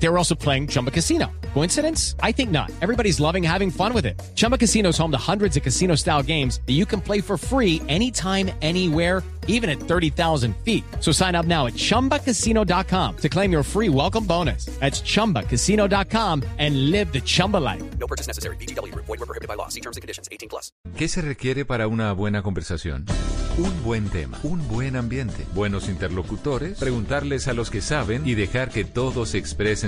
They were also playing Chumba Casino. Coincidence? I think not. Everybody's loving having fun with it. Chumba Casino is home to hundreds of casino style games that you can play for free anytime, anywhere, even at 30,000 feet. So sign up now at chumbacasino.com to claim your free welcome bonus. That's chumbacasino.com and live the Chumba life. No purchase necessary. BGW. Void were prohibited by law. See terms and conditions. 18 plus. ¿Qué se requiere para una buena conversación? Un buen tema, un buen ambiente, buenos interlocutores, preguntarles a los que saben y dejar que todos expresen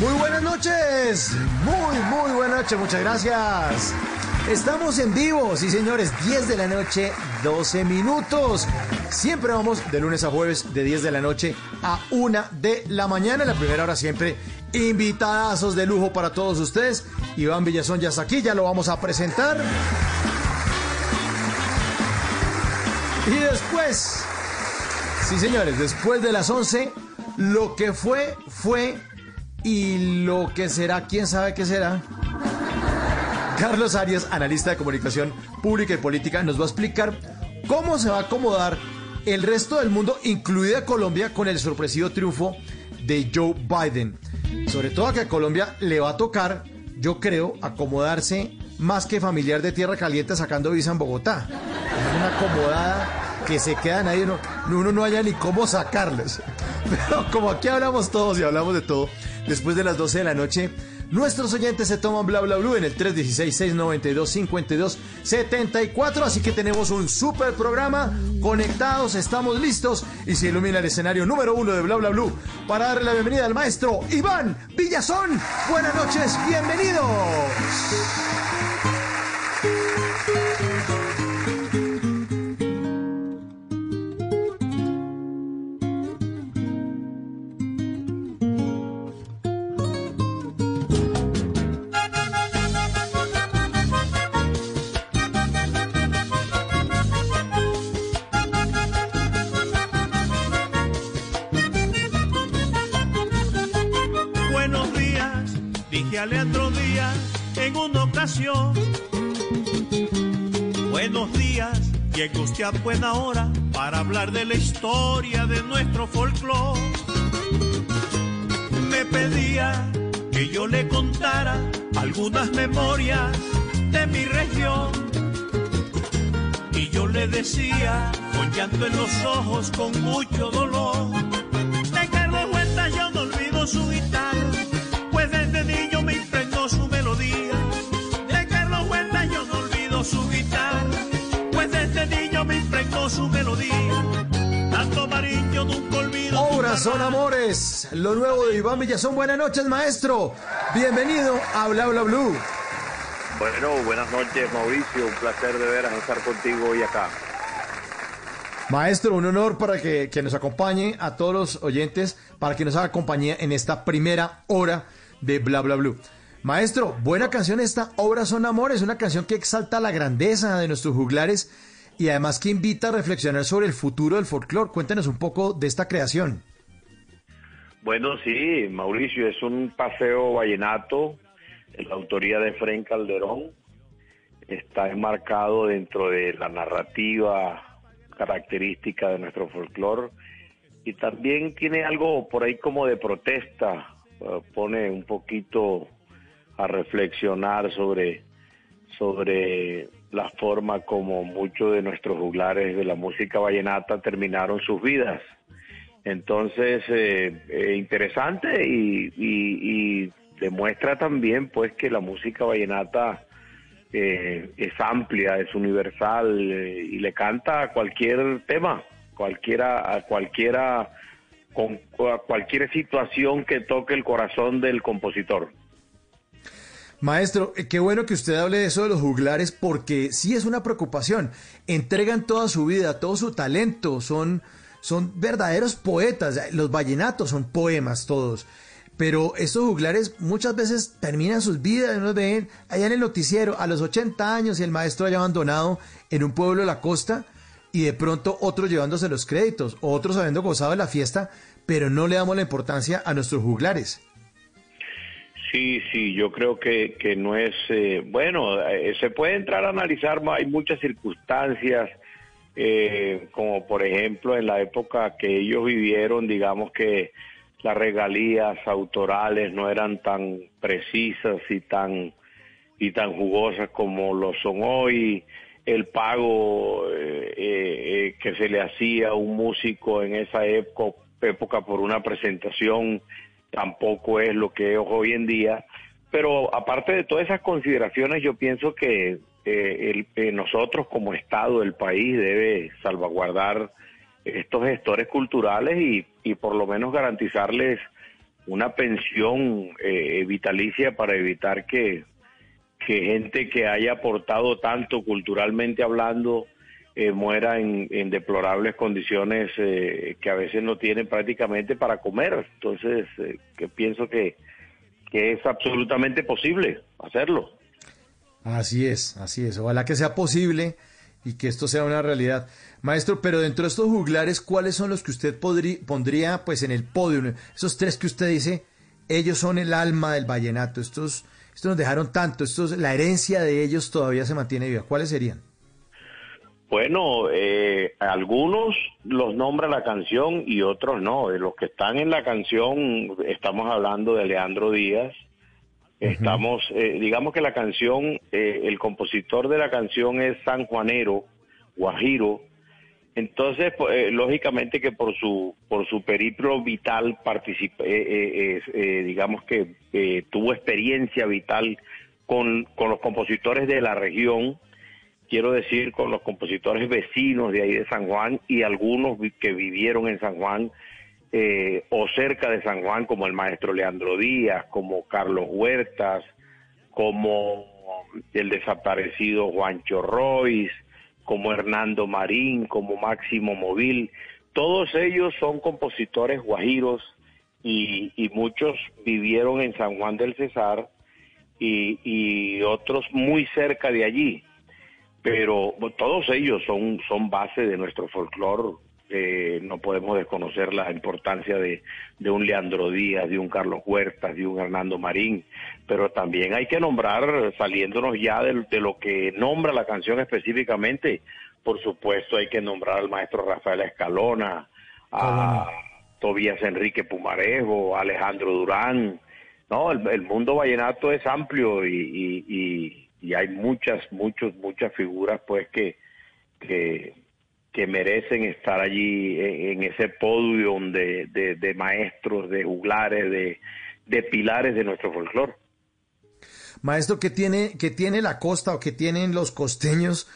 Muy buenas noches, muy, muy buenas noches, muchas gracias. Estamos en vivo, sí señores, 10 de la noche, 12 minutos. Siempre vamos de lunes a jueves, de 10 de la noche a 1 de la mañana. La primera hora siempre invitadazos de lujo para todos ustedes. Iván Villazón ya está aquí, ya lo vamos a presentar. Y después, sí señores, después de las 11, lo que fue, fue y lo que será, quién sabe qué será. Carlos Arias, analista de comunicación pública y política, nos va a explicar cómo se va a acomodar el resto del mundo, incluida Colombia, con el sorpresivo triunfo de Joe Biden. Sobre todo a que a Colombia le va a tocar, yo creo, acomodarse más que familiar de tierra caliente sacando visa en Bogotá. Es una acomodada que se quedan ahí, uno, uno no haya ni cómo sacarles. Pero como aquí hablamos todos y hablamos de todo, después de las 12 de la noche, Nuestros oyentes se toman bla bla bla en el 316-692-5274. Así que tenemos un super programa. Conectados, estamos listos. Y se ilumina el escenario número uno de bla bla bla para darle la bienvenida al maestro Iván Villazón. Buenas noches, bienvenidos. Buenos días, llega usted a buena hora para hablar de la historia de nuestro folclore. Me pedía que yo le contara algunas memorias de mi región. Y yo le decía, con llanto en los ojos, con mucho dolor, de Carlos Huerta yo no olvido su guitarra, su melodía. Tanto Marín yo nunca olvido. Obras son amores. Lo nuevo de Iván Villazón. Buenas noches, maestro. Bienvenido a Bla Bla Blue. Bueno, buenas noches Mauricio, un placer de veras estar contigo hoy acá. Maestro, un honor para que, que nos acompañe a todos los oyentes, para que nos haga compañía en esta primera hora de Bla Bla Blue. Maestro, buena canción esta, Obras son Amores, una canción que exalta la grandeza de nuestros juglares y además que invita a reflexionar sobre el futuro del folclore. Cuéntenos un poco de esta creación. Bueno, sí, Mauricio, es un paseo vallenato, de la autoría de Fren Calderón, está enmarcado dentro de la narrativa característica de nuestro folclore y también tiene algo por ahí como de protesta, eh, pone un poquito a reflexionar sobre, sobre la forma como muchos de nuestros juglares de la música vallenata terminaron sus vidas. Entonces, eh, eh, interesante y, y- demuestra también pues que la música vallenata eh, es amplia, es universal eh, y le canta a cualquier tema, cualquiera, a cualquiera, con, a cualquier situación que toque el corazón del compositor. Maestro, eh, qué bueno que usted hable de eso de los juglares porque sí es una preocupación. Entregan toda su vida, todo su talento, son, son verdaderos poetas. Los vallenatos son poemas todos. Pero estos juglares muchas veces terminan sus vidas, nos ven allá en el noticiero a los 80 años y el maestro haya abandonado en un pueblo de la costa y de pronto otros llevándose los créditos, otros habiendo gozado de la fiesta, pero no le damos la importancia a nuestros juglares. Sí, sí, yo creo que, que no es, eh, bueno, eh, se puede entrar a analizar, hay muchas circunstancias, eh, como por ejemplo en la época que ellos vivieron, digamos que las regalías autorales no eran tan precisas y tan y tan jugosas como lo son hoy el pago que se le hacía a un músico en esa época, época por una presentación tampoco es lo que es hoy en día. Pero aparte de todas esas consideraciones, yo pienso que eh, el, nosotros como Estado, el país, debe salvaguardar estos gestores culturales y, y por lo menos garantizarles una pensión eh, vitalicia para evitar que, que gente que haya aportado tanto culturalmente hablando eh, muera en, deplorables condiciones eh, que a veces no tienen prácticamente para comer. Entonces, eh, que pienso que, que es absolutamente posible hacerlo. Así es, así es. Ojalá que sea posible y que esto sea una realidad. Maestro, pero dentro de estos juglares, ¿cuáles son los que usted pondría pues en el podio? Esos tres que usted dice, ellos son el alma del vallenato. Estos, estos nos dejaron tanto, estos, la herencia de ellos todavía se mantiene viva. ¿Cuáles serían? Bueno, eh, algunos los nombra la canción y otros no. De los que están en la canción, estamos hablando de Leandro Díaz. Estamos, eh, digamos que la canción, eh, el compositor de la canción es San Juanero, Guajiro. Entonces, pues, lógicamente que por su por su periplo vital digamos que tuvo experiencia vital con, con los compositores de la región quiero decir con los compositores vecinos de ahí de San Juan y algunos que vivieron en San Juan eh, o cerca de San Juan, como el maestro Leandro Díaz, como Carlos Huertas, como el desaparecido Juancho Royce, como Hernando Marín, como Máximo Móvil. Todos ellos son compositores guajiros y, muchos vivieron en San Juan del Cesar y otros muy cerca de allí pero todos ellos son, son base de nuestro folclore. Eh, no podemos desconocer la importancia de, de, un Leandro Díaz, de un Carlos Huertas, de un Hernando Marín, pero también hay que nombrar, saliéndonos ya de, de lo que nombra la canción específicamente, por supuesto hay que nombrar al maestro Rafael Escalona, a Tobías Enrique Pumarejo, a Alejandro Durán. No, el, el mundo vallenato es amplio y, y y hay muchas, muchos, muchas figuras pues que, que, merecen estar allí en, ese podio de, de, maestros, de juglares, de, de pilares de nuestro folclore. Maestro, ¿qué tiene, qué tiene la costa o qué tienen los costeños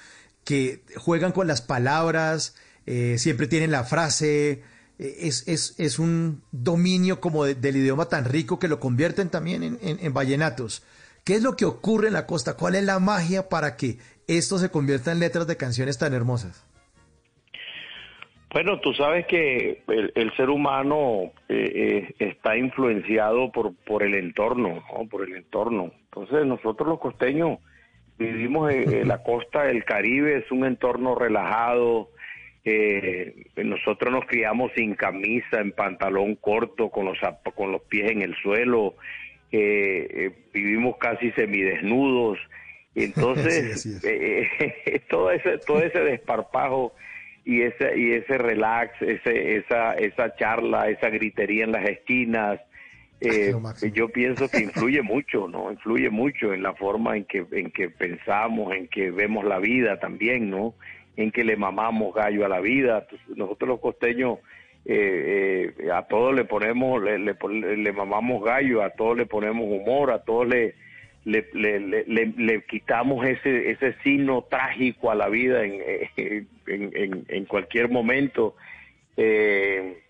que juegan con las palabras, eh, siempre tienen la frase, eh, es, es, es, un dominio como del idioma tan rico que lo convierten también en, en vallenatos. ¿Qué es lo que ocurre en la costa? ¿Cuál es la magia para que esto se convierta en letras de canciones tan hermosas? Bueno, tú sabes que el, ser humano eh, eh, está influenciado por, por el entorno, ¿no? por el entorno. Entonces nosotros los costeños vivimos en, la costa del Caribe, es un entorno relajado. Eh, nosotros nos criamos sin camisa, en pantalón corto, con los, con los pies en el suelo, eh, vivimos casi semidesnudos, entonces eh, todo ese todo ese desparpajo y ese y ese relax, ese esa esa charla, esa gritería en las esquinas, eh, yo pienso que influye mucho, ¿no? Influye mucho en la forma en que en que pensamos, en que vemos la vida también, ¿no? En que le mamamos gallo a la vida. Nosotros los costeños eh, eh, a todos le ponemos, le, le, mamamos gallo, a todos le ponemos humor, a todos le, le, le, quitamos ese, ese signo trágico a la vida en, en, en, cualquier momento. Eh,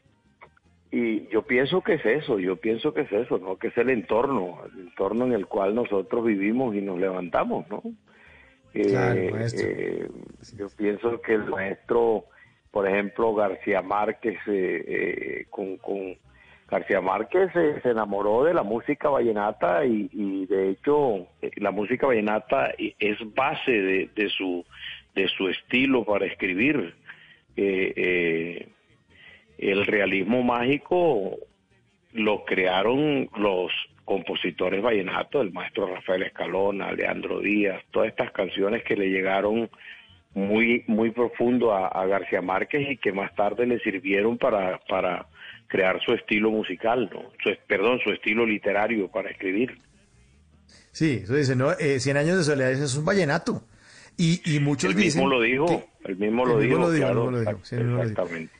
y yo pienso que es eso, yo pienso que es eso, ¿no? Que es el entorno, el entorno en el cual nosotros vivimos y nos levantamos, ¿no? Claro, Eh, eh, yo pienso que el maestro, por ejemplo, García Márquez, eh, eh, con, con García Márquez eh, se enamoró de la música vallenata y, de hecho eh, la música vallenata i- es base de, de su de su estilo para escribir. El realismo mágico lo crearon los compositores vallenatos, el maestro Rafael Escalona, Leandro Díaz, todas estas canciones que le llegaron muy muy profundo a, a García Márquez y que más tarde le sirvieron para, para crear su estilo musical, ¿no? Su- perdón, su estilo literario para escribir. Sí, eso dice, ¿no? Eh, Cien años de soledad es un vallenato. Y, y muchos El dicen... mismo lo dijo, que- el mismo lo el mismo dijo, lo dijo, claro, lo dijo, sí, exactamente.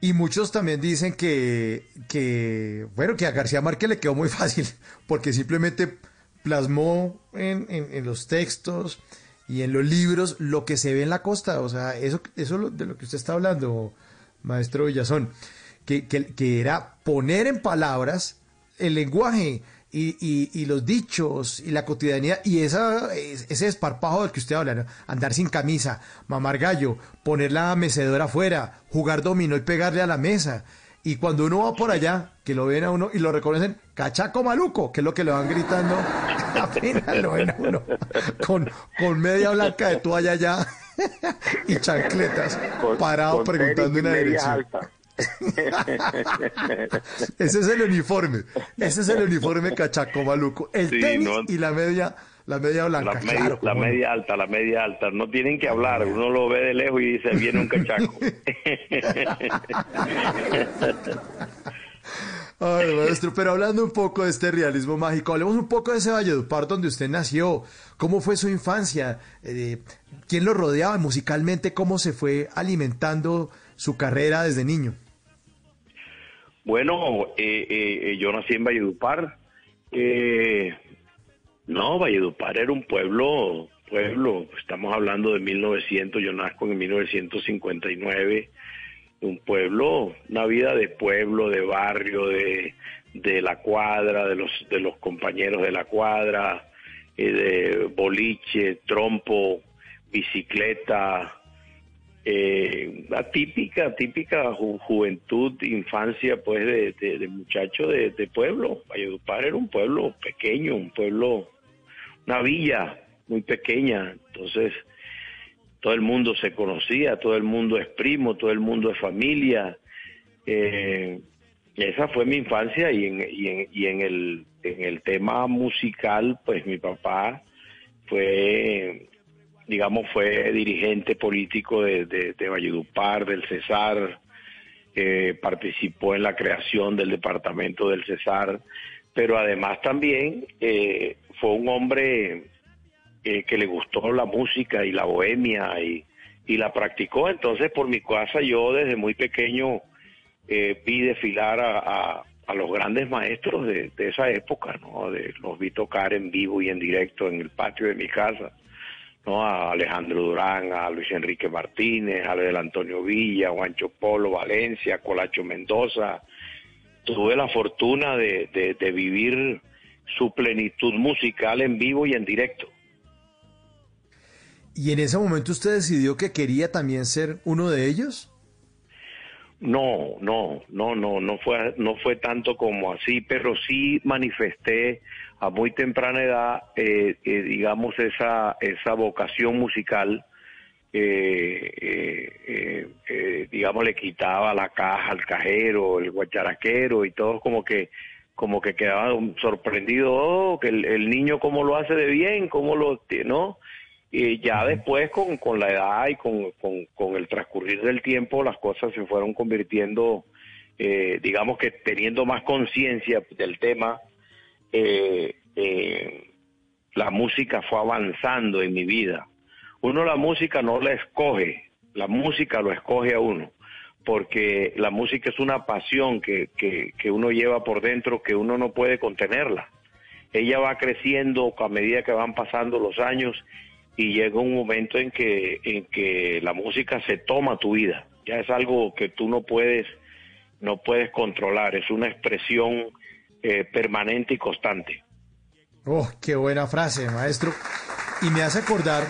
Y muchos también dicen que, que, bueno, que a García Márquez le quedó muy fácil, porque simplemente plasmó en, en- en los textos y en los libros lo que se ve en la costa. O sea, eso, eso de lo que usted está hablando, maestro Villazón, que, que, era poner en palabras el lenguaje y, y- y los dichos y la cotidianidad y esa, es- ese desparpajo del que usted habla, andar sin camisa, mamar gallo, poner la mecedora afuera, jugar dominó y pegarle a la mesa. Y cuando uno va por allá, que lo ven a uno y lo reconocen, cachaco maluco, que es lo que le van gritando, apenas lo ven a uno, con, con media blanca de toalla ya y chancletas, Con- parado con preguntando una dirección. Ese es el uniforme. Ese es el uniforme cachaco maluco. El Sí, tenis no. y la media, la media blanca. La, media, claro, la cómo no. media alta, la media alta. No tienen que hablar. Uno lo ve de lejos y dice, viene un cachaco. Ay, maestro, pero hablando un poco de este realismo mágico, hablemos un poco de ese Valledupar donde usted nació. ¿Cómo fue su infancia? Eh, ¿Quién lo rodeaba musicalmente? ¿Cómo se fue alimentando su carrera desde niño? Bueno, eh, eh, yo nací en Valledupar. Eh, no, Valledupar era un pueblo, pueblo, estamos hablando de 1900, yo nazco en 1959, un pueblo, una vida de pueblo, de barrio, de, de la cuadra, de los, de los compañeros de la cuadra, eh, de boliche, trompo, bicicleta, eh, la típica, típica ju- juventud, infancia, pues, de, de, de muchacho de, de pueblo. Valledupar era un pueblo pequeño, un pueblo, una villa muy pequeña. Entonces, todo el mundo se conocía, todo el mundo es primo, todo el mundo es familia. Eh, esa fue mi infancia y en, y en, y en, el, en el tema musical, pues mi papá fue digamos, fue dirigente político de, de, Valledupar, del Cesar, eh, participó en la creación del departamento del Cesar, pero además también eh, fue un hombre eh, que le gustó la música y la bohemia y, la practicó. Entonces, por mi casa, yo desde muy pequeño eh, vi desfilar a, los grandes maestros de, esa época, ¿no? De, los vi tocar en vivo y en directo en el patio de mi casa. ¿no? a Alejandro Durán, a Luis Enrique Martínez, a Abel Antonio Villa, Juancho Polo, Valencia, Colacho Mendoza. Tuve la fortuna de vivir su plenitud musical en vivo y en directo. ¿Y en ese momento usted decidió que quería también ser uno de ellos? No, no, no, no, no fue, no fue tanto como así, pero sí manifesté a muy temprana edad, eh, eh, digamos, esa, esa vocación musical, eh, eh, eh, digamos, le quitaba la caja al cajero, el guacharaquero y todos como que, como que quedaban sorprendidos, oh, que el, el niño cómo lo hace de bien, cómo lo, ¿no? Y ya después con, con la edad y con, con, con el transcurrir del tiempo las cosas se fueron convirtiendo, eh, digamos que teniendo más conciencia del tema, eh, eh, la música fue avanzando en mi vida. Uno la música no la escoge, la música lo escoge a uno, porque la música es una pasión que, que, que uno lleva por dentro que uno no puede contenerla. Ella va creciendo a medida que van pasando los años y llega un momento en que, en que la música se toma tu vida. Ya es algo que tú no puedes no puedes controlar, es una expresión eh, permanente y constante. Oh, qué buena frase, maestro. Y me hace acordar,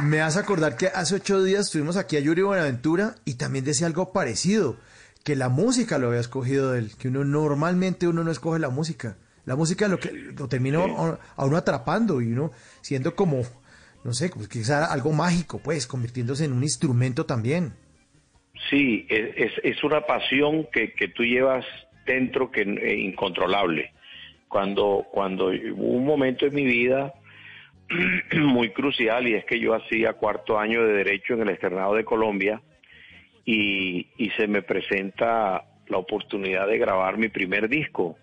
me hace acordar que hace ocho días estuvimos aquí a Yuri Buenaventura y también decía algo parecido, que la música lo había escogido él, que uno normalmente uno no escoge la música. La música lo que lo termina a uno atrapando y uno siendo como, no sé, pues quizá algo mágico, pues, convirtiéndose en un instrumento también. Sí, es, es una pasión que, que tú llevas dentro que es incontrolable. Cuando, cuando hubo un momento en mi vida muy crucial y es que yo hacía cuarto año de Derecho en el Externado de Colombia y, se me presenta la oportunidad de grabar mi primer disco.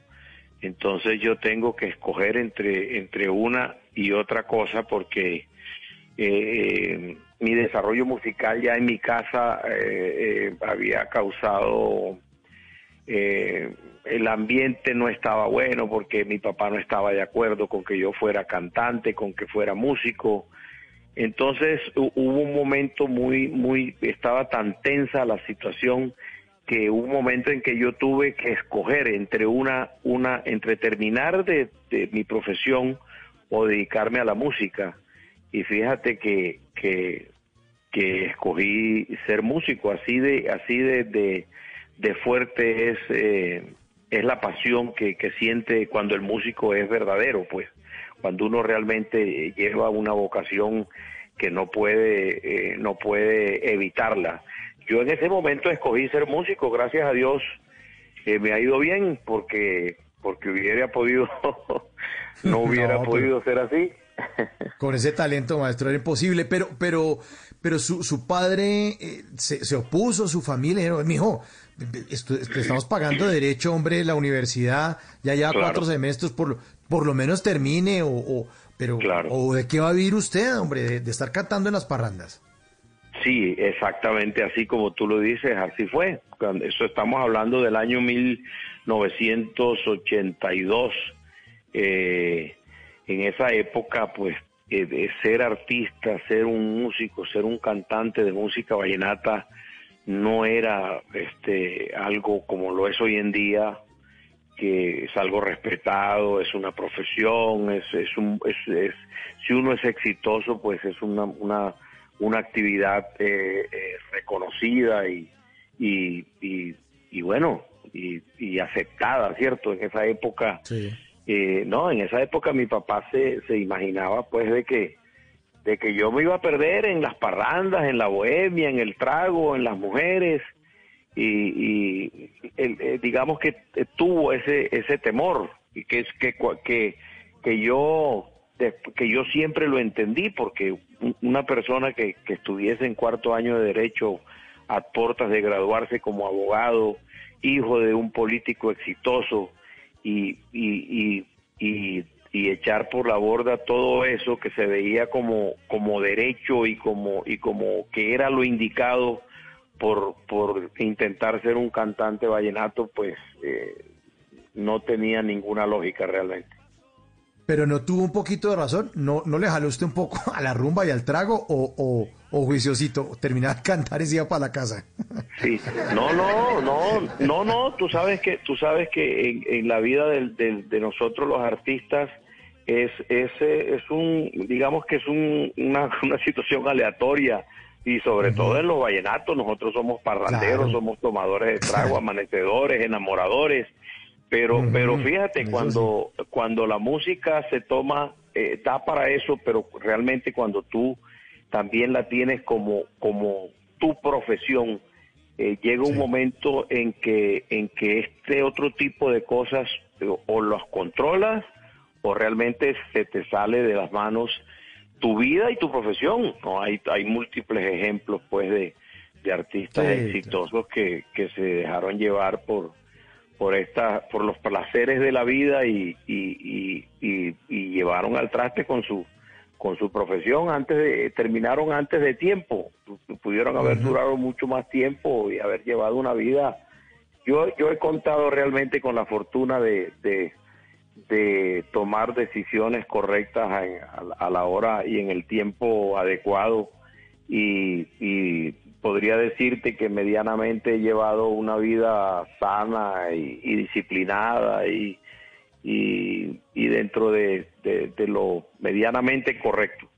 Entonces yo tengo que escoger entre, entre una y otra cosa porque eh, mi desarrollo musical ya en mi casa eh, eh, había causado eh, el ambiente no estaba bueno porque mi papá no estaba de acuerdo con que yo fuera cantante, con que fuera músico. Entonces hubo un momento muy, muy, estaba tan tensa la situación que hubo un momento en que yo tuve que escoger entre una, una, entre terminar de, mi profesión o dedicarme a la música. Y fíjate que, que, que escogí ser músico, así de, así de de fuerte es, eh, es la pasión que, que, siente cuando el músico es verdadero, pues cuando uno realmente lleva una vocación que no puede, eh, no puede evitarla. Yo en ese momento escogí ser músico, gracias a Dios eh, me ha ido bien porque porque hubiera podido no hubiera podido ser así. Con ese talento, maestro, era imposible, pero pero pero su, su padre se, se, opuso, su familia, dijo, mijo, estamos pagando derecho, hombre, la universidad, ya lleva cuatro semestres, por, por lo menos termine, o, pero, o de qué va a vivir usted, hombre, de, estar cantando en las parrandas. Sí, exactamente así como tú lo dices, así fue. eso estamos hablando del año 1982. Eh, en esa época, pues, eh, de ser artista, ser un músico, ser un cantante de música vallenata, no era este algo como lo es hoy en día que es algo respetado es una profesión es es un es, si uno es exitoso pues es una una, una actividad eh, eh, reconocida y y, y, bueno y, y, aceptada cierto en esa época eh, no en esa época mi papá se se imaginaba pues de que de que yo me iba a perder en las parrandas, en la bohemia, en el trago, en las mujeres, y, eh, digamos que tuvo ese ese temor y que es que que que yo que yo siempre lo entendí porque una persona que, que estuviese en cuarto año de derecho a puertas de graduarse como abogado, hijo de un político exitoso y, y, y y echar por la borda todo eso que se veía como como derecho y como y como que era lo indicado por por intentar ser un cantante vallenato pues eh, no tenía ninguna lógica realmente pero no tuvo un poquito de razón. No no le jaló usted un poco a la rumba y al trago o, o, o juiciosito terminar de cantar y se iba para la casa. Sí. No no no no no tú sabes que tú sabes que en, en la vida de, de nosotros los artistas es, es, es un, digamos que es un, una, una situación aleatoria y sobre todo en los vallenatos nosotros somos parranderos, somos tomadores de trago, amanecedores, enamoradores, pero pero fíjate cuando cuando la música se toma eh, da para eso, pero realmente cuando tú también la tienes como como tu profesión eh, llega un momento en que en que este otro tipo de cosas o, o los controlas o realmente se te sale de las manos tu vida y tu profesión. No hay hay múltiples ejemplos pues de, de artistas exitosos que, que se dejaron llevar por por esta por los placeres de la vida y, y, y, y, llevaron al traste con su con su profesión antes de terminaron antes de tiempo. Pudieron haber durado mucho más tiempo y haber llevado una vida. Yo yo he contado realmente con la fortuna de, de de tomar decisiones correctas a, la hora y en el tiempo adecuado y, podría decirte que medianamente he llevado una vida sana y, disciplinada y, y, dentro de, de- lo medianamente correcto.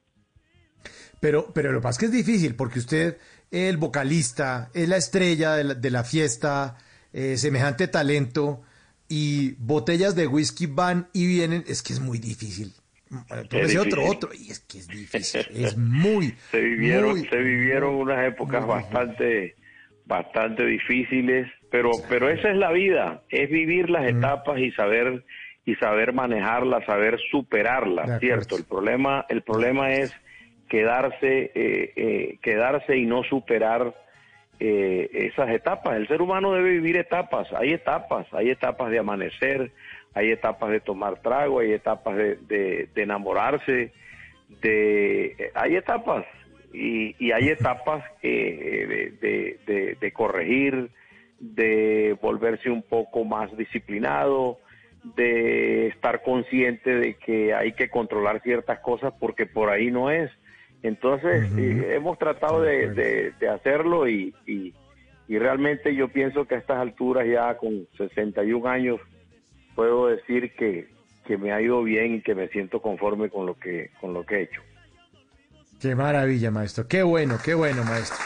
Pero, pero lo que es que es difícil porque usted, el vocalista, es la estrella de la, de la fiesta, eh, semejante talento y botellas de whisky van y vienen, es que es muy difícil. Tómese otro, otro, y es que es difícil, es muy, se vivieron muy, se vivieron unas épocas bastante bastante difíciles pero pero esa es la vida es vivir las etapas y saber y saber manejarlas saber superarlas cierto el problema el problema es quedarse eh, eh, quedarse y no superar eh, esas etapas. El ser humano debe vivir etapas, hay etapas, hay etapas de amanecer, hay etapas de tomar trago, hay etapas de, de- de enamorarse, de, hay etapas y, y hay etapas eh, de, corregir, de volverse un poco más disciplinado, de estar consciente de que hay que controlar ciertas cosas porque por ahí no es. Entonces, eh, hemos tratado de hacerlo y, y- y realmente yo pienso que a estas alturas, ya con 61 años, puedo decir que, que me ha ido bien y que me siento conforme con lo que, con lo que he hecho. Qué maravilla, maestro. Qué bueno, qué bueno, maestro.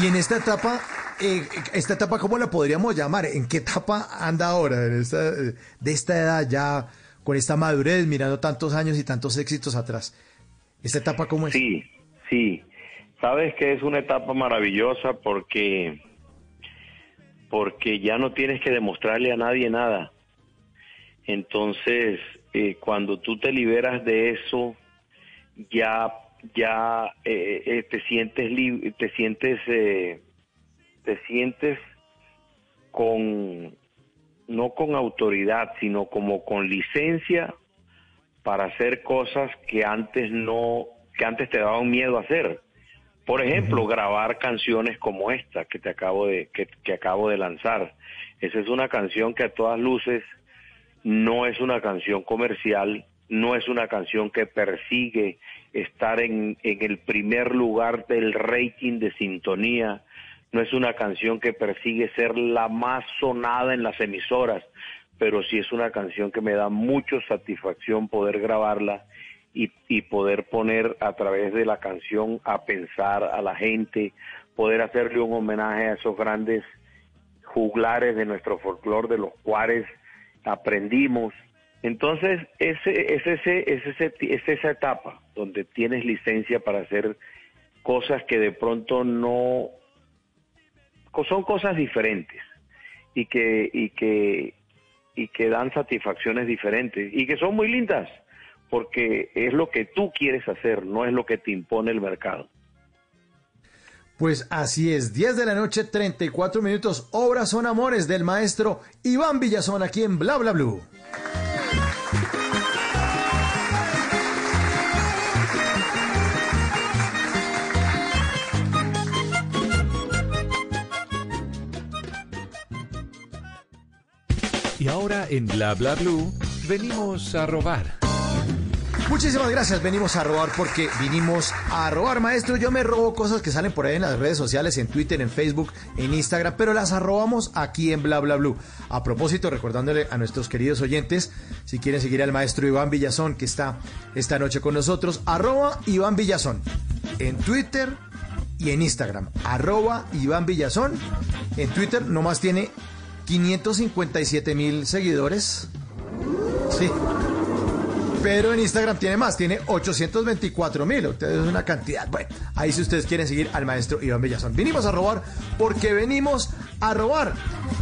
Y en esta etapa, eh, esta etapa, ¿cómo la podríamos llamar? ¿En qué etapa anda ahora? En esta- eh, de esta edad ya, con esta madurez, mirando tantos años y tantos éxitos atrás. ¿Esta etapa cómo es? Sí, sí. Sabes que es una etapa maravillosa porque porque ya no tienes que demostrarle a nadie nada. Entonces, eh, cuando tú te liberas de eso, ya ya eh, eh, te sientes lib- te sientes eh, te sientes con no con autoridad, sino como con licencia para hacer cosas que antes no, que antes te daban miedo hacer. Por ejemplo, grabar canciones como esta que te acabo de, que, que acabo de lanzar. Esa es una canción que a todas luces no es una canción comercial, no es una canción que persigue estar en, el primer lugar del rating de sintonía, no es una canción que persigue ser la más sonada en las emisoras, pero sí es una canción que me da mucho satisfacción poder grabarla y, y poder poner a través de la canción a pensar a la gente, poder hacerle un homenaje a esos grandes juglares de nuestro folclore, de los cuales aprendimos. Entonces, ese, es, ese, es, ese, es esa etapa donde tienes licencia para hacer cosas que de pronto no son cosas diferentes y que y que y que dan satisfacciones diferentes y que son muy lindas porque es lo que tú quieres hacer, no es lo que te impone el mercado. Pues así es, 10 de la noche, 34 minutos. Obras son amores del maestro Iván Villazón aquí en Bla Bla Blue. Y ahora en Bla Bla Blue venimos a robar. Muchísimas gracias, venimos a robar porque vinimos a robar, maestro. Yo me robo cosas que salen por ahí en las redes sociales, en Twitter, en Facebook, en Instagram, pero las arrobamos aquí en Bla Bla Blue. A propósito, recordándole a nuestros queridos oyentes, si quieren seguir al maestro Iván Villazón, que está esta noche con nosotros, arroba Iván Villazón en Twitter y en Instagram, arroba Iván Villazón. En Twitter nomás tiene 557 mil seguidores. Sí, pero en Instagram tiene más, tiene 824 mil. Ustedes es una cantidad. Bueno, ahí si ustedes quieren seguir al maestro Iván Villazón. Vinimos a robar porque venimos a robar.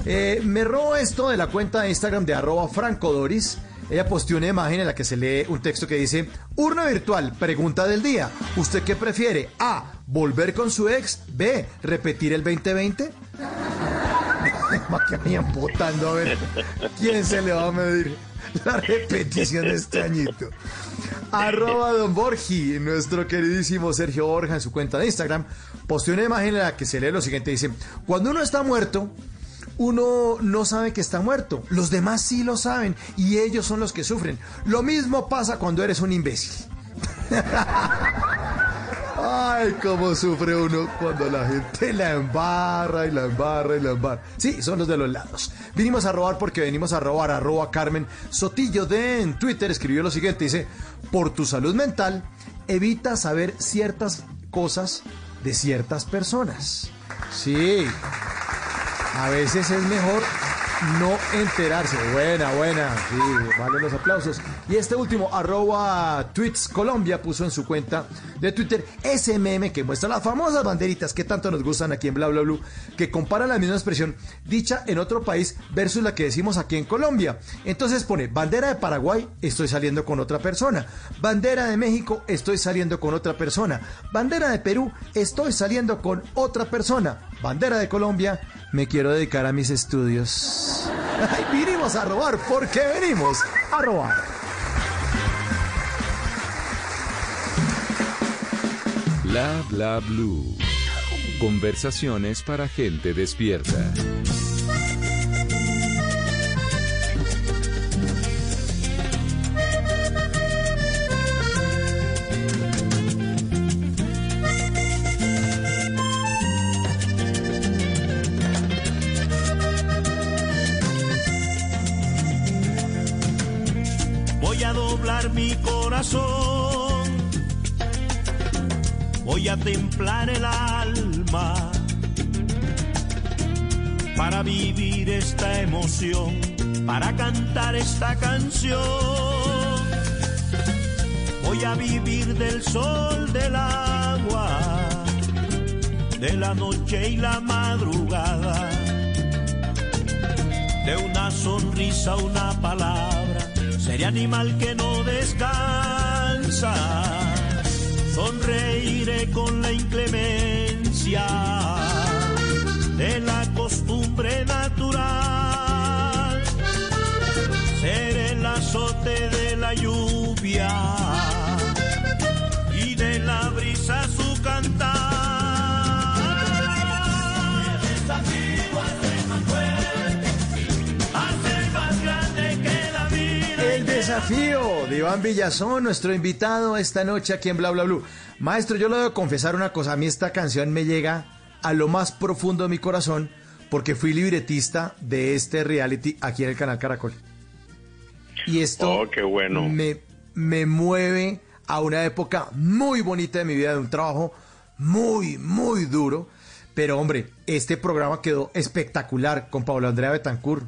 Eh, me robo esto de la cuenta de Instagram de arroba Franco Doris. Ella posteó una imagen en la que se lee un texto que dice, urna virtual, pregunta del día. ¿Usted qué prefiere? A, volver con su ex. B, repetir el 2020. Ma, que vayan votando a ver quién se le va a medir la repetición de este añito. Arroba Don Borgi, nuestro queridísimo Sergio Borja en su cuenta de Instagram, posteó una imagen en la que se lee lo siguiente, dice, cuando uno está muerto, uno no sabe que está muerto, los demás sí lo saben y ellos son los que sufren. Lo mismo pasa cuando eres un imbécil. Ay, cómo sufre uno cuando la gente la embarra y la embarra y la embarra. Sí, son los de los lados. Vinimos a robar porque venimos a robar. Arroba Carmen Sotillo de en Twitter escribió lo siguiente. Dice, por tu salud mental, evita saber ciertas cosas de ciertas personas. Sí, a veces es mejor no enterarse. Buena, buena. Sí, vale los aplausos. Y este último, arroba Tweets Colombia, puso en su cuenta de Twitter ese meme que muestra las famosas banderitas que tanto nos gustan aquí en Bla Bla Blue, que compara la misma expresión dicha en otro país versus la que decimos aquí en Colombia. Entonces pone bandera de Paraguay, estoy saliendo con otra persona. Bandera de México, estoy saliendo con otra persona. Bandera de Perú, estoy saliendo con otra persona. Bandera de Colombia, me quiero dedicar a mis estudios. Vinimos a robar porque venimos a robar. Bla bla blue. Conversaciones para gente despierta. Mi corazón, voy a templar el alma para vivir esta emoción, para cantar esta canción. Voy a vivir del sol, del agua, de la noche y la madrugada, de una sonrisa, una palabra Sería animal que no descansa. Sonreiré con la inclemencia de la costumbre natural. Seré el azote de la lluvia desafío de Iván Villazón, nuestro invitado esta noche aquí en Bla Bla Blue. Maestro, yo le debo confesar una cosa, a mí esta canción me llega a lo más profundo de mi corazón porque fui libretista de este reality aquí en el canal Caracol. Y esto Oh, qué bueno. me, me mueve a una época muy bonita de mi vida, de un trabajo muy, muy duro. Pero hombre, este programa quedó espectacular con Pablo Andrea Betancourt,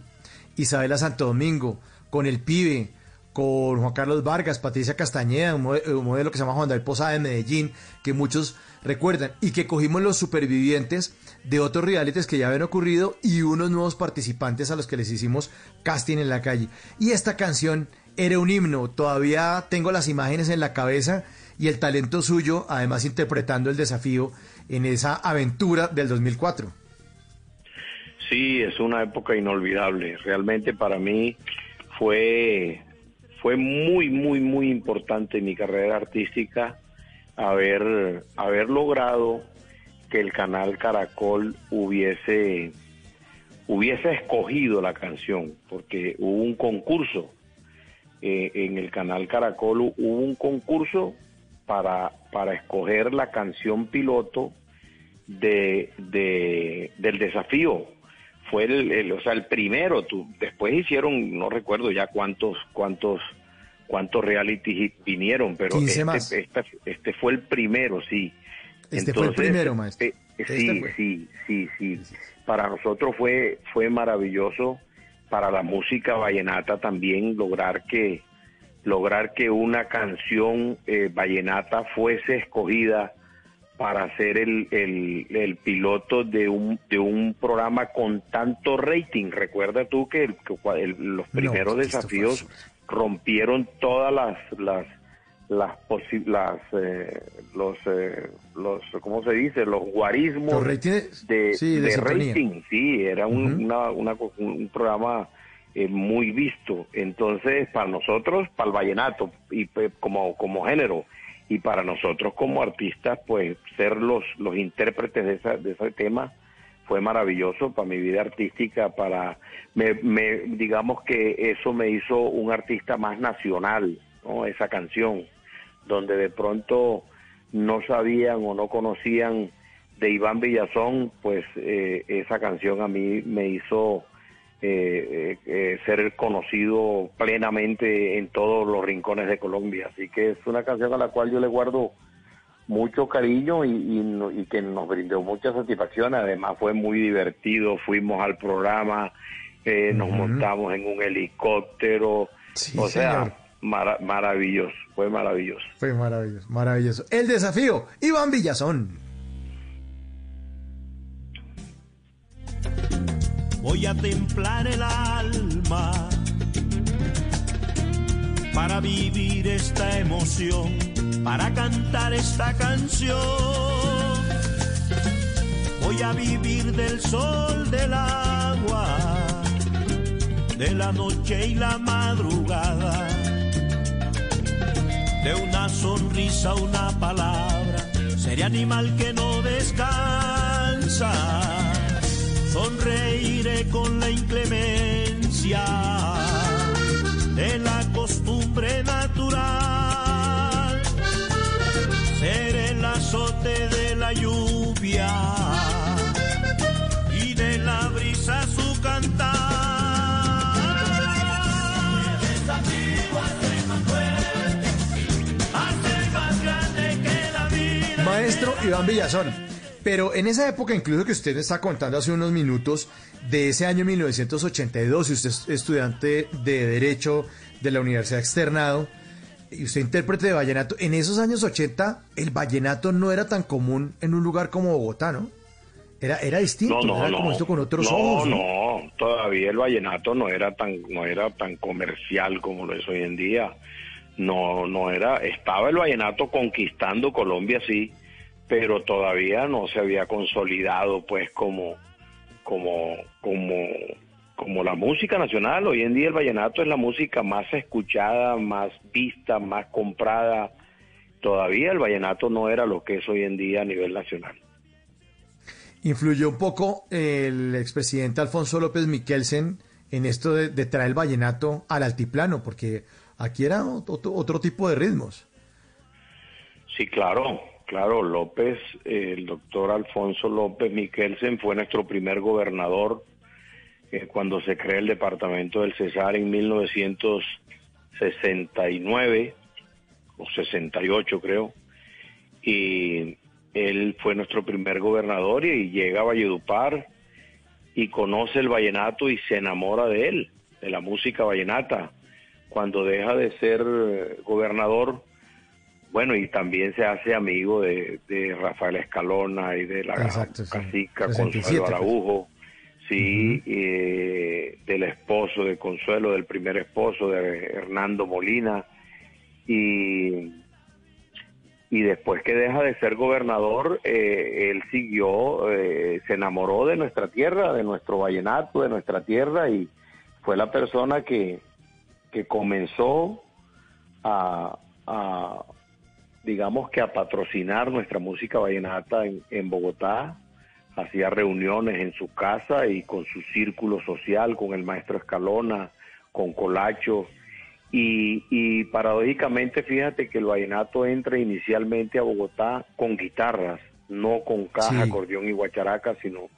Isabela Santo Domingo, con El Pibe, con Juan Carlos Vargas, Patricia Castañeda, un un modelo que se llama Juan David Posada de Medellín, que muchos recuerdan, y que cogimos los supervivientes de otros realities que ya habían ocurrido y unos nuevos participantes a los que les hicimos casting en la calle. Y esta canción era un himno, todavía tengo las imágenes en la cabeza y el talento suyo, además interpretando el desafío en esa aventura del 2004. Sí, es una época inolvidable. Realmente para mí fue, fue muy, muy, muy importante en mi carrera artística haber, haber logrado que el canal Caracol hubiese, hubiese escogido la canción, porque hubo un concurso. eh, en el canal Caracol hu- hubo un concurso para, para escoger la canción piloto de, de- del desafío. Fue el, el- o sea, el primero. Tú, después hicieron, no recuerdo ya cuántos, cuántos, cuántos reality vinieron, pero 15 este, más. este, este fue el primero, sí. Este fue el primero, maestro. eh, eh, Este sí, fue. sí, sí, sí. Para nosotros fue, fue maravilloso. Para la música vallenata también lograr que, lograr que una canción eh, vallenata fuese escogida para ser el, el, el piloto de un, de un programa con tanto rating. Recuerda tú que, el- que los primeros desafíos rompieron todas las las las, posi- las eh, los eh, los cómo se dice los guarismos Los ratings, de, sí, de rating. Sí era un, una- una un programa eh, muy visto. Entonces para nosotros para el vallenato y como como género y para nosotros como artistas pues ser los los intérpretes de, esa, de ese tema fue maravilloso para mi vida artística para me, digamos que eso me hizo un artista más nacional no esa canción donde de pronto no sabían o no conocían de Iván Villazón, pues eh, esa canción a mí me hizo eh, eh, ser conocido plenamente en todos los rincones de Colombia. Así que es una canción a la cual yo le guardo mucho cariño y, y no- y que nos brindó mucha satisfacción. Además fue muy divertido, fuimos al programa, eh, nos montamos en un helicóptero, Sí, o sea, maravilloso, fue maravilloso. Fue maravilloso, maravilloso. El desafío, Iván Villazón. Voy a templar el alma para vivir esta emoción, para cantar esta canción. Voy a vivir del sol, del agua, de la noche y la madrugada, de una sonrisa, una palabra, seré animal que no descansa sonreiré con la inclemencia de la costumbre natural. Seré el azote de la lluvia y de la brisa su cantar. A ser más grande que la vida. Maestro Iván Villazón. Pero en esa época, incluso que usted me está contando hace unos minutos, de ese año 1982, y usted es estudiante de Derecho de la Universidad Externado, y usted intérprete de vallenato, en esos años 80 el vallenato no era tan común en un lugar como Bogotá, ¿no? Era, era distinto, No, no, era no. como esto con otros no, ojos. no, todavía el vallenato no era tan, no era tan comercial como lo es hoy en día. No, no era, estaba el vallenato conquistando Colombia, sí, pero todavía no se había consolidado, pues, como, como, como, como la música nacional. Hoy en día el vallenato es la música más escuchada, más vista, más comprada. Todavía el vallenato no era lo que es hoy en día a nivel nacional. Influyó un poco el expresidente Alfonso López Miquelsen en esto de, de traer el vallenato al altiplano, porque aquí era otro, otro tipo de ritmos. Sí, claro, claro. López, el doctor Alfonso López Miquelsen fue nuestro primer gobernador eh, cuando se crea el departamento del Cesar en 1969 o 68 creo. Y él fue nuestro primer gobernador y llega a Valledupar y conoce el vallenato y se enamora de él, de la música vallenata. Cuando deja de ser eh, gobernador, bueno, y también se hace amigo de, de Rafael Escalona y de la Exacto, sí. cacica 67, Consuelo pues. Araujo, sí, eh, del esposo de Consuelo, del primer esposo de Hernando Molina, y, y después que deja de ser gobernador, eh, él siguió, eh, se enamoró de nuestra tierra, de nuestro vallenato, de nuestra tierra, y fue la persona que, que comenzó a, a, digamos que a patrocinar nuestra música vallenata en, en Bogotá, hacía reuniones en su casa y con su círculo social, con el maestro Escalona, con Colacho, y, y paradójicamente fíjate que el vallenato entra inicialmente a Bogotá con guitarras, no con caja, Sí. acordeón y guacharaca, sino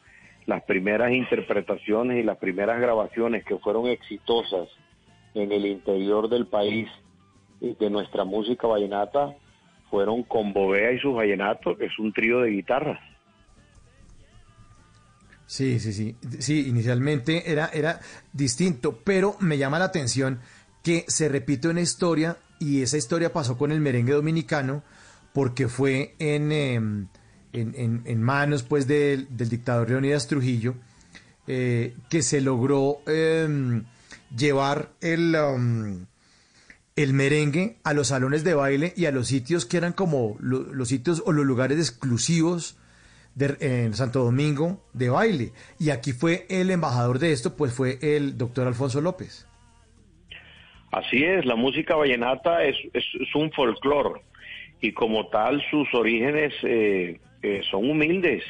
las primeras interpretaciones y las primeras grabaciones que fueron exitosas en el interior del país eh, de nuestra música vallenata fueron con Bovea y sus vallenatos, es un trío de guitarras. Sí, sí, sí. Sí, inicialmente era, era distinto, pero me llama la atención que se repite una historia y esa historia pasó con el merengue dominicano porque fue en, eh, en, en- manos pues del, dictador Leonidas Trujillo eh, que se logró eh, llevar el, um, el merengue a los salones de baile y a los sitios que eran como lo- los sitios o los lugares exclusivos de, en Santo Domingo de baile. Y aquí fue el embajador de esto, pues fue el doctor Alfonso López. Así es, la música vallenata es, es, un folclore y como tal sus orígenes eh, eh, son humildes.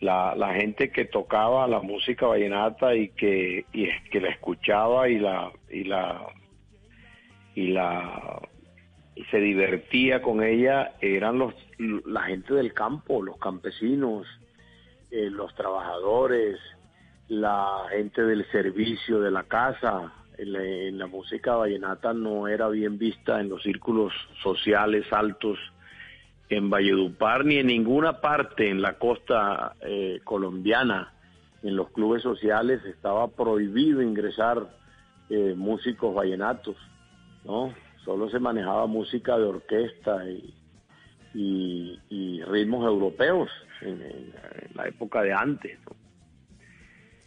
La, la gente que tocaba la música vallenata y que, y que la escuchaba y la y la y la se divertía con ella eran los la gente del campo, los campesinos, eh, los trabajadores, la gente del servicio de la casa. En la, música vallenata no era bien vista en los círculos sociales altos en Valledupar ni en ninguna parte en la costa eh, colombiana. En los clubes sociales estaba prohibido ingresar eh, músicos vallenatos, ¿no? Solo se manejaba música de orquesta y, ritmos europeos en, la época de antes.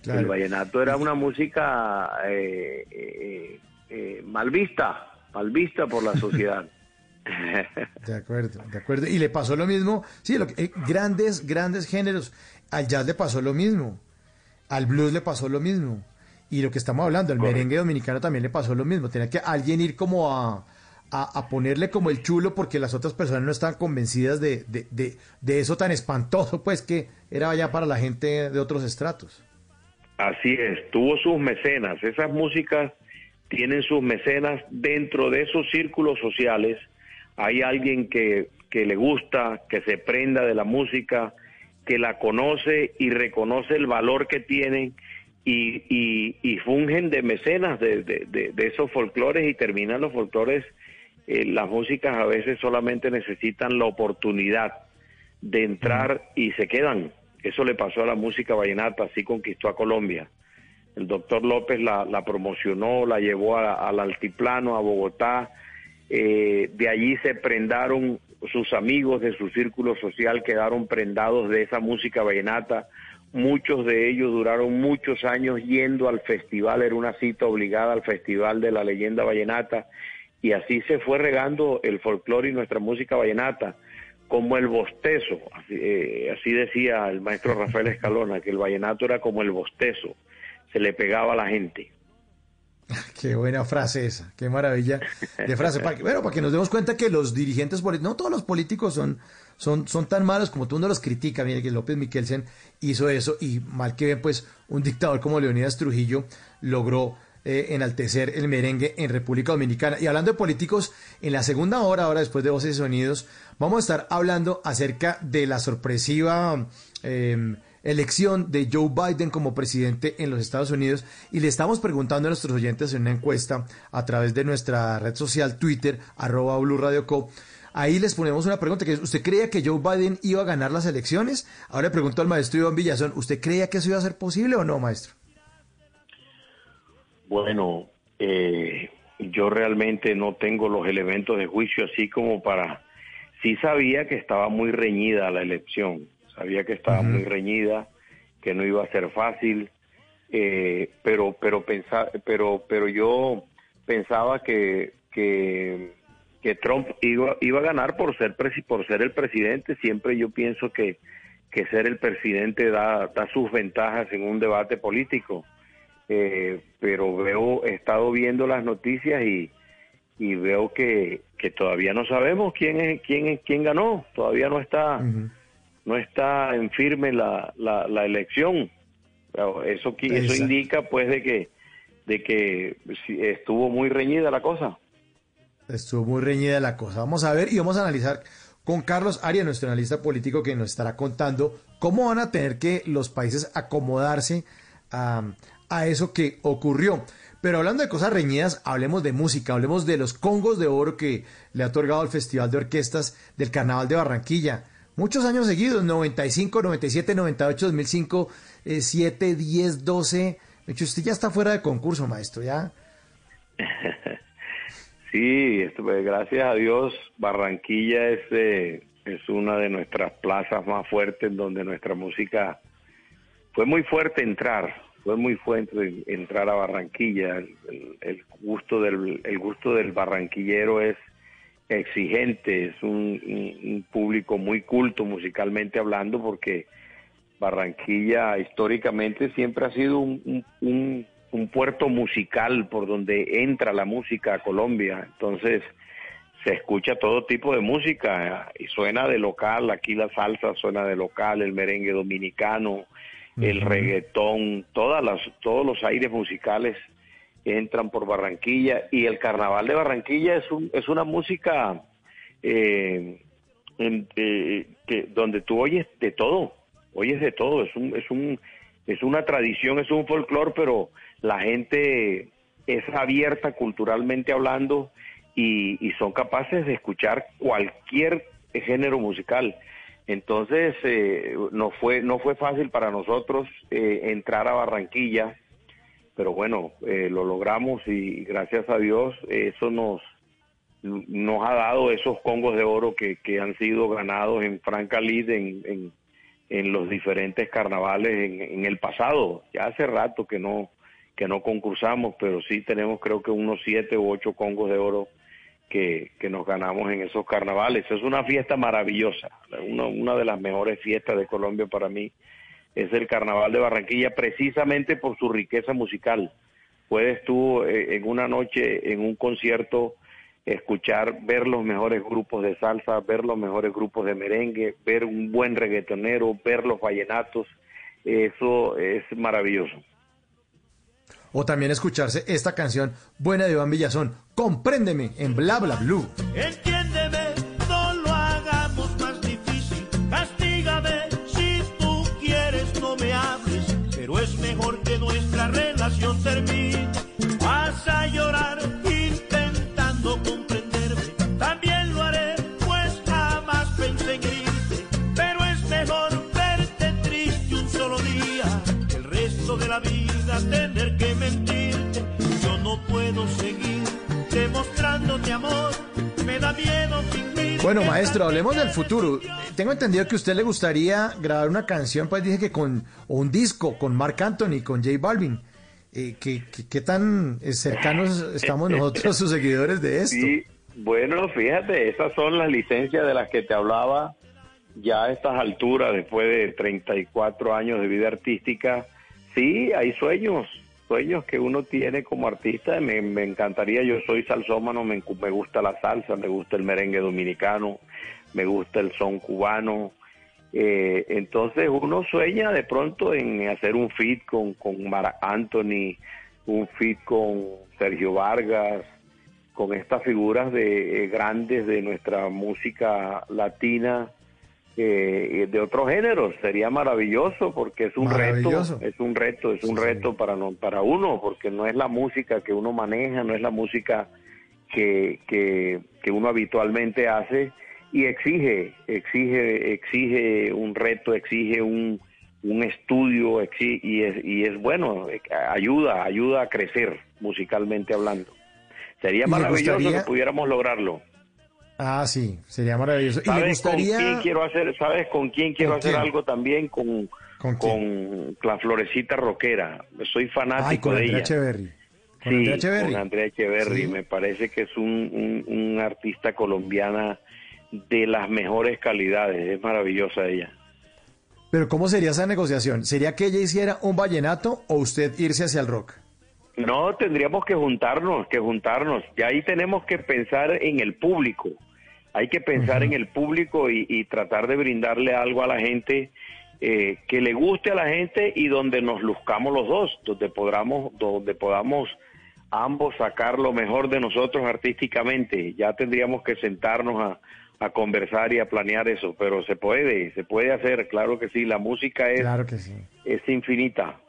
El vallenato era una música eh, eh, eh, mal vista, mal vista por la sociedad. De acuerdo, de acuerdo. Y le pasó lo mismo, sí, lo grandes, grandes géneros. Al jazz le pasó lo mismo, al blues le pasó lo mismo. Y lo que estamos hablando, al merengue dominicano también le pasó lo mismo. Tenía que alguien ir como a, a, ponerle como el chulo porque las otras personas no estaban convencidas de, de, eso tan espantoso, pues que era ya para la gente de otros estratos. Así es, tuvo sus mecenas, esas músicas tienen sus mecenas dentro de esos círculos sociales. Hay alguien que, que le gusta, que se prenda de la música, que la conoce y reconoce el valor que tienen y, y, y fungen de mecenas de, de, de esos folclores y terminan los folclores eh, las músicas a veces solamente necesitan la oportunidad de entrar y se quedan. Eso le pasó a la música vallenata, así conquistó a Colombia. El doctor López la, promocionó, la llevó al altiplano, a Bogotá. Eh, de allí se prendaron sus amigos de su círculo social, quedaron prendados de esa música vallenata. Muchos de ellos duraron muchos años yendo al festival, era una cita obligada al Festival de la Leyenda Vallenata y así se fue regando el folclore y nuestra música vallenata como el bostezo, eh, así, decía el maestro Rafael Escalona, que el vallenato era como el bostezo, se le pegaba a la gente. Qué buena frase esa, qué maravilla de frase. Bueno, para que nos demos cuenta que los dirigentes políticos, no todos los políticos son, son, son tan malos como tú no los critica. Mire que López Miquelsen hizo eso y mal que ven, pues un dictador como Leonidas Trujillo logró eh, enaltecer el merengue en República Dominicana. Y hablando de políticos, en la segunda hora, ahora después de Voces y Sonidos, vamos a estar hablando acerca de la sorpresiva em, elección de Joe Biden como presidente en los Estados Unidos y le estamos preguntando a nuestros oyentes en una encuesta a través de nuestra red social Twitter, arroba Blue Radio Co. Ahí les ponemos una pregunta que ¿usted creía que Joe Biden iba a ganar las elecciones? Ahora le pregunto al maestro Iván Villazón, ¿usted creía que eso iba a ser posible o no, maestro? Bueno, eh, yo realmente no tengo los elementos de juicio así como para... Sí sabía que estaba muy reñida la elección, sabía que estaba muy reñida, que no iba a ser fácil, eh, pero pero pensar, pero pero yo pensaba que que, que Trump iba iba a ganar por ser por ser el presidente. Siempre yo pienso que que ser el presidente da da sus ventajas en un debate político eh, pero veo, he estado viendo las noticias y, y veo que, que todavía no sabemos quién es quién es quién ganó, todavía no está no está en firme la, la, elección. Eso eso indica pues de que de que estuvo muy reñida la cosa. Estuvo muy reñida la cosa. Vamos a ver y vamos a analizar con Carlos Arias, nuestro analista político, que nos estará contando cómo van a tener que los países acomodarse a, eso que ocurrió. Pero hablando de cosas reñidas, hablemos de música, hablemos de los congos de oro que le ha otorgado el Festival de Orquestas del Carnaval de Barranquilla. Muchos años seguidos, 95, 97, 98, 2005, 7, 10, 12. De hecho, usted ya está fuera de concurso, maestro, ¿ya? Sí, pues, gracias a Dios, Barranquilla es, eh, es una de nuestras plazas más fuertes donde nuestra música fue muy fuerte entrar, fue muy fuerte entrar a Barranquilla. El, gusto del el gusto del barranquillero es exigente, es un, público muy culto musicalmente hablando, porque Barranquilla históricamente siempre ha sido un, un puerto musical por donde entra la música a Colombia. Entonces se escucha todo tipo de música y suena de local, aquí la salsa suena de local, el merengue dominicano, el reggaetón, todas las, todos los aires musicales entran por Barranquilla y el carnaval de Barranquilla es, un, es una música eh, en, eh, que donde tú oyes de todo, oyes de todo, es un, es un, es una tradición, es un folclore, pero la gente es abierta culturalmente hablando y, y son capaces de escuchar cualquier género musical. Entonces eh, no fue no fue fácil para nosotros eh, entrar a Barranquilla, pero bueno eh, lo logramos y gracias a Dios eso nos nos ha dado esos congos de oro que, que han sido ganados en Franca Lid en, en, en los diferentes carnavales en, en el pasado. Ya hace rato que no que no concursamos, pero sí tenemos creo que unos siete u ocho congos de oro que, que nos ganamos en esos carnavales. Es una fiesta maravillosa, una, una de las mejores fiestas de Colombia para mí es el Carnaval de Barranquilla, precisamente por su riqueza musical. Puedes tú eh, en una noche, en un concierto, escuchar, ver los mejores grupos de salsa, ver los mejores grupos de merengue, ver un buen reggaetonero, ver los vallenatos, eso es maravilloso. O también escucharse esta canción buena de Iván Villazón, Compréndeme, en Bla Bla Blue. Entiéndeme, amor. Me da miedo fingir Bueno, maestro, hablemos del futuro. Tengo entendido que a usted le gustaría grabar una canción, pues dije que con, o un disco con Marc Anthony, con J Balvin. Eh, ¿qué, qué, qué tan eh, cercanos estamos nosotros, sus seguidores, de esto? Sí, bueno, fíjate, esas son las licencias de las que te hablaba ya a estas alturas, después de 34 años de vida artística. Sí, hay sueños, sueños que uno tiene como artista. Me, encantaría, yo soy salsómano, me, me gusta la salsa, me gusta el merengue dominicano, me gusta el son cubano. Eh, entonces uno sueña de pronto en hacer un feat con, con Mara Anthony, un feat con Sergio Vargas, con estas figuras de eh, grandes de nuestra música latina eh, de otros géneros sería maravilloso porque es un reto es un reto es un Sí, reto para no, para uno porque no es la música que uno maneja no es la música que, que, que uno habitualmente hace y exige exige exige un reto exige un un estudio y es y es bueno ayuda ayuda a crecer musicalmente hablando. Sería ¿Y le maravilloso gustaría- que pudiéramos lograrlo Ah, sí, sería maravilloso. Y le ¿Sabes con gustaría... quién quiero hacer? ¿Sabes con quién quiero ¿Con hacer quién? algo también? Con, ¿Con con, la florecita rockera. Soy fanático Ay, con de Andrea ella. Echeverry. Con Sí, Andrea Echeverry. con Andrea Echeverry. Sí. Me parece que es un, un, un artista colombiana de las mejores calidades. Es maravillosa ella. Pero ¿cómo sería esa negociación? ¿Sería que ella hiciera un vallenato o usted irse hacia el rock? No, tendríamos que juntarnos, que juntarnos. Y ahí tenemos que pensar en el público. Hay que pensar en el público y, y tratar de brindarle algo a la gente eh, que le guste a la gente y donde nos luzcamos los dos, donde podamos, donde podamos ambos sacar lo mejor de nosotros artísticamente. Ya tendríamos que sentarnos a, a conversar y a planear eso, pero se puede, se puede hacer, claro que sí. La música es, Claro que sí. es infinita.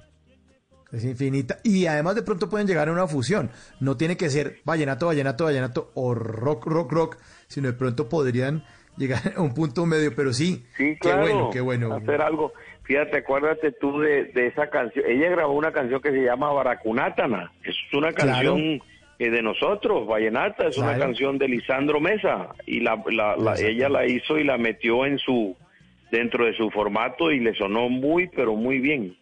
Es infinita. Y además de pronto pueden llegar a una fusión. No tiene que ser vallenato, vallenato, vallenato o rock, rock, rock, sino de pronto podrían llegar a un punto medio. Pero sí, Sí, qué claro. bueno, qué bueno. Hacer algo. Fíjate, acuérdate tú de, de esa canción. Ella grabó una canción que se llama Baracunátana. Es una canción eh, de nosotros, Vallenata. Es una canción de Lisandro Mesa. Y la, la- la- ella la hizo y la metió en su dentro de su formato y le sonó muy, pero muy bien.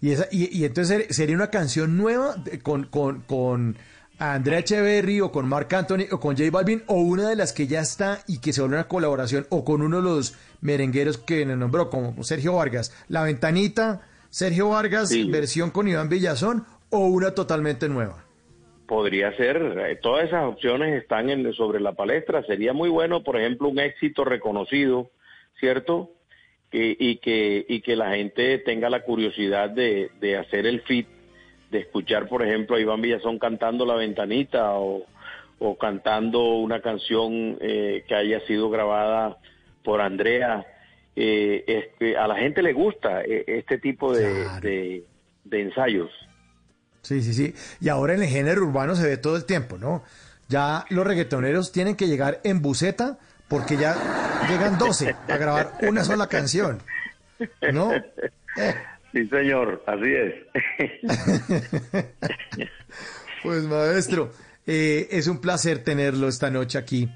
Y, esa, y, y entonces ser- sería una canción nueva de- con, con, con Andrea Echeverry o con Marc Anthony o con J Balvin o una de las que ya está y que se vuelve una colaboración o con uno de los merengueros que nos nombró como Sergio Vargas. La ventanita, Sergio Vargas, Sí. versión con Iván Villazón o una totalmente nueva. Podría ser, eh, todas esas opciones están en, sobre la palestra. Sería muy bueno, por ejemplo, un éxito reconocido, ¿cierto? Que- y, que, y que la gente tenga la curiosidad de, de hacer el fit, de escuchar, por ejemplo, a Iván Villazón cantando La Ventanita o, o cantando una canción eh, que haya sido grabada por Andrea. Eh, este, a la gente le gusta eh, este tipo de, Claro. de- de ensayos. Sí, sí, sí. Y ahora en el género urbano se ve todo el tiempo, ¿no? Ya los reggaetoneros tienen que llegar en buceta porque ya llegan 12 a grabar una sola canción. ¿No? Eh, Sí, señor, así es. pues maestro, eh, es un placer tenerlo esta noche aquí,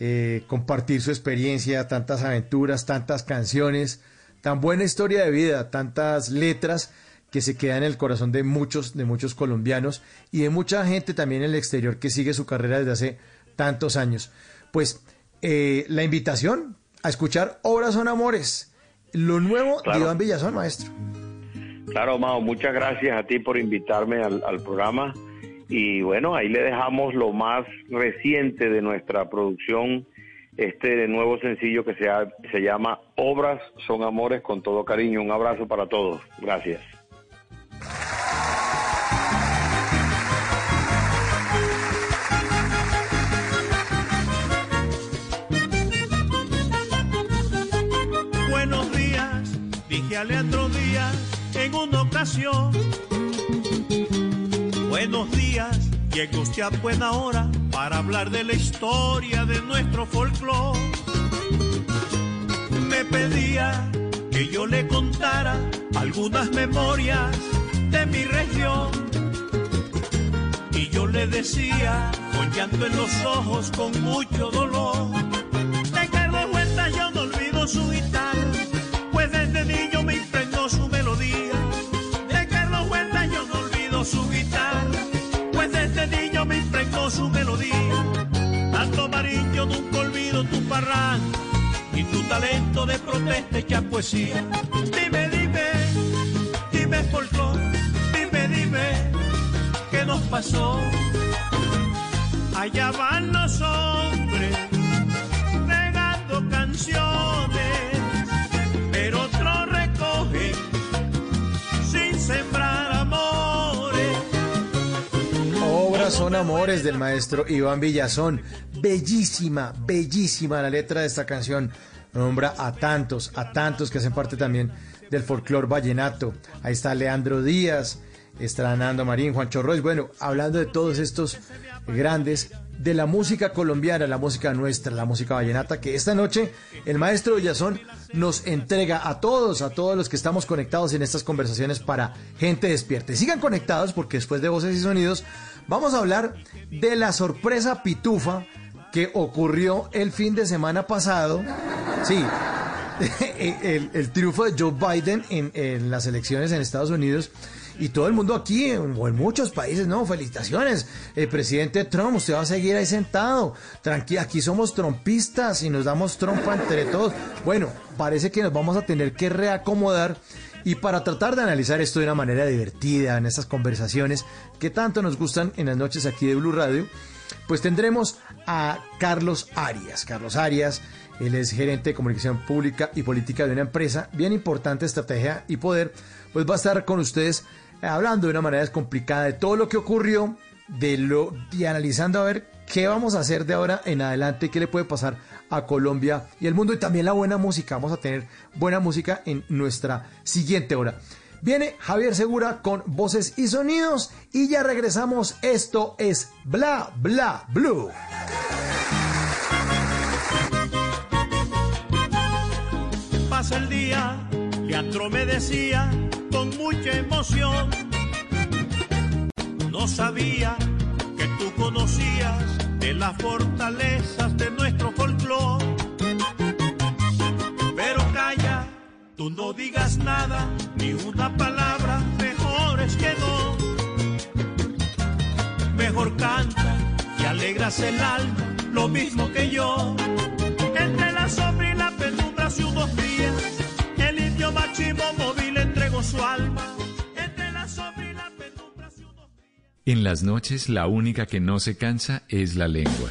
eh, compartir su experiencia, tantas aventuras, tantas canciones, tan buena historia de vida, tantas letras que se quedan en el corazón de muchos, de muchos colombianos y de mucha gente también en el exterior que sigue su carrera desde hace tantos años. Pues eh, la invitación a escuchar Obras son Amores, lo nuevo Claro. de Iván Villazón, maestro. Claro, Mao, muchas gracias a ti por invitarme al, programa. Y bueno, ahí le dejamos lo más reciente de nuestra producción, este nuevo sencillo que se, se llama Obras son Amores con todo cariño. Un abrazo para todos. Gracias. Buenos días, dije a Leandro Díaz en una ocasión. Buenos días, llega usted a buena hora para hablar de la historia de nuestro folclore. Me pedía que yo le contara algunas memorias de mi región. Y yo le decía, con llanto en los ojos, con mucho dolor. De Carlos Huerta yo no olvido su guitarra, y tu talento de protesta hecha poesía. Dime, dime, dime folclor, dime, dime, ¿qué nos pasó? Allá van los hombres regando canciones, pero otros recogen sin sembrar amores. Obras son amores del maestro Iván Villazón. Bellísima, bellísima la letra de esta canción. Nombra a tantos, a tantos que hacen parte también del folclore vallenato. Ahí está Leandro Díaz, está Nando Marín, Juancho Roy. Bueno, hablando de todos estos grandes de la música colombiana, la música nuestra, la música vallenata, que esta noche el maestro Villazón nos entrega a todos, a todos los que estamos conectados en estas conversaciones para gente despierta. Sigan conectados porque después de Voces y Sonidos vamos a hablar de la sorpresa pitufa que ocurrió el fin de semana pasado. Sí, el, el triunfo de Joe Biden en, en las elecciones en Estados Unidos y todo el mundo aquí, o en muchos países, no, felicitaciones. El presidente Trump, usted va a seguir ahí sentado. Tranquilo, aquí somos trompistas y nos damos trompa entre todos. Bueno, parece que nos vamos a tener que reacomodar. Y para tratar de analizar esto de una manera divertida en estas conversaciones que tanto nos gustan en las noches aquí de Blue Radio, pues tendremos a Carlos Arias. Carlos Arias, él es gerente de comunicación pública y política de una empresa bien importante, estrategia y poder, pues va a estar con ustedes eh, hablando de una manera descomplicada de todo lo que ocurrió, de lo y analizando a ver qué vamos a hacer de ahora en adelante, qué le puede pasar a Colombia y el mundo y también la buena música. Vamos a tener buena música en nuestra siguiente hora. Viene Javier Segura con voces y sonidos y ya regresamos. Esto es Bla Bla Blue. Pasa el día, Leandro me decía con mucha emoción. No sabía que tú conocías de las fortalezas de nuestro folclore. Tú no digas nada, ni una palabra, mejor es que no. Mejor canta y alegras el alma, lo mismo que yo. Entre la sombra y la penumbra hace unos días, el indio máximo móvil entregó su alma. Entre la sombra y la penumbra hace unos días. En las noches la única que no se cansa es la lengua.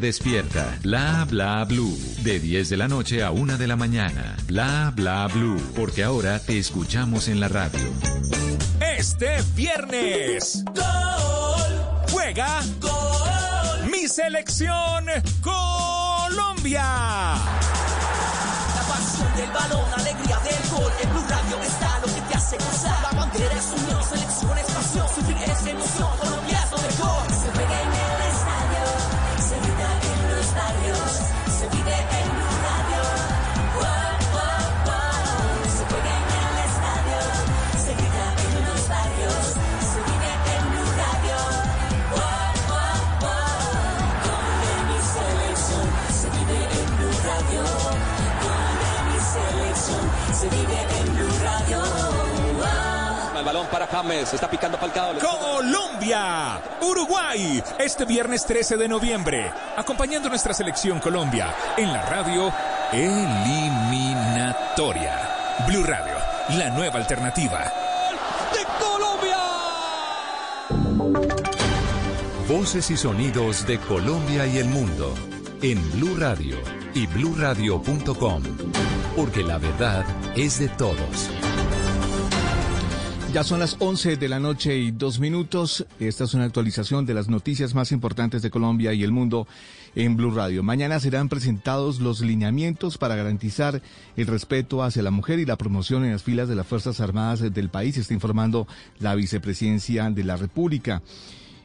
despierta. Bla bla blue. De 10 de la noche a 1 de la mañana. Bla bla blue. Porque ahora te escuchamos en la radio. Este viernes juega mi selección Colombia. La pasión del balón, alegría del gol. En Blue Radio está lo que te hace gozar. La bandera es unión, selección para James, está picando Falcao. Colombia, Uruguay, este viernes 13 de noviembre, acompañando nuestra selección Colombia en la radio Eliminatoria. Blue Radio, la nueva alternativa. ¡De Colombia! Voces y sonidos de Colombia y el mundo en Blue Radio y bluradio.com. Porque la verdad es de todos. Ya son las 11 de la noche y dos minutos. Esta es una actualización de las noticias más importantes de Colombia y el mundo en Blue Radio. Mañana serán presentados los lineamientos para garantizar el respeto hacia la mujer y la promoción en las filas de las Fuerzas Armadas del país, está informando la Vicepresidencia de la República.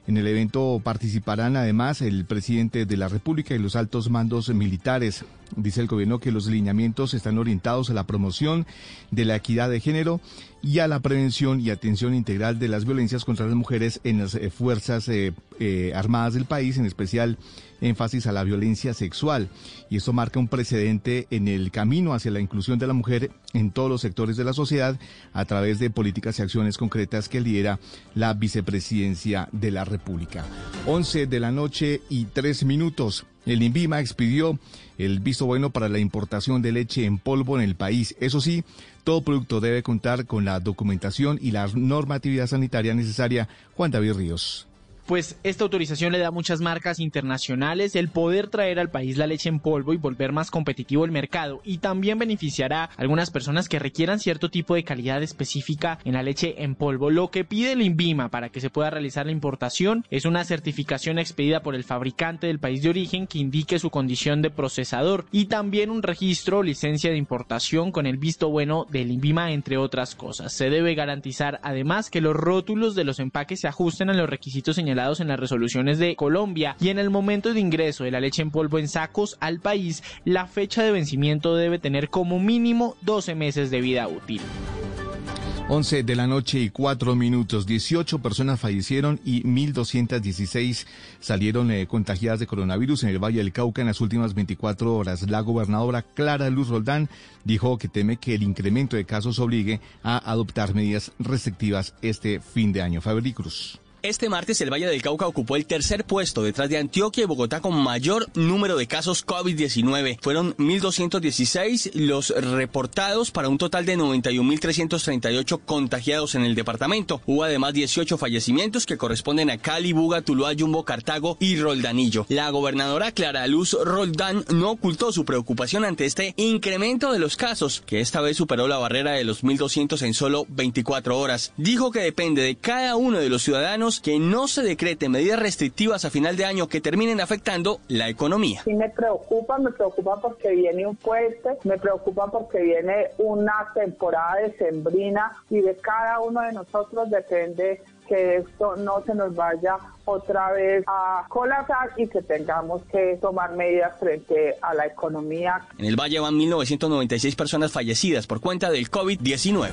En el evento participarán además el presidente de la República y los altos mandos militares. Dice el gobierno que los lineamientos están orientados a la promoción de la equidad de género y a la prevención y atención integral de las violencias contra las mujeres en las eh, Fuerzas eh, eh, Armadas del país, en especial énfasis a la violencia sexual. Y esto marca un precedente en el camino hacia la inclusión de la mujer en todos los sectores de la sociedad a través de políticas y acciones concretas que lidera la vicepresidencia de la República. 11 de la noche y 3 minutos. El INVIMA expidió el visto bueno para la importación de leche en polvo en el país. Eso sí, todo producto debe contar con la documentación y la normatividad sanitaria necesaria. Juan David Ríos. Pues esta autorización le da a muchas marcas internacionales el poder traer al país la leche en polvo y volver más competitivo el mercado y también beneficiará a algunas personas que requieran cierto tipo de calidad específica en la leche en polvo. Lo que pide el INVIMA para que se pueda realizar la importación es una certificación expedida por el fabricante del país de origen que indique su condición de procesador y también un registro o licencia de importación con el visto bueno del INVIMA entre otras cosas. Se debe garantizar además que los rótulos de los empaques se ajusten a los requisitos señalados en las resoluciones de Colombia y en el momento de ingreso de la leche en polvo en sacos al país, la fecha de vencimiento debe tener como mínimo 12 meses de vida útil. 11 de la noche y 4 minutos. 18 personas fallecieron y 1.216 salieron eh, contagiadas de coronavirus en el Valle del Cauca en las últimas 24 horas. La gobernadora Clara Luz Roldán dijo que teme que el incremento de casos obligue a adoptar medidas restrictivas este fin de año. Fabri. Este martes el Valle del Cauca ocupó el tercer puesto detrás de Antioquia y Bogotá con mayor número de casos COVID-19. Fueron 1.216 los reportados para un total de 91.338 contagiados en el departamento. Hubo además 18 fallecimientos que corresponden a Cali, Buga, Tuluá, Yumbo, Cartago y Roldanillo. La gobernadora Clara Luz Roldán no ocultó su preocupación ante este incremento de los casos, que esta vez superó la barrera de los 1.200 en solo 24 horas. Dijo que depende de cada uno de los ciudadanos que no se decreten medidas restrictivas a final de año que terminen afectando la economía. Sí me preocupa, me preocupa porque viene un puente, me preocupa porque viene una temporada decembrina y de cada uno de nosotros depende que esto no se nos vaya otra vez a colapsar y que tengamos que tomar medidas frente a la economía. En el Valle van 1.996 personas fallecidas por cuenta del COVID-19.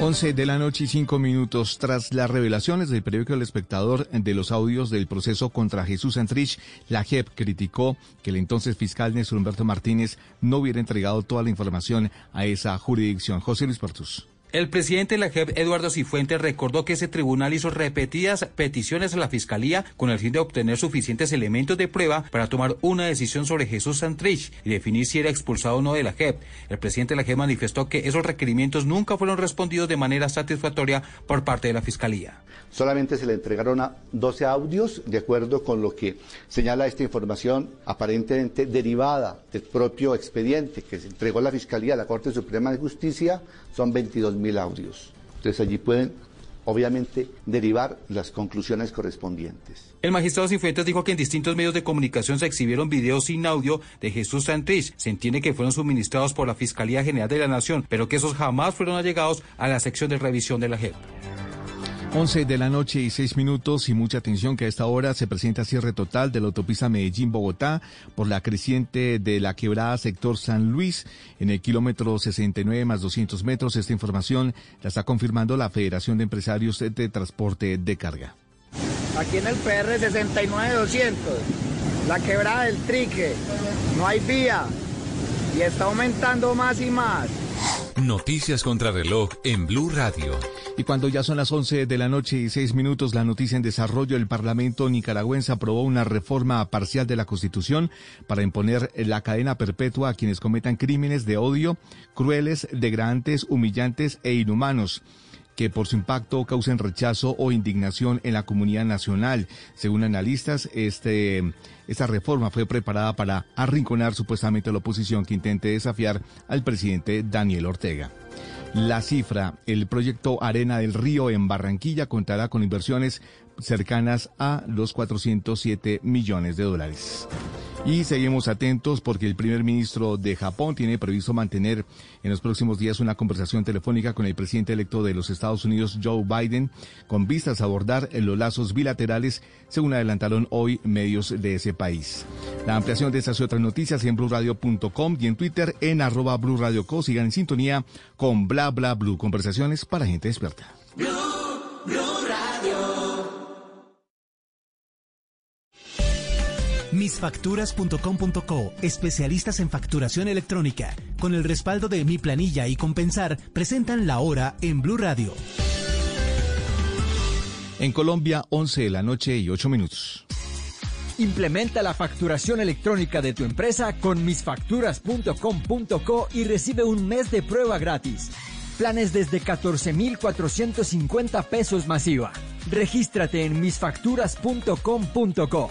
11 de la noche y 5 minutos. Tras las revelaciones del periódico El Espectador de los audios del proceso contra Jesús Santrich, la JEP criticó que el entonces fiscal Néstor Humberto Martínez no hubiera entregado toda la información a esa jurisdicción. José Luis Pertus. El presidente de la JEP, Eduardo Cifuentes, recordó que ese tribunal hizo repetidas peticiones a la Fiscalía con el fin de obtener suficientes elementos de prueba para tomar una decisión sobre Jesús Santrich y definir si era expulsado o no de la JEP. El presidente de la JEP manifestó que esos requerimientos nunca fueron respondidos de manera satisfactoria por parte de la Fiscalía. Solamente se le entregaron a 12 audios de acuerdo con lo que señala esta información aparentemente derivada del propio expediente que se entregó a la Fiscalía a la Corte Suprema de Justicia, son 22 mil audios. Entonces allí pueden obviamente derivar las conclusiones correspondientes. El magistrado Cifuentes dijo que en distintos medios de comunicación se exhibieron videos sin audio de Jesús Santrich. Se entiende que fueron suministrados por la Fiscalía General de la Nación, pero que esos jamás fueron allegados a la sección de revisión de la JEP. 11 de la noche y 6 minutos y mucha atención que a esta hora se presenta cierre total de la autopista Medellín-Bogotá por la creciente de la quebrada sector San Luis en el kilómetro 69 más 200 metros. Esta información la está confirmando la Federación de Empresarios de Transporte de Carga. Aquí en el PR 69200, la quebrada del Trique, no hay vía y está aumentando más y más. Noticias contra reloj en Blue Radio. Y cuando ya son las 11 de la noche y 6 minutos, la noticia en desarrollo, el Parlamento nicaragüense aprobó una reforma parcial de la Constitución para imponer la cadena perpetua a quienes cometan crímenes de odio, crueles, degradantes, humillantes e inhumanos que por su impacto causen rechazo o indignación en la comunidad nacional. Según analistas, este, esta reforma fue preparada para arrinconar supuestamente a la oposición que intente desafiar al presidente Daniel Ortega. La cifra, el proyecto Arena del Río en Barranquilla contará con inversiones cercanas a los 407 millones de dólares. Y seguimos atentos porque el primer ministro de Japón tiene previsto mantener en los próximos días una conversación telefónica con el presidente electo de los Estados Unidos, Joe Biden, con vistas a abordar los lazos bilaterales, según adelantaron hoy medios de ese país. La ampliación de estas y otras noticias en blurradio.com y en Twitter en arroba blurradioco. Sigan en sintonía con bla bla blue. Conversaciones para gente despierta. Misfacturas.com.co, especialistas en facturación electrónica, con el respaldo de Mi Planilla y Compensar, presentan la hora en Blue Radio. En Colombia, 11 de la noche y 8 minutos. Implementa la facturación electrónica de tu empresa con misfacturas.com.co y recibe un mes de prueba gratis. Planes desde 14,450 pesos masiva. Regístrate en misfacturas.com.co.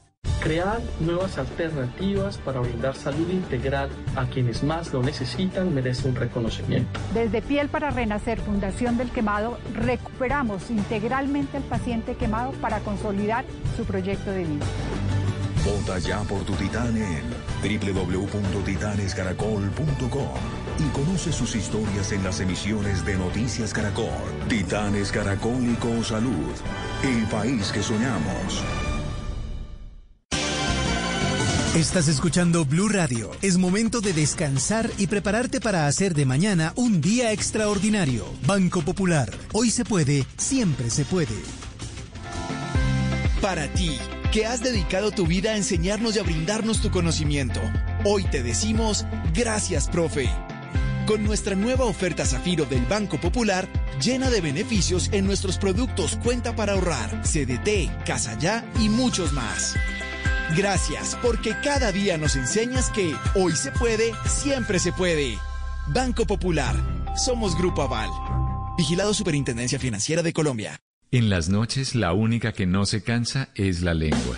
Crear nuevas alternativas para brindar salud integral a quienes más lo necesitan merece un reconocimiento. Desde Piel para Renacer, Fundación del Quemado, recuperamos integralmente al paciente quemado para consolidar su proyecto de vida. Vota ya por tu titán en www.titanescaracol.com y conoce sus historias en las emisiones de Noticias Caracol. Titanes Caracólico Salud, el país que soñamos. Estás escuchando Blue Radio. Es momento de descansar y prepararte para hacer de mañana un día extraordinario. Banco Popular. Hoy se puede, siempre se puede. Para ti, que has dedicado tu vida a enseñarnos y a brindarnos tu conocimiento, hoy te decimos gracias, profe. Con nuestra nueva oferta Zafiro del Banco Popular, llena de beneficios en nuestros productos Cuenta para ahorrar, CDT, Casa Ya y muchos más. Gracias, porque cada día nos enseñas que hoy se puede, siempre se puede. Banco Popular. Somos Grupo Aval. Vigilado Superintendencia Financiera de Colombia. En las noches la única que no se cansa es la lengua.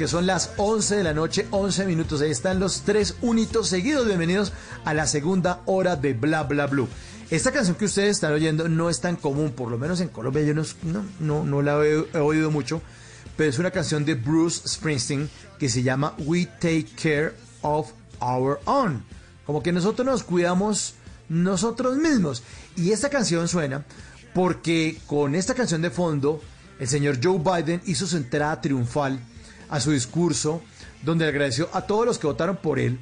Porque son las 11 de la noche, 11 minutos. Ahí están los tres unitos seguidos. Bienvenidos a la segunda hora de Bla Bla Blue. Esta canción que ustedes están oyendo no es tan común, por lo menos en Colombia yo no, no, no, la he oído mucho, pero es una canción de Bruce Springsteen que se llama We Take Care of Our Own. Como que nosotros nos cuidamos nosotros mismos. Y esta canción suena porque con esta canción de fondo, el señor Joe Biden hizo su entrada triunfal a su discurso, donde agradeció a todos los que votaron por él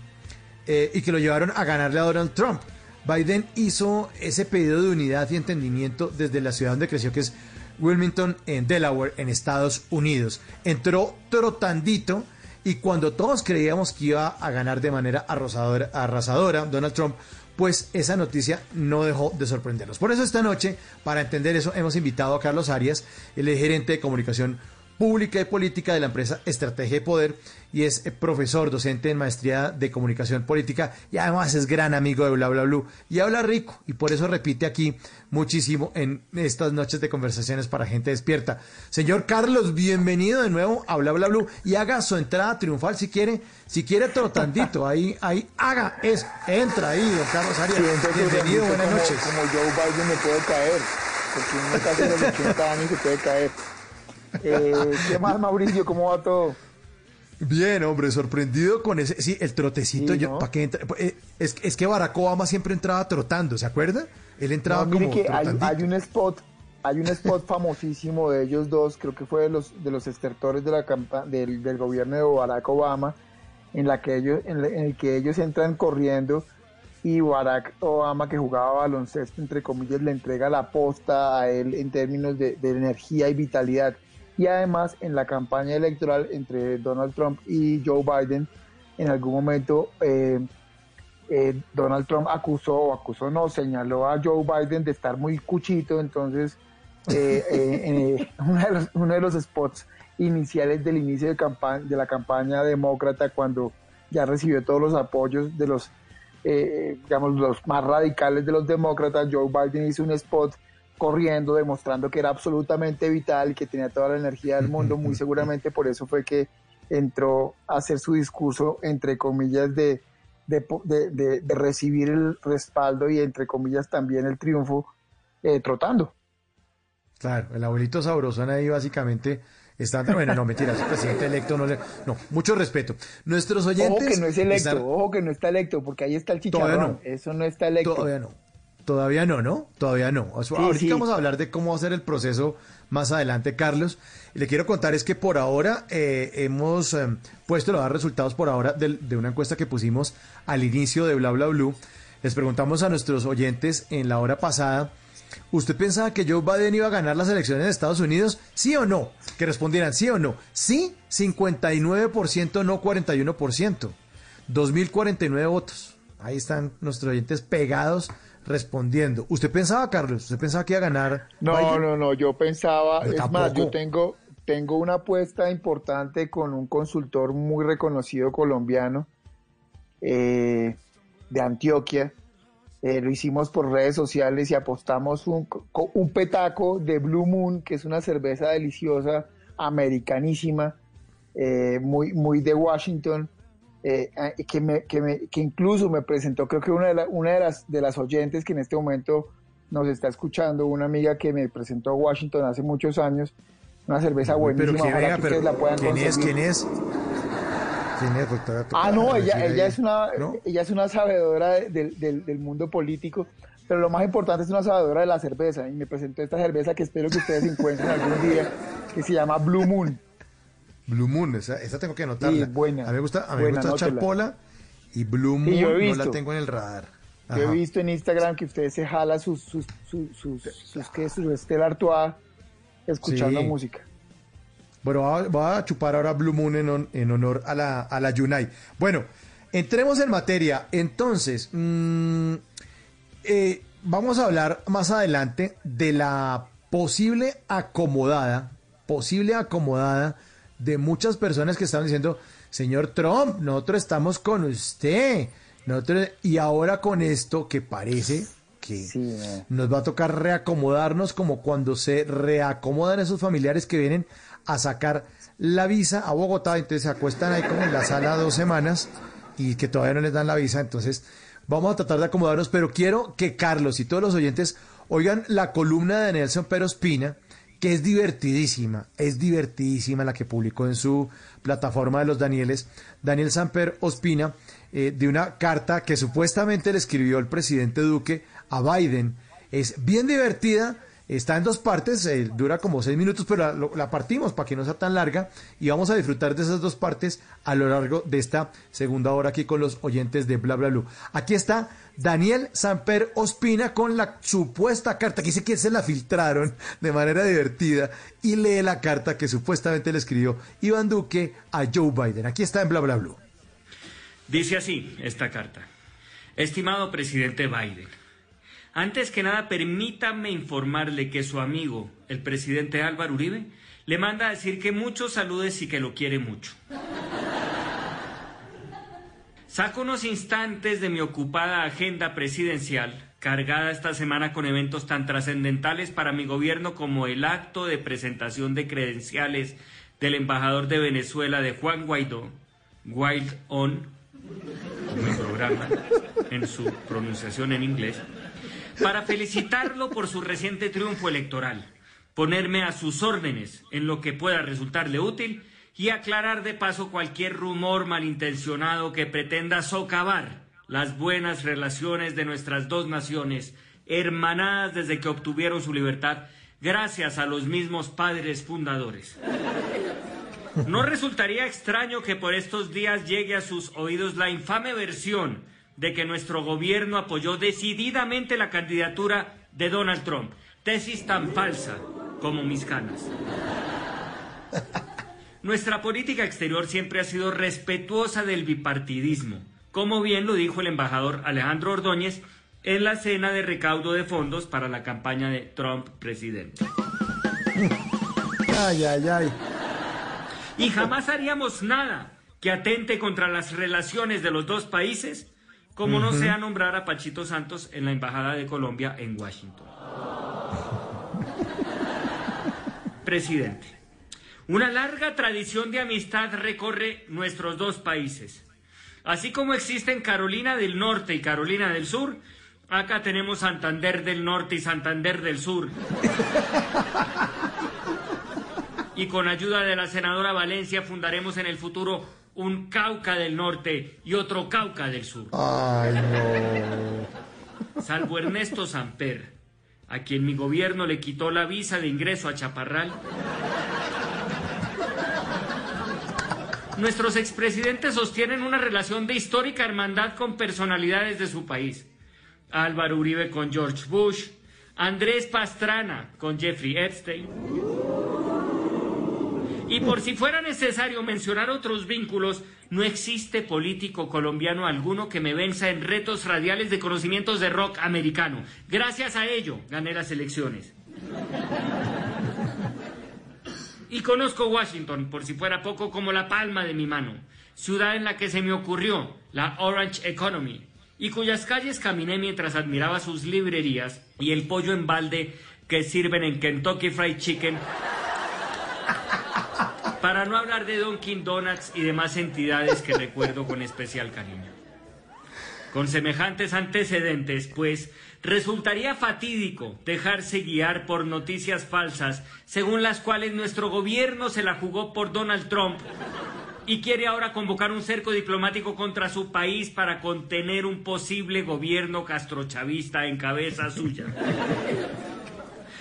eh, y que lo llevaron a ganarle a Donald Trump. Biden hizo ese pedido de unidad y entendimiento desde la ciudad donde creció, que es Wilmington, en Delaware, en Estados Unidos. Entró trotandito y cuando todos creíamos que iba a ganar de manera arrasadora, arrasadora Donald Trump, pues esa noticia no dejó de sorprendernos. Por eso esta noche, para entender eso, hemos invitado a Carlos Arias, el gerente de comunicación pública y política de la empresa Estrategia y Poder y es eh, profesor docente en maestría de comunicación política y además es gran amigo de Bla Bla Blue y habla rico y por eso repite aquí muchísimo en estas noches de conversaciones para gente despierta. Señor Carlos, bienvenido de nuevo a Bla Bla Blue y haga su entrada triunfal si quiere, si quiere trotandito, ahí, ahí haga eso, entra ahí, don Carlos Arias. Bienvenido, como- buenas noches. Como Joe Biden me puede caer, porque uno casi de los 80 años se puede caer. Eh, ¿Qué más, Mauricio? ¿Cómo va todo? Bien, hombre, sorprendido con ese, sí, el trotecito, Sí, yo, ¿no? ¿para qué entra? Eh, Es, es que Barack Obama siempre entraba trotando, ¿se acuerda? Él entraba No, mire como que hay, un spot, hay un spot famosísimo de ellos dos, creo que fue de los de los estertores de la del, del gobierno de Barack Obama, en la que ellos, en, la- en el que ellos entran corriendo y Barack Obama que jugaba baloncesto entre comillas le entrega la posta a él en términos de, de energía y vitalidad. Y además en la campaña electoral entre Donald Trump y Joe Biden, en algún momento eh, eh, Donald Trump acusó, o acusó no, señaló a Joe Biden de estar muy cuchito, entonces eh, eh, eh, uno, de los, uno de los spots iniciales del inicio de, campa- de la campaña demócrata, cuando ya recibió todos los apoyos de los, digamos, los más radicales de los demócratas, Joe Biden hizo un spot corriendo, demostrando que era absolutamente vital, que tenía toda la energía del mundo, muy seguramente por eso fue que entró a hacer su discurso, entre comillas, de, de, de- recibir el respaldo y, entre comillas, también el triunfo, eh, trotando. Claro, el abuelito sabrosón ahí básicamente está. Bueno, no, mentira, es presidente electo. No, le- no, mucho respeto. Nuestros oyentes. Ojo que no es electo, están- ojo que no está electo, porque ahí está el chicharrón. no. Eso no está electo. Todavía no. Todavía no, ¿no? Todavía no. Sí, ahorita sí. vamos a hablar de cómo va a ser el proceso más adelante, Carlos. Le quiero contar es que por ahora eh, hemos eh, puesto los resultados por ahora del- de, una encuesta que pusimos al inicio de Bla Bla Blue. Les preguntamos a nuestros oyentes en la hora pasada, ¿usted pensaba que Joe Biden iba a ganar las elecciones de Estados Unidos? ¿Sí o no? Que respondieran sí o no. Sí, 59%, no 41%. 2049 votos. Ahí están nuestros oyentes pegados respondiendo. ¿Usted pensaba, Carlos? ¿Usted pensaba que iba a ganar? No, Biden? no, no, yo pensaba, Yo es más, yo tengo, tengo una apuesta importante con un consultor muy reconocido colombiano eh, de Antioquia. Eh, lo hicimos por redes sociales y apostamos un, un petaco de Blue Moon, que es una cerveza deliciosa, americanísima, eh, muy, muy de Washington, eh, eh, que, me- que, me- que incluso me presentó, creo que una de, la- una de, las, de las oyentes que en este momento nos está escuchando, una amiga que me presentó a Washington hace muchos años, una cerveza buenísima, pero que ojalá venga, que pero ustedes la puedan ¿quién es? ¿Quién es? ¿Quién es? Ah, no, ella, es una, ¿No? ella es una sabedora de- del- del, del mundo político, pero lo más importante es una sabedora de la cerveza. Y me presentó esta cerveza que espero que ustedes encuentren algún día, que se llama Blue Moon. Blue Moon, esa, esa tengo que anotarla. Sí, buena, A mí me gusta, a mí me gusta echar anótela. pola y Blue Moon Y yo he no la visto. tengo en el radar. Yo he visto en Instagram que ustedes se jala sus, sus, sus, sus, sus, ¿qué? sus Artois escuchando Sí. música. Bueno, va- va a chupar ahora Blue Moon en, en honor a la, a la Yunai. Bueno, entremos en materia. Entonces, mm, eh, vamos a hablar más adelante de la posible acomodada, posible acomodada de muchas personas que están diciendo, señor Trump, nosotros estamos con usted. Nosotros, y ahora con esto que parece que nos va a tocar reacomodarnos como cuando se reacomodan esos familiares que vienen a sacar la visa a Bogotá, entonces se acuestan ahí como en la sala dos semanas y que todavía no les dan la visa, entonces vamos a tratar de acomodarnos, pero quiero que Carlos y todos los oyentes oigan la columna de Nelson Perospina, que es divertidísima, es divertidísima la que publicó en su plataforma de los Danieles, Daniel Samper Ospina, eh, de una carta que supuestamente le escribió el presidente Duque a Biden. Es bien divertida, está en dos partes, eh, dura como seis minutos, pero la, partimos para que no sea tan larga y vamos a disfrutar de esas dos partes a lo largo de esta segunda hora aquí con los oyentes de Bla Bla Blue. Aquí está Daniel Samper Ospina con la supuesta carta, que dice que se la filtraron de manera divertida y lee la carta que supuestamente le escribió Iván Duque a Joe Biden. Aquí está en Bla Bla Blue. Dice así esta carta. Estimado presidente Biden, antes que nada permítame informarle que su amigo, el presidente Álvaro Uribe, le manda a decir que muchos saludes y que lo quiere mucho. Saco unos instantes de mi ocupada agenda presidencial, cargada esta semana con eventos tan trascendentales para mi gobierno como el acto de presentación de credenciales del embajador de Venezuela de Juan Guaidó, Wild On, en su pronunciación en inglés, para felicitarlo por su reciente triunfo electoral, ponerme a sus órdenes en lo que pueda resultarle útil y aclarar de paso cualquier rumor malintencionado que pretenda socavar las buenas relaciones de nuestras dos naciones, hermanadas desde que obtuvieron su libertad gracias a los mismos padres fundadores. No resultaría extraño que por estos días llegue a sus oídos la infame versión de que nuestro gobierno apoyó decididamente la candidatura de Donald Trump, tesis tan falsa como mis canas. Nuestra política exterior siempre ha sido respetuosa del bipartidismo, como bien lo dijo el embajador Alejandro Ordóñez en la cena de recaudo de fondos para la campaña de Trump presidente. Ay, ay, ay. Y jamás haríamos nada que atente contra las relaciones de los dos países, como no sea nombrar a Pachito Santos en la Embajada de Colombia en Washington. Presidente, una larga tradición de amistad recorre nuestros dos países. Así como existen Carolina del Norte y Carolina del Sur, acá tenemos Santander del Norte y Santander del Sur. Y con ayuda de la senadora Valencia fundaremos en el futuro un Cauca del Norte y otro Cauca del Sur. Ay, no. Salvo Ernesto Samper, a quien mi gobierno le quitó la visa de ingreso a Chaparral. Nuestros expresidentes sostienen una relación de histórica hermandad con personalidades de su país. Álvaro Uribe con George Bush, Andrés Pastrana con Jeffrey Epstein y por si fuera necesario mencionar otros vínculos, no existe político colombiano alguno que me venza en retos radiales de conocimientos de rock americano. Gracias a ello gané las elecciones. Y conozco Washington, por si fuera poco, como la palma de mi mano. Ciudad en la que se me ocurrió la Orange Economy y cuyas calles caminé mientras admiraba sus librerías y el pollo en balde que sirven en Kentucky Fried Chicken. Para no hablar de Dunkin' Donuts y demás entidades que recuerdo con especial cariño. Con semejantes antecedentes, pues, resultaría fatídico dejarse guiar por noticias falsas según las cuales nuestro gobierno se la jugó por Donald Trump y quiere ahora convocar un cerco diplomático contra su país para contener un posible gobierno castrochavista en cabeza suya.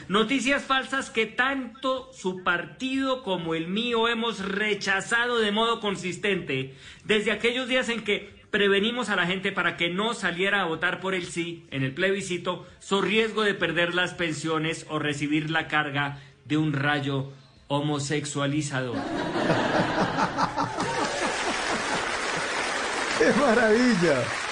Noticias falsas que tanto su partido como el mío hemos rechazado de modo consistente desde aquellos días en que prevenimos a la gente para que no saliera a votar por el sí en el plebiscito, su riesgo de perder las pensiones o recibir la carga de un rayo homosexualizador. ¡Qué maravilla!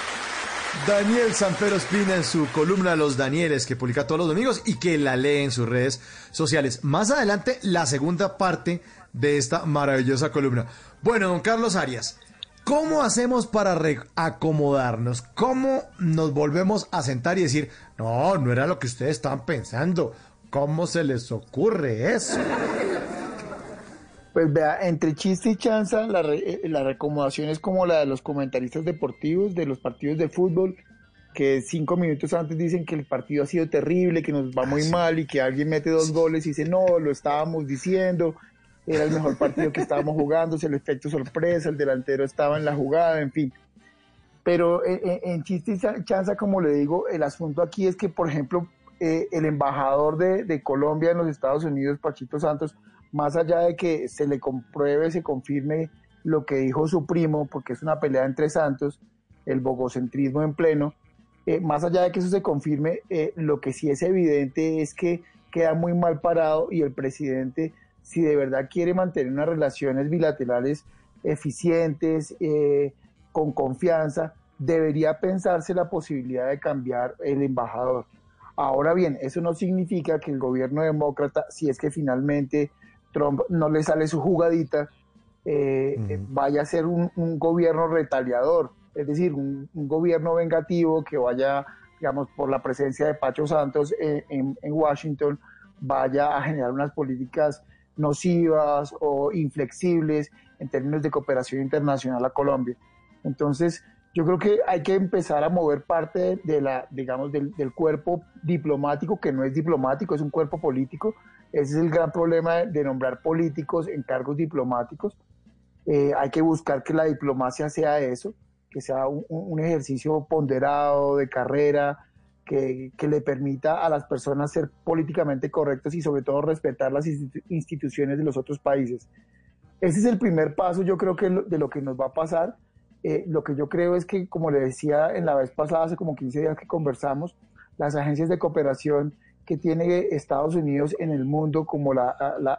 Daniel Sanpero Espina en su columna Los Danieles, que publica todos los domingos y que la lee en sus redes sociales. Más adelante, la segunda parte de esta maravillosa columna. Bueno, don Carlos Arias, ¿cómo hacemos para acomodarnos? ¿Cómo nos volvemos a sentar y decir, no, no era lo que ustedes estaban pensando? ¿Cómo se les ocurre eso? Pues vea, entre chiste y chanza, la, re- eh, la recomendación es como la de los comentaristas deportivos de los partidos de fútbol, que cinco minutos antes dicen que el partido ha sido terrible, que nos va muy mal y que alguien mete dos goles y dice, no, lo estábamos diciendo, era el mejor partido que estábamos jugando, es el efecto sorpresa, el delantero estaba en la jugada, en fin. Pero en, en- en chiste y cha- chanza, como le digo, el asunto aquí es que, por ejemplo, eh, el embajador de, de Colombia en los Estados Unidos, Pachito Santos, más allá de que se le compruebe, se confirme lo que dijo su primo, porque es una pelea entre santos, el bogocentrismo en pleno, eh, más allá de que eso se confirme, eh, lo que sí es evidente es que queda muy mal parado y el presidente, si de verdad quiere mantener unas relaciones bilaterales eficientes, eh, con confianza, debería pensarse la posibilidad de cambiar el embajador. Ahora bien, eso no significa que el gobierno demócrata, si es que finalmente Trump no le sale su jugadita, eh, eh, vaya a ser un, un gobierno retaliador, es decir, un, un gobierno vengativo que vaya, digamos, por la presencia de Pacho Santos en, en- en Washington, vaya a generar unas políticas nocivas o inflexibles en términos de cooperación internacional a Colombia. Entonces, yo creo que hay que empezar a mover parte de la, digamos, del, del cuerpo diplomático, que no es diplomático, es un cuerpo político. Ese es el gran problema de, nombrar políticos en cargos diplomáticos. Eh, hay que buscar que la diplomacia sea eso, que sea un, ejercicio ponderado de carrera, que, que le permita a las personas ser políticamente correctos y sobre todo respetar las institu- instituciones de los otros países. Ese es el primer paso, yo creo que de lo que nos va a pasar. Eh, lo que yo creo es que, como le decía en la vez pasada, hace como 15 días que conversamos, las agencias de cooperación que tiene Estados Unidos en el mundo, como, la,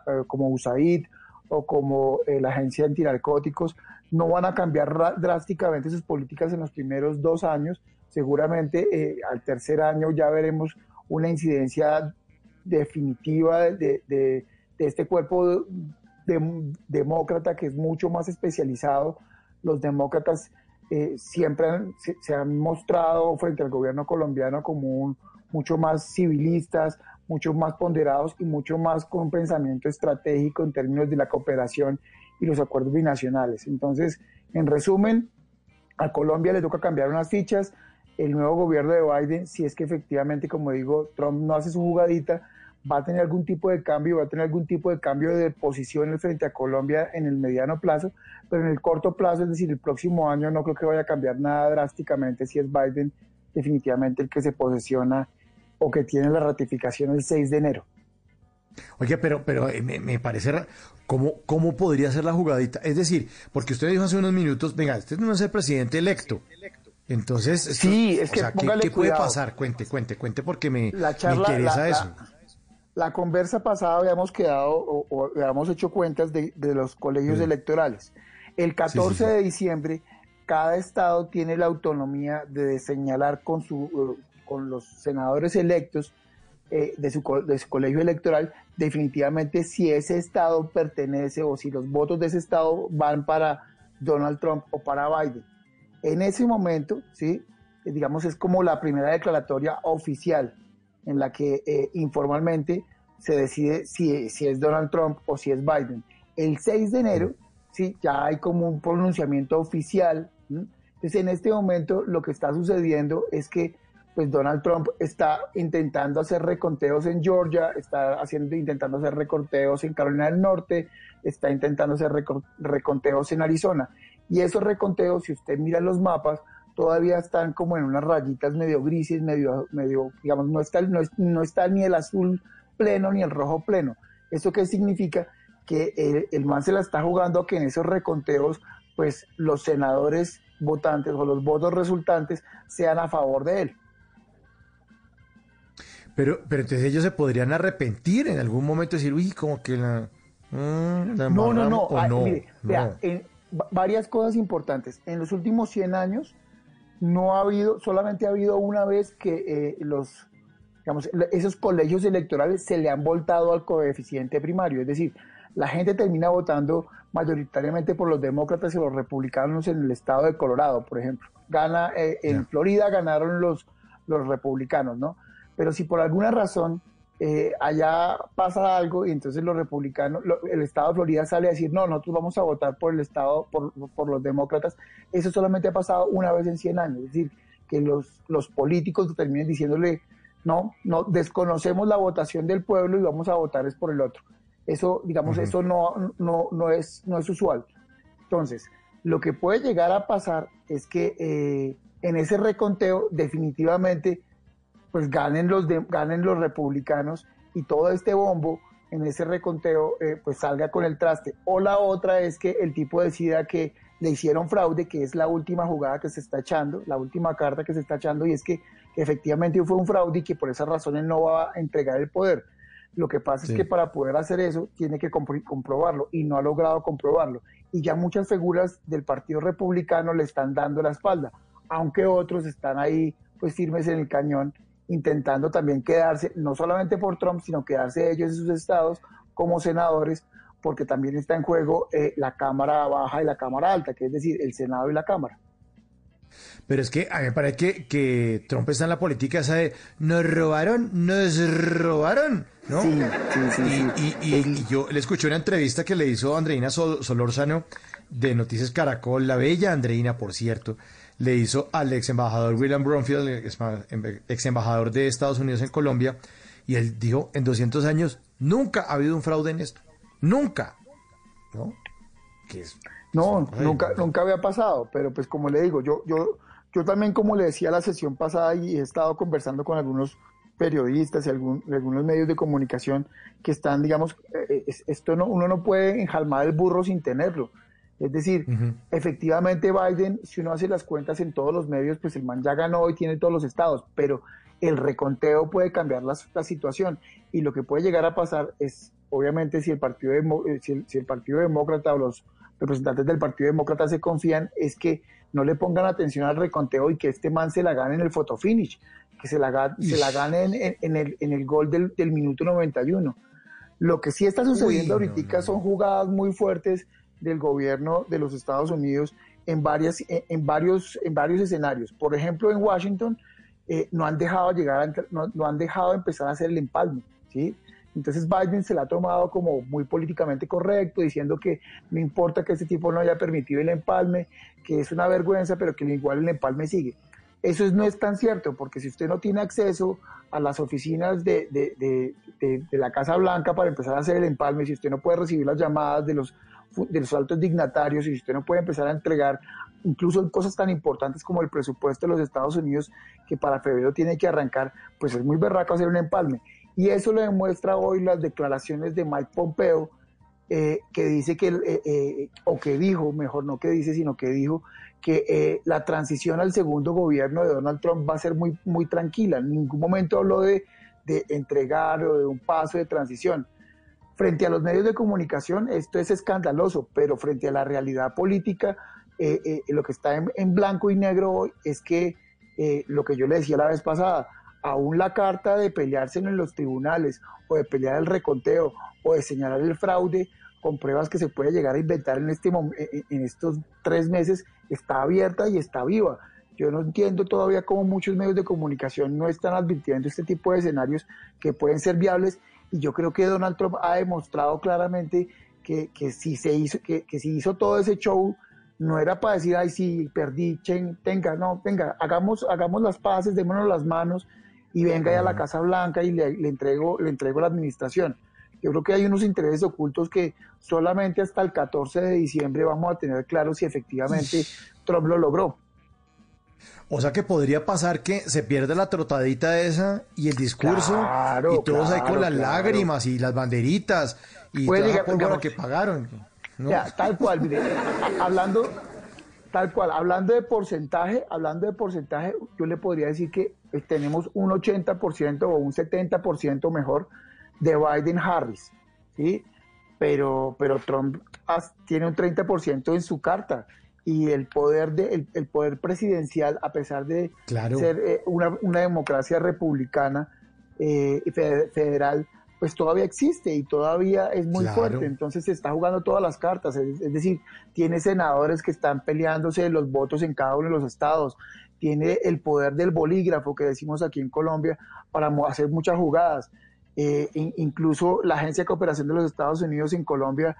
eh, como USAID o como eh, la Agencia Antinarcóticos, no van a cambiar drásticamente sus políticas en los primeros dos años. Seguramente eh, al tercer año ya veremos una incidencia definitiva de, de- de- de este cuerpo de- demócrata que es mucho más especializado. Los demócratas eh, siempre han- se, se han mostrado frente al gobierno colombiano como un, mucho más civilistas, mucho más ponderados y mucho más con un pensamiento estratégico en términos de la cooperación y los acuerdos binacionales. Entonces, en resumen, a Colombia le toca cambiar unas fichas. El nuevo gobierno de Biden, si es que efectivamente, como digo, Trump no hace su jugadita, va a tener algún tipo de cambio, va a tener algún tipo de cambio de posición frente a Colombia en el mediano plazo, pero en el corto plazo, es decir, el próximo año, no creo que vaya a cambiar nada drásticamente si es Biden definitivamente el que se posesiona o que tiene la ratificación el 6 de enero. Oye, pero, pero eh, me, me parece, ¿cómo, ¿cómo podría ser la jugadita? Es decir, porque usted dijo hace unos minutos, venga, este no es el presidente electo. Entonces, esto- Sí, es o que sea, ¿qué, qué puede pasar? Cuente, cuente, cuente, porque me, La charla, me interesa la- eso. la- la conversa pasada habíamos quedado o, o habíamos hecho cuentas de, de los colegios Sí. electorales. El 14 sí, sí. de diciembre, cada estado tiene la autonomía de señalar con, su, eh, con los senadores electos eh, de, su, de su colegio electoral definitivamente si ese estado pertenece o si los votos de ese estado van para Donald Trump o para Biden. En ese momento, ¿sí? Eh, digamos, es como la primera declaratoria oficial en la que eh, informalmente se decide si, si es Donald Trump o si es Biden. El 6 de enero, sí, ya hay como un pronunciamiento oficial. ¿m? Entonces, en este momento lo que está sucediendo es que pues Donald Trump está intentando hacer reconteos en Georgia, está haciendo, intentando hacer reconteos en Carolina del Norte, está intentando hacer reco- reconteos en Arizona. Y esos reconteos, si usted mira los mapas, todavía están como en unas rayitas medio grises, medio, medio digamos, no está, no, no está ni el azul pleno ni el rojo pleno. ¿Eso qué significa? Que el, el man se la está jugando que en esos reconteos, pues los senadores votantes o los votos resultantes sean a favor de él. Pero, pero entonces ellos se podrían arrepentir en algún momento y decir, uy, como que la. mm, la No, no, embarramos", no. o Ah, no, mire, no. vea, en va- varias cosas importantes. En los últimos 100 años no ha habido, solamente ha habido una vez que eh, los, digamos, esos colegios electorales se le han voltado al coeficiente primario. Es decir, la gente termina votando mayoritariamente por los demócratas y los republicanos en el estado de Colorado, por ejemplo. Gana, eh, en Florida ganaron los, los republicanos, ¿no? Pero si por alguna razón eh, allá pasa algo y entonces los republicanos, lo- el estado de Florida sale a decir, no, nosotros vamos a votar por el estado, por, por los demócratas, eso solamente ha pasado una vez en 100 años. Es decir, que los, los políticos terminen diciéndole, no, no, desconocemos la votación del pueblo y vamos a votar es por el otro. Eso, digamos, eso no, no, no, es, no es usual. Entonces, lo que puede llegar a pasar es que eh, en ese reconteo definitivamente pues ganen los, de- ganen los republicanos y todo este bombo en ese reconteo eh, pues salga con el traste. O la otra es que el tipo decida que le hicieron fraude, que es la última jugada que se está echando, la última carta que se está echando y es que, efectivamente fue un fraude y que por esa razón él no va a entregar el poder. Lo que pasa Sí. es que para poder hacer eso tiene que compro- comprobarlo y no ha logrado comprobarlo. Y ya muchas figuras del Partido Republicano le están dando la espalda, aunque otros están ahí pues firmes en el cañón intentando también quedarse, no solamente por Trump, sino quedarse ellos en sus estados como senadores, porque también está en juego eh, la Cámara Baja y la Cámara Alta, que es decir, el Senado y la Cámara. Pero es que a mí me parece que, que Trump está en la política esa de nos robaron, nos robaron, ¿no? Sí, sí, sí, y, sí. y- y- y yo le escuché una entrevista que le hizo Andreina Sol- Solórzano de Noticias Caracol, la bella Andreina, por cierto, le hizo al ex embajador William Bromfield, ex, ex embajador de Estados Unidos en Colombia, y él dijo, en 200 años nunca ha habido un fraude en esto, nunca, ¿no? Que es- No, nunca, nunca había pasado, pero pues como le digo, yo, yo, yo también como le decía la sesión pasada y he estado conversando con algunos periodistas y algún- algunos medios de comunicación que están, digamos, eh, es- esto no, uno no puede enjalmar el burro sin tenerlo. Es decir, efectivamente Biden, si uno hace las cuentas en todos los medios, pues el man ya ganó y tiene todos los estados, pero el reconteo puede cambiar la, la situación. Y lo que puede llegar a pasar es, obviamente, si el partido Demo- eh, si el, si el partido demócrata o los representantes del partido demócrata se confían, es que no le pongan atención al reconteo y que este man se la gane en el photo finish, que se la, se la gane en, en- en el, en el gol del, del minuto 91. Lo que sí está sucediendo Uy, no, ahorita son jugadas muy fuertes del gobierno de los Estados Unidos en, varias, en, varios, en varios escenarios. Por ejemplo, en Washington eh, no han dejado llegar, a no, han dejado empezar a hacer el empalme, ¿sí? Entonces Biden se la ha tomado como muy políticamente correcto, diciendo que no importa que este tipo no haya permitido el empalme, que es una vergüenza, pero que igual el empalme sigue. Eso es- no es tan cierto, porque si usted no tiene acceso a las oficinas de, de- de- de- la Casa Blanca para empezar a hacer el empalme, si usted no puede recibir las llamadas de los, de los altos dignatarios, y si usted no puede empezar a entregar incluso cosas tan importantes como el presupuesto de los Estados Unidos, que para febrero tiene que arrancar, pues es muy berraco hacer un empalme. Y eso lo demuestra hoy las declaraciones de Mike Pompeo, eh, que dice que, eh, eh, o que dijo, mejor no que dice, sino que dijo que eh, la transición al segundo gobierno de Donald Trump va a ser muy, muy tranquila. En ningún momento habló de, de entregar o de un paso de transición. Frente a los medios de comunicación esto es escandaloso, pero frente a la realidad política, eh, eh, lo que está en, blanco y negro hoy es que eh, lo que yo le decía la vez pasada, aún la carta de pelearse en los tribunales o de pelear el reconteo o de señalar el fraude con pruebas que se puede llegar a inventar en, este, en estos tres meses está abierta y está viva. Yo no entiendo todavía cómo muchos medios de comunicación no están advirtiendo este tipo de escenarios que pueden ser viables y yo creo que Donald Trump ha demostrado claramente que, que si se hizo, que, que si hizo todo ese show no era para decir, ay, sí, perdí, chen, tenga, no, venga, hagamos, hagamos las paces, démonos las manos y venga ya a la Casa Blanca y le, le, entrego, le entrego la administración. Yo creo que hay unos intereses ocultos que solamente hasta el 14 de diciembre vamos a tener claro si efectivamente Trump lo logró. O sea que podría pasar que se pierde la trotadita esa y el discurso claro, y todos claro, ahí con las claro. lágrimas y las banderitas y toda digamos- que pagaron. ¿no? Ya, tal cual, mire, hablando, tal cual, hablando de porcentaje, hablando de porcentaje, yo le podría decir que eh, tenemos un 80% o un 70% mejor de Biden-Harris, ¿sí? Pero, pero Trump tiene un 30% en su carta y el poder de el, el poder presidencial, a pesar de Claro. ser eh, una, una democracia republicana eh, federal, pues todavía existe y todavía es muy Claro. fuerte. Entonces se está jugando todas las cartas. Es, es decir, tiene senadores que están peleándose los votos en cada uno de los estados. Tiene el poder del bolígrafo que decimos aquí en Colombia para hacer muchas jugadas. Eh, in- incluso la Agencia de Cooperación de los Estados Unidos en Colombia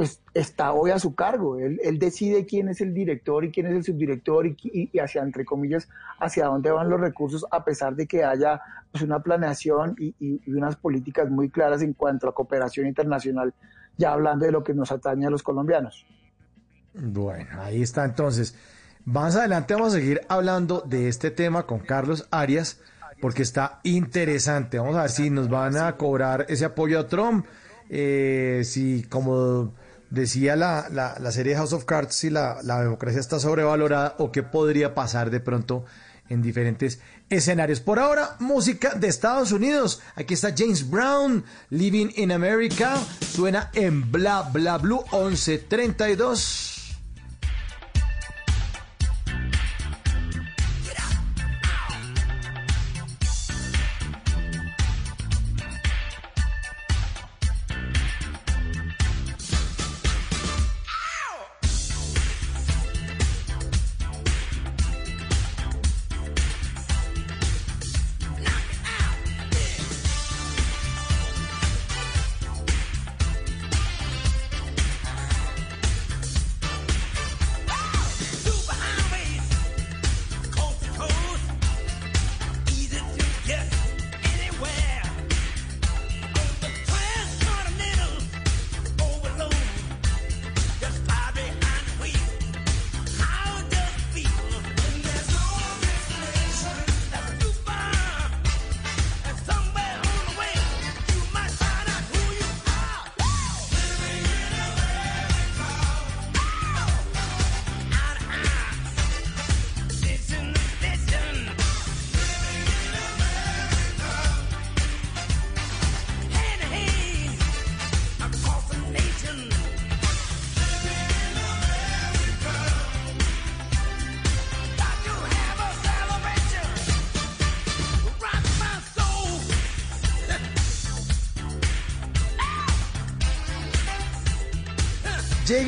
pues está hoy a su cargo. Él, él decide quién es el director y quién es el subdirector y, y hacia, entre comillas, hacia dónde van los recursos, a pesar de que haya pues, una planeación y, y- y unas políticas muy claras en cuanto a cooperación internacional, ya hablando de lo que nos atañe a los colombianos. Bueno, ahí está entonces. Más adelante vamos a seguir hablando de este tema con Carlos Arias, porque está interesante. Vamos a ver si nos van a cobrar ese apoyo a Trump, eh, si como decía la, la, la serie House of Cards, si la, la democracia está sobrevalorada o qué podría pasar de pronto en diferentes escenarios. Por ahora, música de Estados Unidos. Aquí está James Brown, Living in America. Suena en Bla Bla Blue 1132.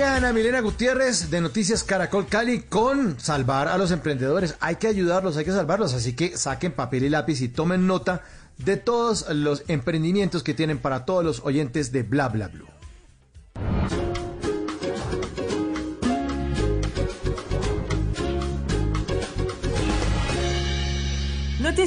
Ana Milena Gutiérrez de Noticias Caracol Cali con salvar a los emprendedores. Hay que ayudarlos, hay que salvarlos, así que saquen papel y lápiz y tomen nota de todos los emprendimientos que tienen para todos los oyentes de Bla Bla Blue.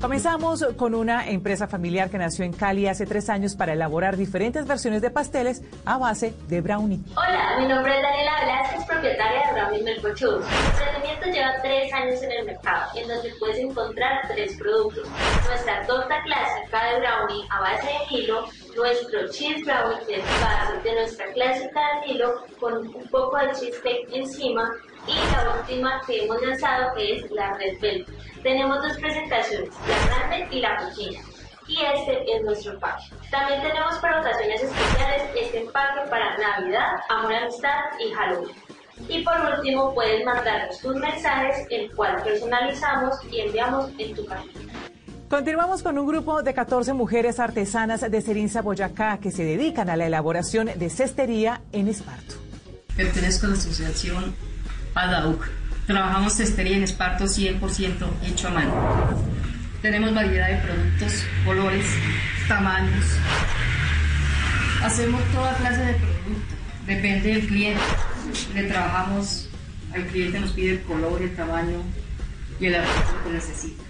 Comenzamos con una empresa familiar que nació en Cali hace tres años para elaborar diferentes versiones de pasteles a base de brownie. Hola, mi nombre es Daniela Velázquez, propietaria de Brownie Melcochus. Mi emprendimiento lleva tres años en el mercado, en donde puedes encontrar tres productos. Nuestra torta clásica de brownie a base de Nilo, nuestro cheese brownie que es base de nuestra clásica de Nilo con un poco de cheesecake encima y la última que hemos lanzado que es la Red Velvet. Tenemos dos presentaciones, la grande y la pequeña. Y este es nuestro empaque. También tenemos para ocasiones especiales este empaque para Navidad, Amor, Amistad y Halloween. Y por último, puedes mandarnos tus mensajes, el cual personalizamos y enviamos en tu página. Continuamos con un grupo de 14 mujeres artesanas de Serinza, Boyacá, que se dedican a la elaboración de cestería en esparto. Pertenezco a la asociación ADAUC. Trabajamos cestería en esparto 100% hecho a mano. Tenemos variedad de productos, colores, tamaños. Hacemos toda clase de productos. Depende del cliente. Le trabajamos, al cliente nos pide el color, el tamaño y el artículo que necesita.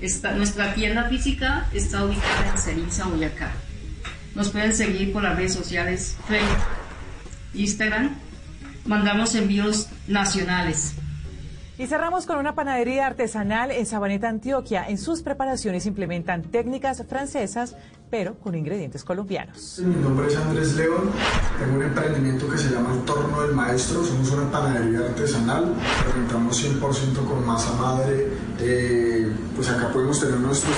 Esta- nuestra tienda física está ubicada en Ceriza, Boyacá. Nos pueden seguir por las redes sociales Facebook, Instagram. Mandamos envíos nacionales. Y cerramos con una panadería artesanal en Sabaneta, Antioquia. En sus preparaciones implementan técnicas francesas, pero con ingredientes colombianos. Mi nombre es Andrés León, tengo un emprendimiento que se llama El Torno del Maestro, somos una panadería artesanal, fermentamos 100% con masa madre, eh, pues acá podemos tener nuestros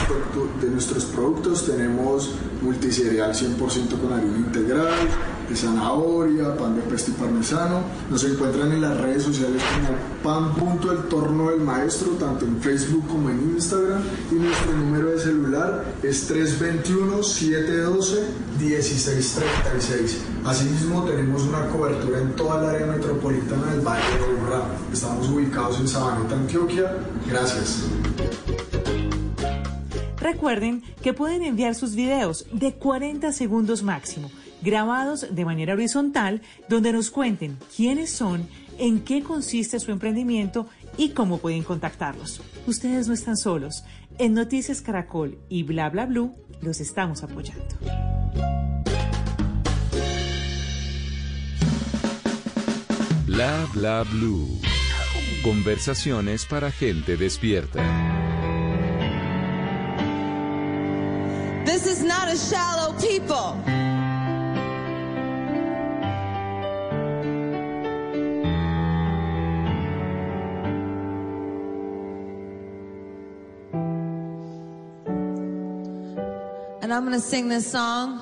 de nuestros productos, tenemos multicereal 100% con harina integral, zanahoria, pan de pesto y parmesano, nos encuentran en las redes sociales como pan.eltorno del maestro, tanto en Facebook como en Instagram, y nuestro número de celular es 321-712-1636. Asimismo, tenemos una cobertura en toda el área metropolitana del Valle de Aburrá. Estamos ubicados en Sabaneta, Antioquia. Gracias. Recuerden que pueden enviar sus videos de 40 segundos máximo, grabados de manera horizontal, donde nos cuenten quiénes son, en qué consiste su emprendimiento y cómo pueden contactarlos. Ustedes no están solos. En Noticias Caracol y Bla Bla Blue los estamos apoyando. Bla bla blue. Conversaciones para gente despierta. This is not a shallow people. I'm going to sing this song,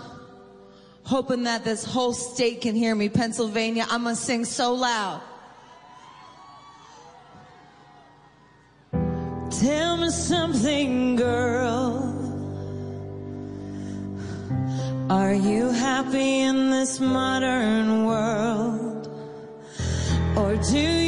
hoping that this whole state can hear me. Pennsylvania, I'm going to sing so loud. Tell me something, girl. Are you happy in this modern world? Or do you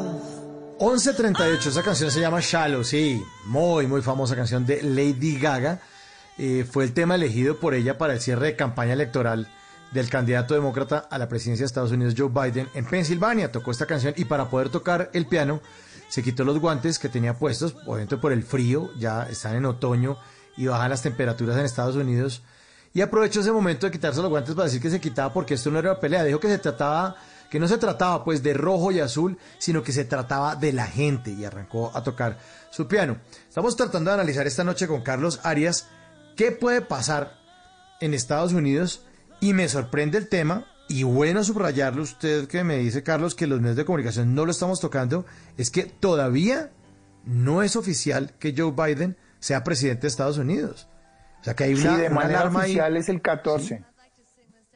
1138, esa canción se llama Shallow, sí, muy, muy famosa canción de Lady Gaga. Eh, fue el tema elegido por ella para el cierre de campaña electoral del candidato demócrata a la presidencia de Estados Unidos, Joe Biden, en Pensilvania. Tocó esta canción y para poder tocar el piano se quitó los guantes que tenía puestos, obviamente por el frío, ya están en otoño y bajan las temperaturas en Estados Unidos. Y aprovechó ese momento de quitarse los guantes para decir que se quitaba porque esto no era pelea. Dijo que se trataba, que no se trataba pues de rojo y azul, sino que se trataba de la gente y arrancó a tocar su piano. Estamos tratando de analizar esta noche con Carlos Arias qué puede pasar en Estados Unidos y me sorprende el tema y bueno subrayarlo usted que me dice Carlos que los medios de comunicación no lo estamos tocando, es que todavía no es oficial que Joe Biden sea presidente de Estados Unidos. O sea que hay Sí, una, de una manera ahí. oficial es el 14.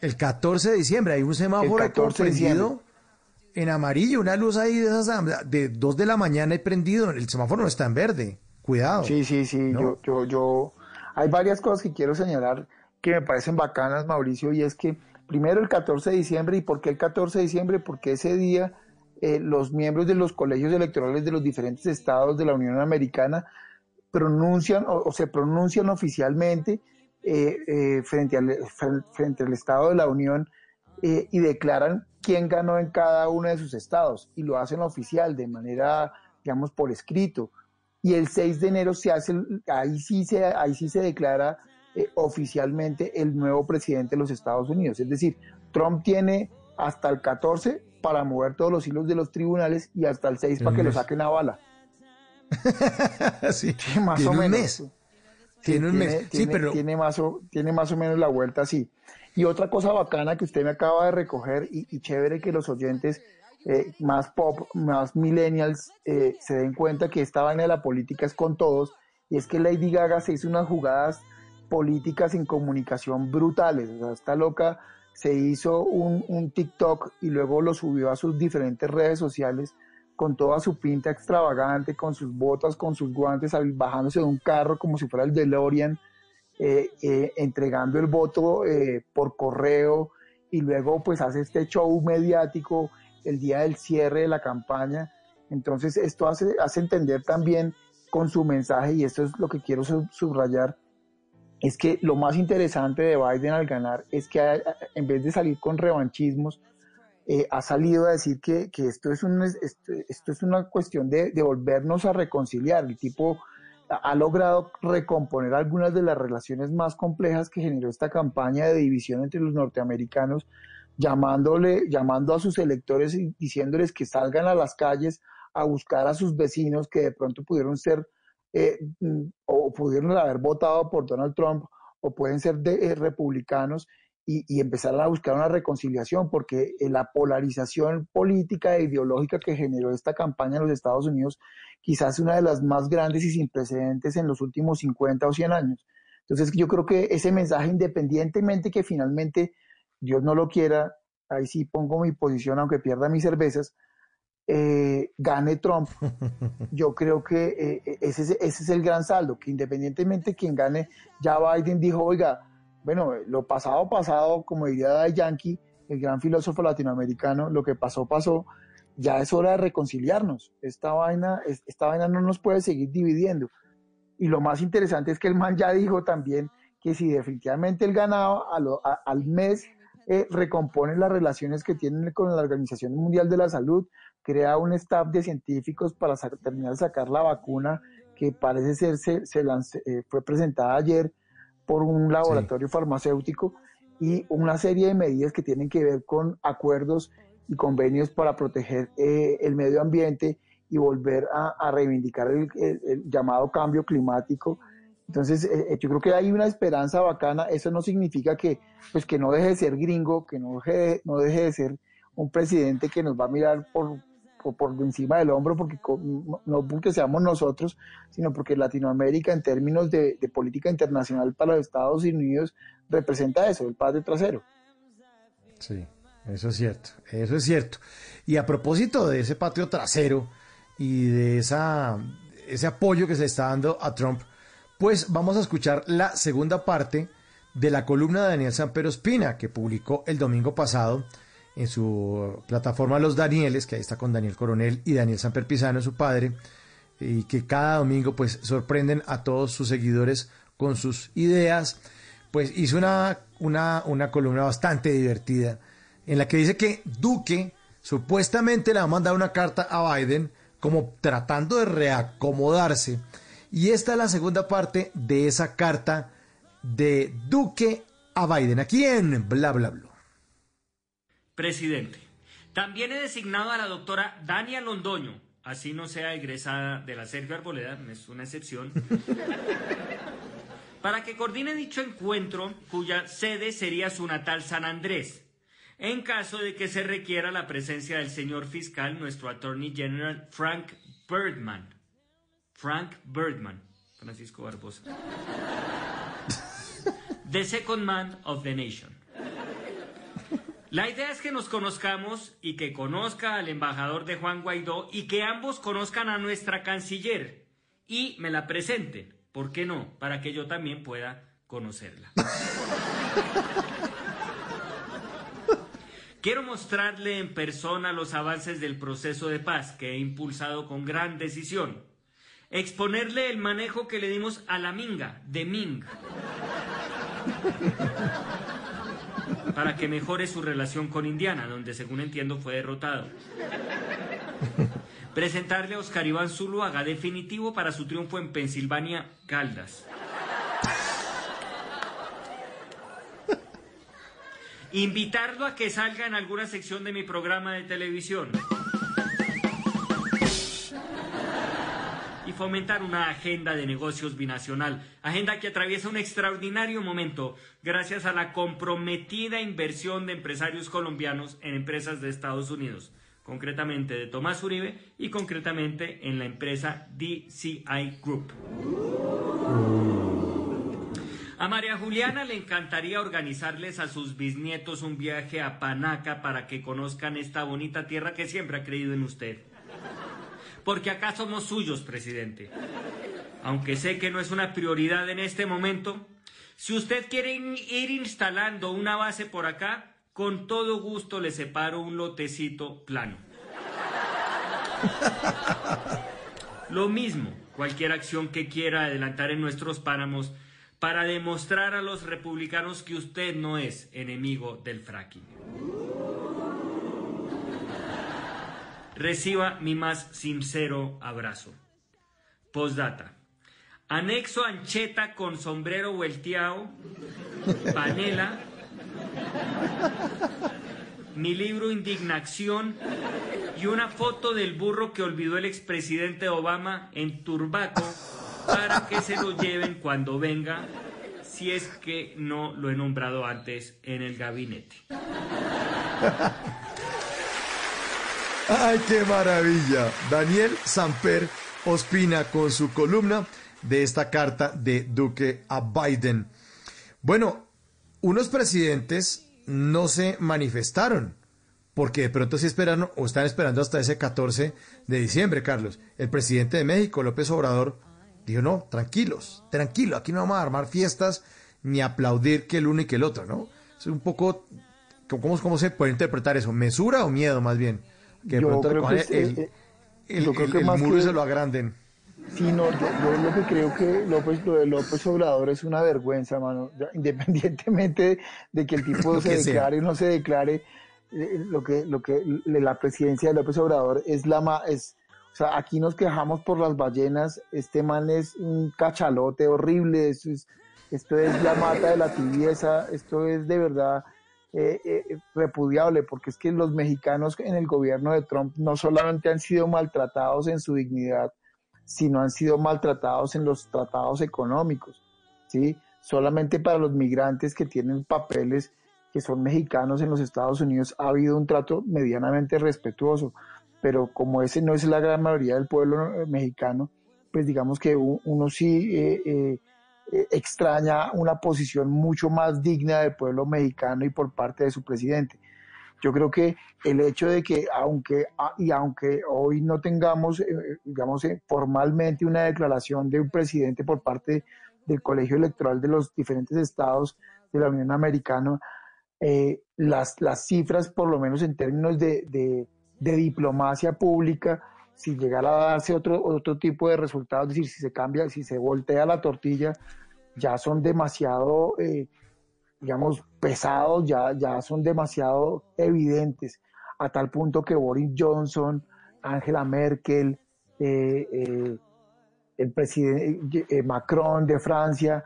El 14 de diciembre hay un semáforo El 14 de prendido en amarillo, una luz ahí de esas de 2 de la mañana y prendido. El semáforo no está en verde. Cuidado. Sí, sí, sí. ¿No? Yo, yo, yo, Hay varias cosas que quiero señalar que me parecen bacanas, Mauricio, y es que primero el 14 de diciembre, ¿y por qué el 14 de diciembre? Porque ese día eh, los miembros de los colegios electorales de los diferentes estados de la Unión Americana pronuncian o, o se pronuncian oficialmente eh, eh, frente, al, frente al Estado de la Unión eh, y declaran quién ganó en cada uno de sus estados y lo hacen oficial de manera, digamos, por escrito. Y el 6 de enero se hace, ahí sí se, ahí sí se declara eh, oficialmente el nuevo presidente de los Estados Unidos. Es decir, Trump tiene hasta el 14 para mover todos los hilos de los tribunales y hasta el 6 para que lo saquen a bala. sí, más tiene o menos. mes. Tiene un mes. Sí, tiene- pero- tiene más, o, tiene más o menos la vuelta así. Y otra cosa bacana que usted me acaba de recoger y, y chévere que los oyentes eh, más pop, más millennials eh, se den cuenta que esta vaina de la política es con todos y es que Lady Gaga se hizo unas jugadas políticas en comunicación brutales. O sea, esta loca se hizo un, un TikTok y luego lo subió a sus diferentes redes sociales con toda su pinta extravagante, con sus botas, con sus guantes, bajándose de un carro como si fuera el DeLorean, eh, eh, entregando el voto eh, por correo y luego pues hace este show mediático el día del cierre de la campaña. Entonces esto hace, hace entender también con su mensaje, y esto es lo que quiero sub- subrayar, es que lo más interesante de Biden al ganar es que en vez de salir con revanchismos, eh, ha salido a decir que, que esto, es un, esto, esto es una cuestión de, de volvernos a reconciliar. El tipo ha logrado recomponer algunas de las relaciones más complejas que generó esta campaña de división entre los norteamericanos, llamándole, llamando a sus electores y diciéndoles que salgan a las calles a buscar a sus vecinos que de pronto pudieron ser eh, mm, o pudieron haber votado por Donald Trump o pueden ser de, eh, republicanos y, y empezar a buscar una reconciliación, porque eh, la polarización política e ideológica que generó esta campaña en los Estados Unidos quizás es una de las más grandes y sin precedentes en los últimos 50 o 100 años. Entonces yo creo que ese mensaje, independientemente que finalmente Dios no lo quiera, ahí sí pongo mi posición, aunque pierda mis cervezas, eh, gane Trump, yo creo que eh, ese, es- ese es el gran saldo, que independientemente de quien gane, ya Biden dijo, oiga, bueno, lo pasado, pasado, como diría Daddy Yankee, el gran filósofo latinoamericano, lo que pasó, pasó, ya es hora de reconciliarnos. Esta vaina, es- esta vaina no nos puede seguir dividiendo. Y lo más interesante es que el man ya dijo también que si definitivamente él ganaba al mes, eh, recompone las relaciones que tienen con la Organización Mundial de la Salud, crea un staff de científicos para terminar de sacar la vacuna que parece ser se, eh, fue presentada ayer por un laboratorio farmacéutico y una serie de medidas que tienen que ver con acuerdos y convenios para proteger eh, el medio ambiente y volver a, a reivindicar el, el- el llamado cambio climático. Entonces, eh, eh, yo creo que hay una esperanza bacana. Eso no significa que, pues, que no deje de ser gringo, que no deje, no deje de ser un presidente que nos va a mirar por, por, encima del hombro, porque no- porque seamos nosotros, sino porque Latinoamérica, en términos de, de política internacional para los Estados Unidos, representa eso, el padre trasero. Sí, eso es cierto, eso es cierto. Y a propósito de ese patio trasero y de esa, ese apoyo que se está dando a Trump, pues vamos a escuchar la segunda parte de la columna de Daniel Sampero Espina, que publicó el domingo pasado en su plataforma Los Danieles, que ahí está con Daniel Coronel y Daniel Samper Pisano, su padre, y que cada domingo pues sorprenden a todos sus seguidores con sus ideas. Pues hizo una, una, una columna bastante divertida en la que dice que Duque supuestamente le va a una carta a Biden como tratando de reacomodarse. Y esta es la segunda parte de esa carta de Duque a Biden, aquí en Bla Bla Bla. Presidente, también he designado a la doctora Dania Londoño, así no sea egresada de la Sergio Arboleda, es una excepción, para que coordine dicho encuentro cuya sede sería su natal San Andrés, en caso de que se requiera la presencia del señor fiscal, nuestro Attorney General Frank Birdman. Frank Birdman, Francisco Barbosa. The second man of the nation. La idea es que nos conozcamos y que conozca al embajador de Juan Guaidó y que ambos conozcan a nuestra canciller y me la presenten. ¿Por qué no? Para que yo también pueda conocerla. Quiero mostrarle en persona los avances del proceso de paz que he impulsado con gran decisión. Exponerle el manejo que le dimos a la Minga, de Ming. Para que mejore su relación con Indiana, donde según entiendo fue derrotado. Presentarle a Oscar Iván Zuluaga, definitivo para su triunfo en Pensilvania, Caldas. Invitarlo a que salga en alguna sección de mi programa de televisión. Fomentar una agenda de negocios binacional. Agenda que atraviesa un extraordinario momento gracias a la comprometida inversión de empresarios colombianos en empresas de Estados Unidos. Concretamente de Tomás Uribe y concretamente en la empresa DCI Group. A María Juliana le encantaría organizarles a sus bisnietos un viaje a Panaca para que conozcan esta bonita tierra que siempre ha creído en usted. Porque acá somos suyos, presidente. Aunque sé que no es una prioridad en este momento, si usted quiere ir instalando una base por acá, con todo gusto le separo un lotecito plano. Lo mismo, cualquier acción que quiera adelantar en nuestros páramos para demostrar a los republicanos que usted no es enemigo del fracking. Reciba mi más sincero abrazo. Postdata. Anexo ancheta con sombrero vuelteado, panela, mi libro Indignación y una foto del burro que olvidó el expresidente Obama en Turbaco para que se lo lleven cuando venga, si es que no lo he nombrado antes en el gabinete. Ay, qué maravilla. Daniel Samper Ospina con su columna de esta carta de Duque a Biden. Bueno, unos presidentes no se manifestaron, porque de pronto sí esperaron o están esperando hasta ese 14 de diciembre, Carlos. El presidente de México, López Obrador, dijo, no, tranquilos, tranquilo, aquí no vamos a armar fiestas ni aplaudir que el uno y que el otro, ¿no? Es un poco, ¿cómo, cómo se puede interpretar eso? ¿Mesura o miedo más bien? Que de Yo pronto creo que recojan es- el, eh, el- yo creo que el más muro que- se lo agranden. Sí, no, yo, yo lo que creo que López, lo de López Obrador es una vergüenza, mano. Ya, Independientemente de que el tipo se declare o no se declare, eh, lo que, lo que la presidencia de López Obrador es la ma- es, o sea, aquí nos quejamos por las ballenas, este man es un cachalote horrible, esto es, esto es la mata de la tibieza, esto es de verdad eh, eh, repudiable, porque es que los mexicanos en el gobierno de Trump no solamente han sido maltratados en su dignidad, sino han sido maltratados en los tratados económicos, ¿sí? Solamente para los migrantes que tienen papeles que son mexicanos en los Estados Unidos ha habido un trato medianamente respetuoso, pero como ese no es la gran mayoría del pueblo eh, mexicano, pues digamos que uno sí eh, eh, extraña una posición mucho más digna del pueblo mexicano y por parte de su presidente. Yo creo que el hecho de que aunque ah, y aunque hoy no tengamos eh, digamos eh, formalmente una declaración de un presidente por parte del colegio electoral de los diferentes estados de la Unión Americana, las, las cifras, por lo menos en términos de- de diplomacia pública, si llegara a darse otro, otro tipo de resultados, es decir, si se cambia, si se voltea la tortilla, ya son demasiado, eh, digamos, pesados, ya, ya son demasiado evidentes, a tal punto que Boris Johnson, Angela Merkel, eh, eh, el presidente Macron de Francia,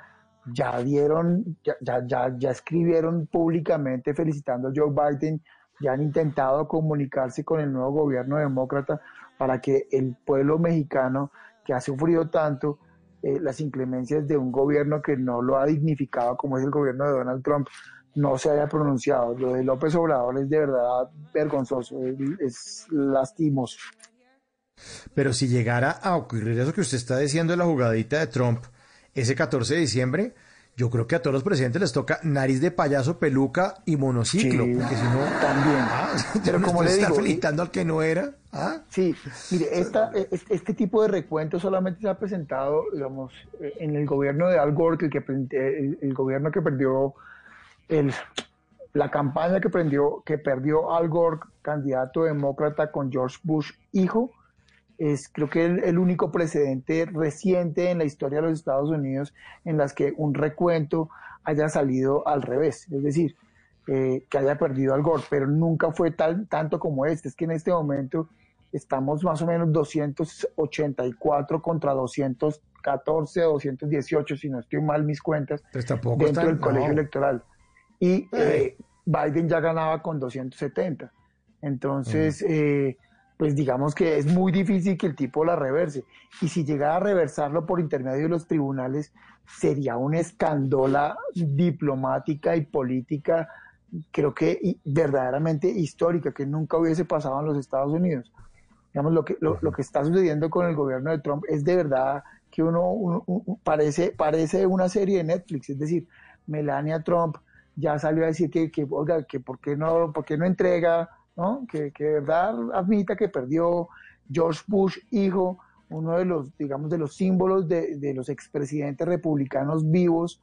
ya dieron, ya, ya, ya escribieron públicamente felicitando a Joe Biden, ya han intentado comunicarse con el nuevo gobierno demócrata para que el pueblo mexicano que ha sufrido tanto eh, las inclemencias de un gobierno que no lo ha dignificado como es el gobierno de Donald Trump, no se haya pronunciado. Lo de López Obrador es de verdad vergonzoso, es, es lastimoso. Pero si llegara a ocurrir eso que usted está diciendo de la jugadita de Trump ese 14 de diciembre, yo creo que a todos los presidentes les toca nariz de payaso, peluca y monociclo, Sí, porque si no... también. Ah, Pero como le está digo, felicitando al que no era. ¿ah? Sí, mire, esta, este, este tipo de recuento solamente se ha presentado, digamos, eh, en el gobierno de Al Gore, el, que, el, el gobierno que perdió, el, la campaña que, prendió, que perdió Al Gore, candidato demócrata con George Bush, hijo, es creo que el, el único precedente reciente en la historia de los Estados Unidos en las que un recuento haya salido al revés, es decir, eh, que haya perdido al Gore, pero nunca fue tal, tanto como este. Es que en este momento estamos más o menos 284 contra 214 o 218, si no estoy mal mis cuentas, Pues dentro está- del colegio no. electoral. Y eh, Biden ya ganaba con 270. Entonces, eh, pues digamos que es muy difícil que el tipo la reverse. Y si llegara a reversarlo por intermedio de los tribunales, sería una escándola diplomática y política, creo que verdaderamente histórica, que nunca hubiese pasado en los Estados Unidos. Digamos, lo que, lo, lo que está sucediendo con el gobierno de Trump es de verdad que uno, parece, parece una serie de Netflix, es decir, Melania Trump ya salió a decir que, que oiga, que no, por qué no entrega, ¿no? Que, que de verdad admita que perdió George Bush, hijo, uno de los, digamos, de los símbolos de, de los expresidentes republicanos vivos,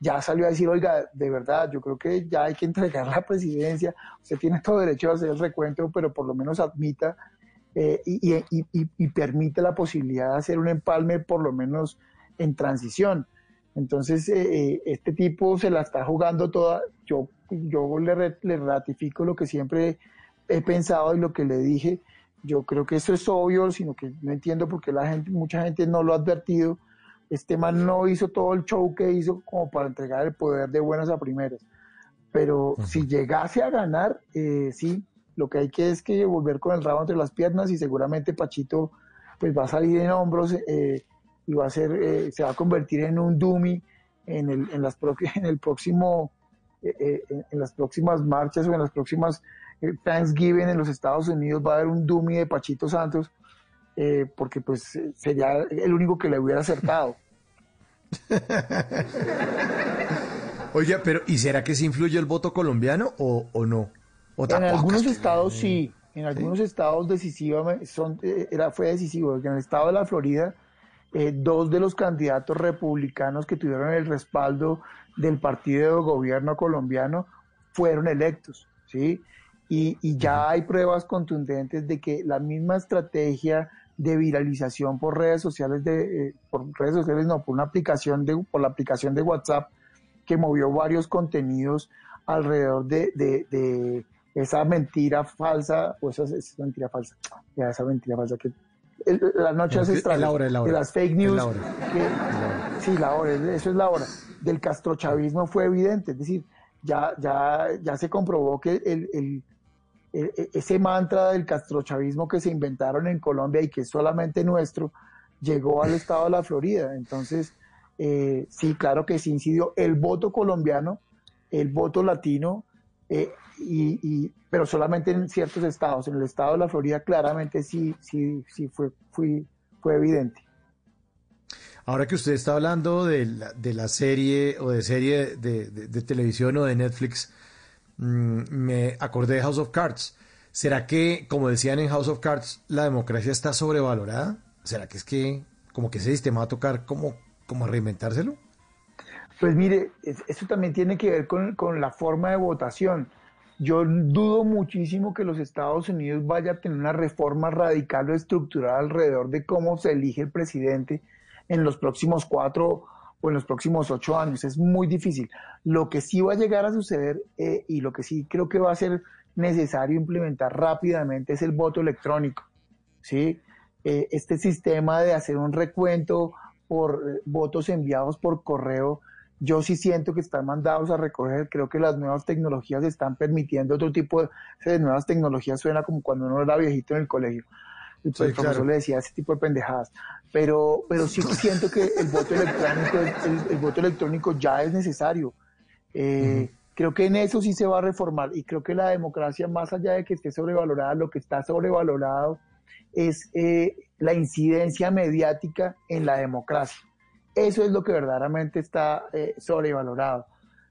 ya salió a decir, oiga, de verdad, yo creo que ya hay que entregar la presidencia, usted tiene todo derecho a hacer el recuento, pero por lo menos admita eh, y, permite la posibilidad de hacer un empalme por lo menos en transición. Entonces, eh, eh, este tipo se la está jugando toda. Yo, yo le, le ratifico lo que siempre he pensado y lo que le dije. Yo creo que eso es obvio, sino que no entiendo por qué la gente, mucha gente no lo ha advertido. Este man no hizo todo el show que hizo como para entregar el poder de buenas a primeras. Pero si llegase a ganar, eh, sí, lo que hay que es que volver con el rabo entre las piernas y seguramente Pachito pues va a salir en hombros eh, y va a ser, eh, se va a convertir en un dummy en el, en las en el próximo, eh, en, en las próximas marchas o en las próximas Thanksgiving en los Estados Unidos va a haber un dummy de Pachito Santos eh, porque pues eh, sería el único que le hubiera acertado. Oiga, pero ¿y será que sí influye el voto colombiano o, o no? ¿O En algunos estados sí, en algunos estados decisivamente son, eh, era, fue decisivo. En el estado de la Florida, eh, dos de los candidatos republicanos que tuvieron el respaldo del partido de gobierno colombiano fueron electos, ¿sí? Y, y ya hay pruebas contundentes de que la misma estrategia de viralización por redes sociales de eh, por redes sociales no por una aplicación de por la aplicación de WhatsApp que movió varios contenidos alrededor de, de- de esa mentira falsa, o esa es mentira falsa, ya esa mentira falsa que el- la noche No, es la hora, es la hora. de las fake news, la hora. que- sí, la hora, eso es la hora, del castrochavismo fue evidente, es decir, ya, ya, ya se comprobó que el, el- ese mantra del castrochavismo que se inventaron en Colombia y que es solamente nuestro, llegó al estado de la Florida. Entonces, eh, sí, claro que sí incidió el voto colombiano, el voto latino, eh, y, pero solamente en ciertos estados. En el estado de la Florida claramente sí, sí, sí fue, fui- fue evidente. Ahora que usted está hablando de la, de la serie o de serie de- de televisión o de Netflix, mm, me acordé de House of Cards. ¿Será que, como decían en House of Cards, la democracia está sobrevalorada? ¿Será que es que como que ese sistema va a tocar como, como reinventárselo? Pues mire, es- eso también tiene que ver con, con la forma de votación. Yo dudo muchísimo que los Estados Unidos vaya a tener una reforma radical o estructural alrededor de cómo se elige el presidente en los próximos cuatro en los próximos ocho años. Es muy difícil. Lo que sí va a llegar a suceder eh, y lo que sí creo que va a ser necesario implementar rápidamente es el voto electrónico. ¿sí? Eh, este sistema de hacer un recuento por eh, votos enviados por correo, yo sí siento que están mandados a recoger. Creo que las nuevas tecnologías están permitiendo otro tipo de, de nuevas tecnologías. Suena como cuando uno era viejito en el colegio. Y pues profesor claro. le decía ese tipo de pendejadas. Pero, pero sí siento que el voto electrónico, el, el voto electrónico ya es necesario. Eh, Creo que en eso sí se va a reformar y creo que la democracia, más allá de que esté sobrevalorada, lo que está sobrevalorado es eh, la incidencia mediática en la democracia. Eso es lo que verdaderamente está eh, sobrevalorado.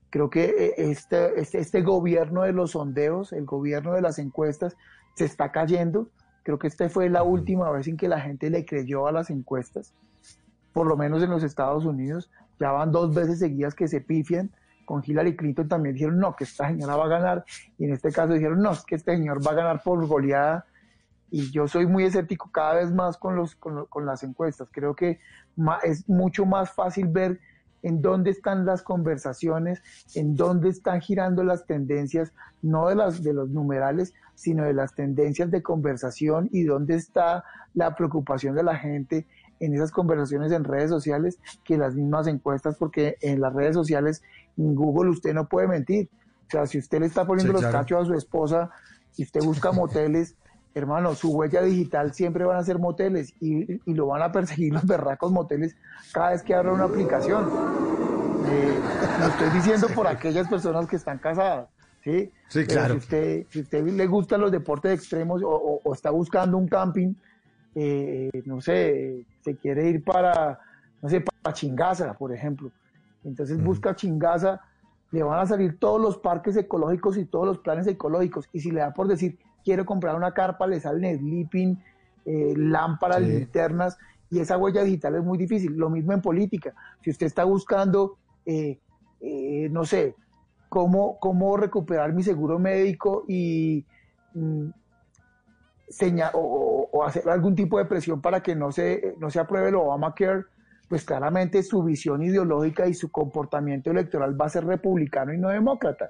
Creo que eh, este, este, este gobierno de los sondeos, el gobierno de las encuestas, se está cayendo. Creo que esta fue la última vez en que la gente le creyó a las encuestas, por lo menos en los Estados Unidos. Ya van dos veces seguidas que se pifian. Con Hillary Clinton también dijeron, no, que esta señora va a ganar. Y en este caso dijeron, no, es que este señor va a ganar por goleada. Y yo soy muy escéptico cada vez más con, los, con, lo- con las encuestas. Creo que es mucho más fácil ver en dónde están las conversaciones, en dónde están girando las tendencias, no de, las, de los numerales, sino de las tendencias de conversación y dónde está la preocupación de la gente en esas conversaciones en redes sociales que las mismas encuestas, porque en las redes sociales, en Google, usted no puede mentir. O sea, si usted le está poniendo Sí, los claro. cachos a su esposa y usted busca moteles, hermano, su huella digital siempre van a ser moteles y, y lo van a perseguir los berracos moteles cada vez que abra una aplicación. Eh, lo estoy diciendo por aquellas personas que están casadas. Sí, claro. Si usted, si usted le gustan los deportes extremos o, o- o está buscando un camping, eh, no sé, se quiere ir para, no sé, para Chingaza, por ejemplo. Entonces busca Chingaza, le van a salir todos los parques ecológicos y todos los planes ecológicos. Y si le da por decir, quiero comprar una carpa, le salen sleeping, eh, lámparas, Sí. linternas, y esa huella digital es muy difícil. Lo mismo en política. Si usted está buscando, eh, no sé, cómo, cómo recuperar mi seguro médico y mm, seña- o, o- o hacer algún tipo de presión para que no se, no se apruebe el Obamacare, pues claramente su visión ideológica y su comportamiento electoral va a ser republicano y no demócrata.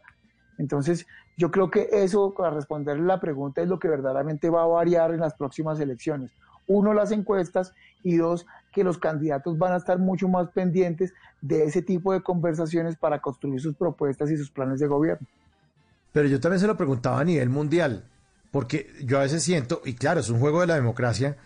Entonces, yo creo que eso, para responderle la pregunta, es lo que verdaderamente va a variar en las próximas elecciones. Uno, las encuestas y dos, que los candidatos van a estar mucho más pendientes de ese tipo de conversaciones para construir sus propuestas y sus planes de gobierno. Pero yo también se lo preguntaba a nivel mundial, porque yo a veces siento, y claro, es un juego de la democracia,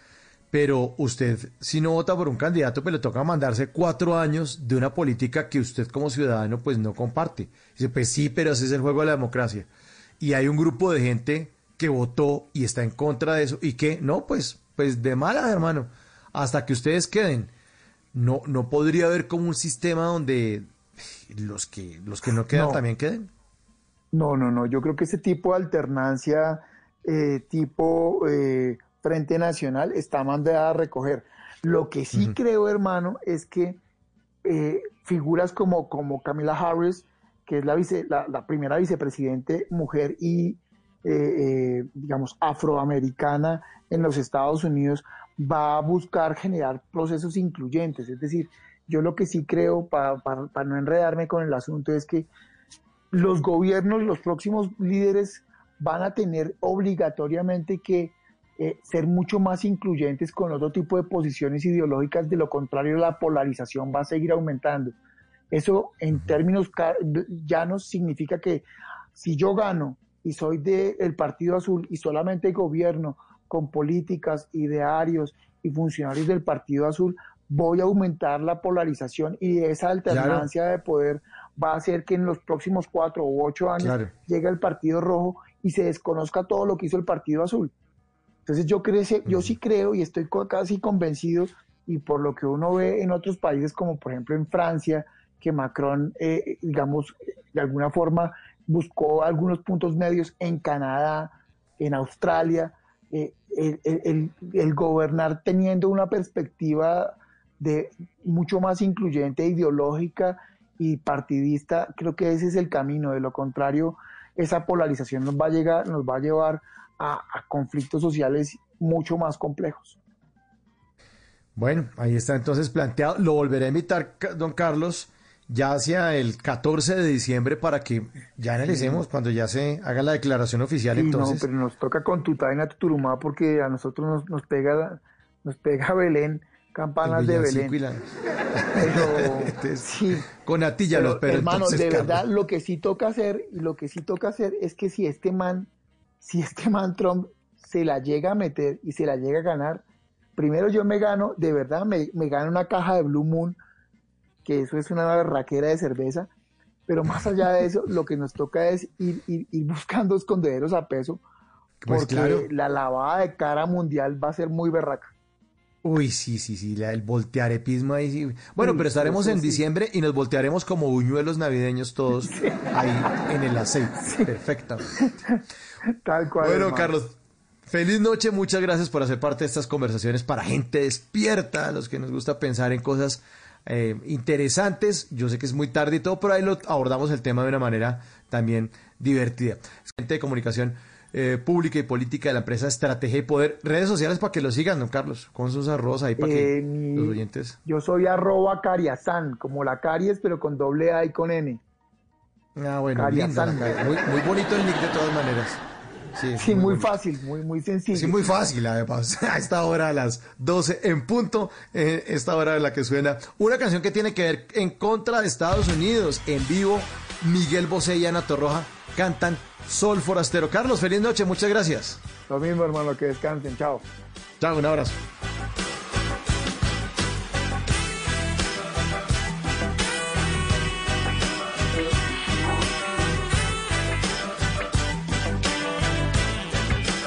pero usted, si no vota por un candidato, pues le toca mandarse cuatro años de una política que usted como ciudadano pues no comparte. Dice, pues sí, pero ese es el juego de la democracia. Y hay un grupo de gente que votó y está en contra de eso, y que, no, pues, pues de malas, hermano, hasta que ustedes queden. No, no podría haber como un sistema donde los que, los que no quedan No. también queden. No, no, no. Yo creo que ese tipo de alternancia, eh, tipo eh, Frente Nacional, está mandada a recoger. Lo que sí creo, hermano, es que eh, figuras como, como Camila Harris, que es la, vice, la, la primera vicepresidente mujer y, eh, eh, digamos, afroamericana en los Estados Unidos, va a buscar generar procesos incluyentes. Es decir, yo lo que sí creo, para no enredarme con el asunto, es que los gobiernos, los próximos líderes van a tener obligatoriamente que eh, ser mucho más incluyentes con otro tipo de posiciones ideológicas, de lo contrario la polarización va a seguir aumentando. Eso en términos ca- llanos significa que si yo gano y soy del Partido Azul y solamente gobierno con políticas, idearios y funcionarios del Partido Azul, voy a aumentar la polarización y esa alternancia de poder va a hacer que en los próximos cuatro u ocho años Claro. llegue el Partido Rojo y se desconozca todo lo que hizo el Partido Azul. Entonces yo, crece, yo sí creo y estoy casi convencido, y por lo que uno ve en otros países, como por ejemplo en Francia, que Macron, eh, digamos, de alguna forma buscó algunos puntos medios en Canadá, en Australia, el, gobernar teniendo una perspectiva de mucho más incluyente, ideológica y partidista, creo que ese es el camino. De lo contrario, esa polarización nos va a llegar, nos va a llevar a, a conflictos sociales mucho más complejos. Bueno, ahí está entonces planteado. Lo volveré a invitar, don Carlos, ya hacia el 14 de diciembre para que ya analicemos cuando ya se haga la declaración oficial. Sí, entonces, no, pero nos toca con Tutaina Tuturumá porque a nosotros nos, nos pega nos pega Belén, campanas de Belén. y la- Pero, Entonces, sí. con Atilla Pero, los pero hermano, de Carlos. verdad, lo que sí toca hacer, y lo que sí toca hacer es que si este man, si este man Trump se la llega a meter y se la llega a ganar, primero yo me gano, de verdad, me, me gano una caja de Blue Moon, que eso es una raquera de cerveza, pero más allá de eso, lo que nos toca es ir, ir, ir buscando escondederos a peso, Pues porque claro. la lavada de cara mundial va a ser muy berraca. Uy, sí, sí, sí, la- el voltearepismo ahí sí. Bueno, pero estaremos en sí. diciembre y nos voltearemos como buñuelos navideños todos ahí en el aceite. Perfecto. Tal cual. Bueno, hermano. Carlos, feliz noche. Muchas gracias por hacer parte de estas conversaciones para gente despierta, a los que nos gusta pensar en cosas eh, interesantes. Yo sé que es muy tarde y todo, pero ahí lo abordamos el tema de una manera también divertida. Gente de comunicación eh, pública y política de la empresa Estrategia y Poder. Redes sociales para que lo sigan, don Carlos, con sus arroz ahí para que Eh, mi- los oyentes. Yo soy arroba cariazán, como la caries, pero con doble A y con N. Ah, bueno, Cariazán. muy bonito el nick de todas maneras. Sí, Sí, muy, fácil, muy, muy sencillo. Sí, muy fácil, además. A esta hora, a las 12 en punto, eh, esta hora en la que suena una canción que tiene que ver en contra de Estados Unidos. En vivo, Miguel Bosé y Ana Torroja cantan Sol Forastero. Carlos, feliz noche, muchas gracias. Lo mismo, hermano, que descansen. Chao. Chao, un abrazo.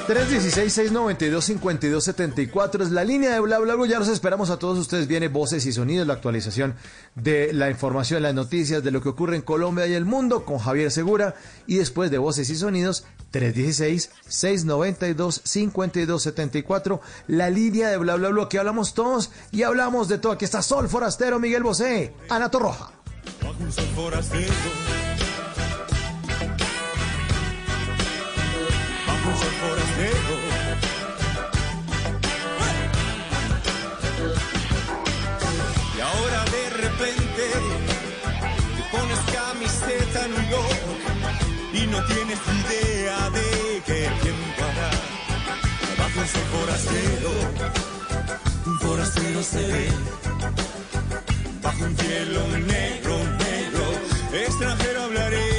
...316-692-5274... ...es la línea de Bla Bla Bla... ...ya los esperamos a todos ustedes... ...viene Voces y Sonidos... ...la actualización de la información... ...las noticias de lo que ocurre en Colombia y el mundo... ...con Javier Segura... ...y después de Voces y Sonidos... ...316-692-5274... ...la línea de Bla Bla Bla... ...que hablamos todos... ...y hablamos de todo... ...aquí está Sol Forastero... ...Miguel Bosé... ...Ana Torroja... camiseta New York y no tienes idea de qué tiempo hará. Bajo un sol forastero, un forastero se ve bajo un cielo negro, negro, extranjero hablaré.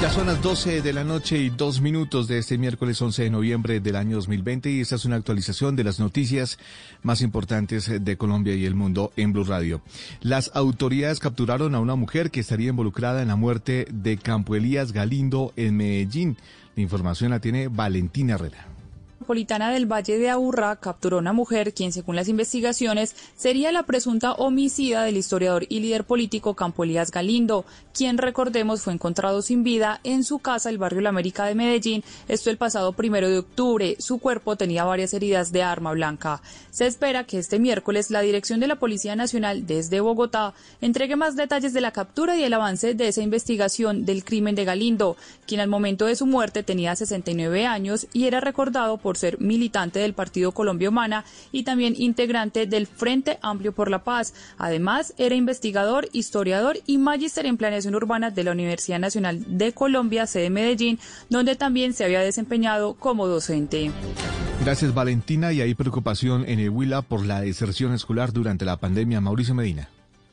Ya son las 12 de la noche y dos minutos de este miércoles 11 de noviembre del año 2020 y esta es una actualización de las noticias más importantes de Colombia y el mundo en Blue Radio. Las autoridades capturaron a una mujer que estaría involucrada en la muerte de Campo Elías Galindo en Medellín. La información la tiene Valentina Herrera. Metropolitana del Valle de Aburrá capturó a una mujer quien, según las investigaciones, sería la presunta homicida del historiador y líder político Campo Elías Galindo, quien, recordemos, fue encontrado sin vida en su casa, el barrio La América de Medellín, esto el pasado primero de octubre. Su cuerpo tenía varias heridas de arma blanca. Se espera que este miércoles la Dirección de la Policía Nacional desde Bogotá entregue más detalles de la captura y el avance de esa investigación del crimen de Galindo, quien al momento de su muerte tenía 69 años y era recordado por ser militante del Partido Colombia Humana y también integrante del Frente Amplio por la Paz. Además, era investigador, historiador y magíster en planeación urbana de la Universidad Nacional de Colombia, sede Medellín, donde también se había desempeñado como docente. Gracias Valentina y hay preocupación en el por la deserción escolar durante la pandemia. Mauricio Medina.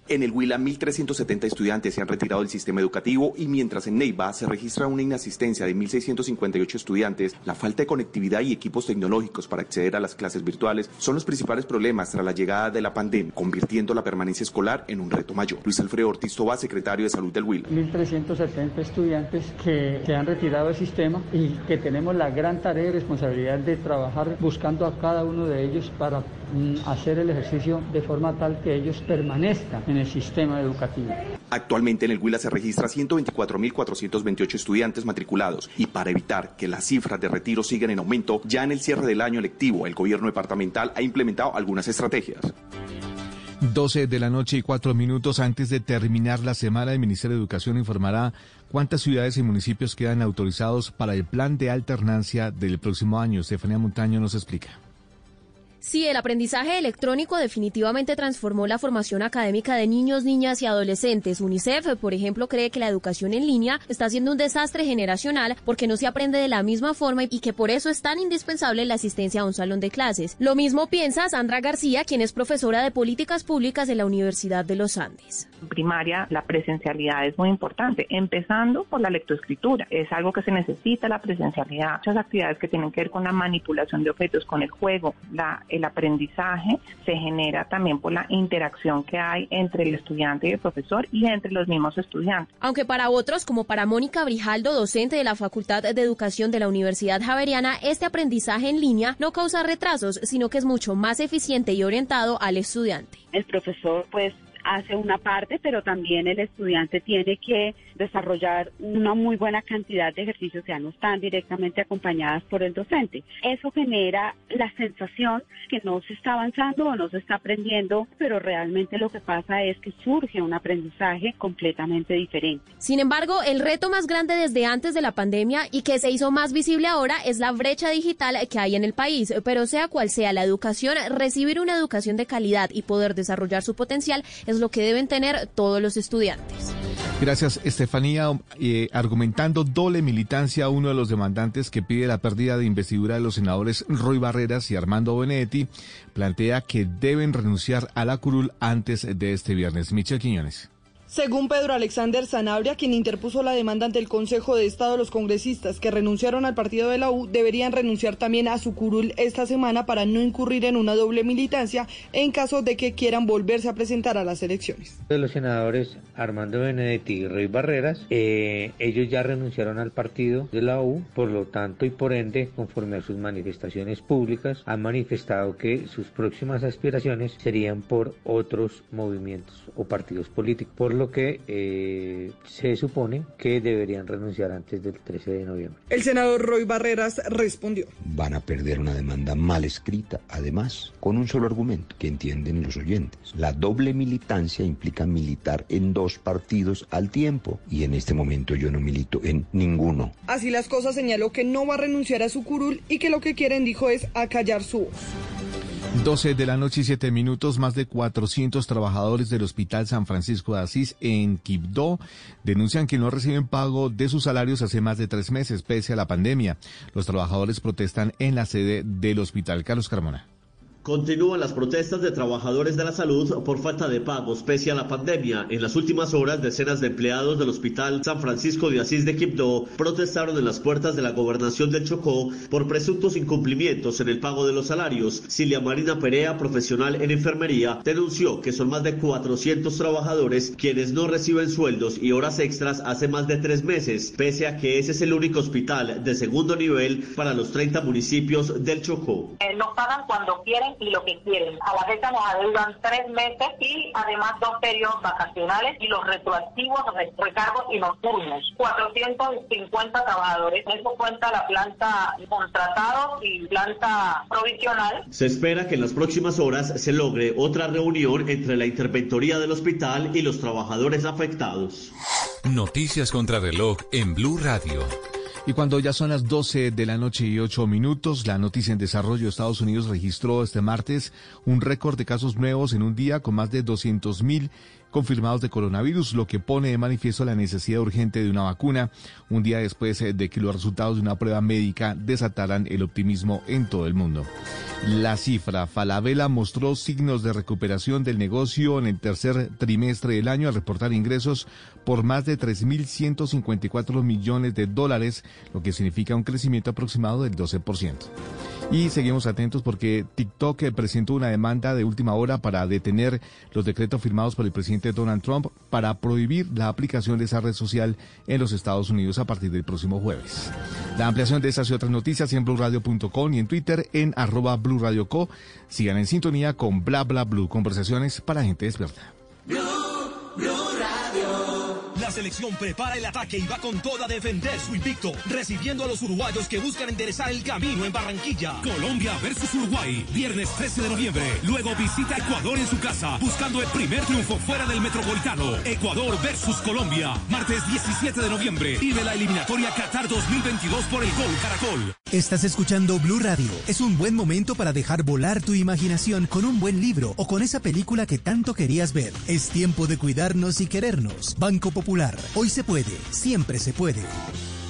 En el Huila, 1.370 estudiantes se han retirado del sistema educativo y mientras en Neiva se registra una inasistencia de 1.658 estudiantes, la falta de conectividad y equipos tecnológicos para acceder a las clases virtuales son los principales problemas tras la llegada de la pandemia, convirtiendo la permanencia escolar en un reto mayor. Luis Alfredo Ortiz Toba, secretario de Salud del Huila. 1.370 estudiantes que se han retirado del sistema y que tenemos la gran tarea y responsabilidad de trabajar buscando a cada uno de ellos para mm, hacer el ejercicio de forma tal que ellos permanezcan en el sistema educativo. Actualmente en el Huila se registra 124.428 estudiantes matriculados y para evitar que las cifras de retiro sigan en aumento, ya en el cierre del año lectivo el gobierno departamental ha implementado algunas estrategias. 12 de la noche y 4 minutos antes de terminar la semana, el Ministerio de Educación informará cuántas ciudades y municipios quedan autorizados para el plan de alternancia del próximo año. Estefanía Montaño nos explica. Sí, el aprendizaje electrónico definitivamente transformó la formación académica de niños, niñas y adolescentes. UNICEF, por ejemplo, cree que la educación en línea está siendo un desastre generacional porque no se aprende de la misma forma y que por eso es tan indispensable la asistencia a un salón de clases. Lo mismo piensa Sandra García, quien es profesora de políticas públicas de la Universidad de los Andes. En primaria, la presencialidad es muy importante, empezando por la lectoescritura. Es algo que se necesita la presencialidad. Muchas actividades que tienen que ver con la manipulación de objetos, con el juego, la el aprendizaje se genera también por la interacción que hay entre el estudiante y el profesor y entre los mismos estudiantes. Aunque para otros, como para Mónica Brijaldo, docente de la Facultad de Educación de la Universidad Javeriana, este aprendizaje en línea no causa retrasos, sino que es mucho más eficiente y orientado al estudiante. El profesor pues hace una parte, pero también el estudiante tiene que desarrollar una muy buena cantidad de ejercicios ya no están directamente acompañadas por el docente. Eso genera la sensación que no se está avanzando o no se está aprendiendo, pero realmente lo que pasa es que surge un aprendizaje completamente diferente. Sin embargo, el reto más grande desde antes de la pandemia y que se hizo más visible ahora es la brecha digital que hay en el país. Pero sea cual sea la educación, recibir una educación de calidad y poder desarrollar su potencial es lo que deben tener todos los estudiantes. Gracias, Estefanía. Eh, argumentando doble militancia, uno de los demandantes que pide la pérdida de investidura de los senadores Roy Barreras y Armando Benedetti plantea que deben renunciar a la curul antes de este viernes. Michel Quiñones. Según Pedro Alexander Zanabria, quien interpuso la demanda ante el Consejo de Estado, los congresistas que renunciaron al partido de la U deberían renunciar también a su curul esta semana para no incurrir en una doble militancia en caso de que quieran volverse a presentar a las elecciones. De los senadores Armando Benedetti y Rey Barreras, eh, ellos ya renunciaron al partido de la U, por lo tanto y por ende, conforme a sus manifestaciones públicas, han manifestado que sus próximas aspiraciones serían por otros movimientos o partidos políticos. Por lo que eh, se supone que deberían renunciar antes del 13 de noviembre. El senador Roy Barreras respondió. Van a perder una demanda mal escrita, además, con un solo argumento que entienden los oyentes. La doble militancia implica militar en dos partidos al tiempo y en este momento yo no milito en ninguno. Así las cosas señaló que no va a renunciar a su curul y que lo que quieren, dijo, es acallar su voz. 12 de la noche y 7 minutos, más de 400 trabajadores del Hospital San Francisco de Asís en Quibdó denuncian que no reciben pago de sus salarios hace más de tres meses, pese a la pandemia. Los trabajadores protestan en la sede del hospital. Carlos Carmona. Continúan las protestas de trabajadores de la salud por falta de pagos pese a la pandemia. En las últimas horas, decenas de empleados del Hospital San Francisco de Asís de Quibdó protestaron en las puertas de la gobernación del Chocó por presuntos incumplimientos en el pago de los salarios. Cilia Marina Perea, profesional en enfermería, denunció que son más de 400 trabajadores quienes no reciben sueldos y horas extras hace más de tres meses, pese a que ese es el único hospital de segundo nivel para los 30 municipios del Chocó. Eh, pagan cuando quieren y lo que quieren. A la fecha nos adeudan tres meses y además dos periodos vacacionales y los retroactivos, recargos y nocturnos. 450 trabajadores. Eso cuenta la planta contratados y planta provisional. Se espera que en las próximas horas se logre otra reunión entre la interventoría del hospital y los trabajadores afectados. Noticias contra reloj en Blue Radio. Y cuando ya son las 12 de la noche y 8 minutos, la noticia en desarrollo Estados Unidos registró este martes un récord de casos nuevos en un día con más de 200 mil confirmados de coronavirus, lo que pone de manifiesto la necesidad urgente de una vacuna, un día después eh, de que los resultados de una prueba médica desataran el optimismo en todo el mundo. La cifra, Falabella mostró signos de recuperación del negocio en el tercer trimestre del año al reportar ingresos por más de 3.154 millones de dólares, lo que significa un crecimiento aproximado del 12%. Y seguimos atentos porque TikTok presentó una demanda de última hora para detener los decretos firmados por el presidente Donald Trump para prohibir la aplicación de esa red social en los Estados Unidos a partir del próximo jueves. La ampliación de estas y otras noticias en blueradio.com y en Twitter en arroba bluradioco. Sigan en sintonía con bla bla blue, conversaciones para gente despierta. Selección prepara el ataque y va con toda a defender su invicto, recibiendo a los uruguayos que buscan enderezar el camino en Barranquilla. Colombia versus Uruguay, viernes 13 de noviembre. Luego visita Ecuador en su casa, buscando el primer triunfo fuera del Metropolitano. Ecuador versus Colombia, martes 17 de noviembre. Y de la eliminatoria Qatar 2022 por el Gol Caracol. Estás escuchando Blue Radio. Es un buen momento para dejar volar tu imaginación con un buen libro o con esa película que tanto querías ver. Es tiempo de cuidarnos y querernos. Banco Popular. Hoy se puede, siempre se puede.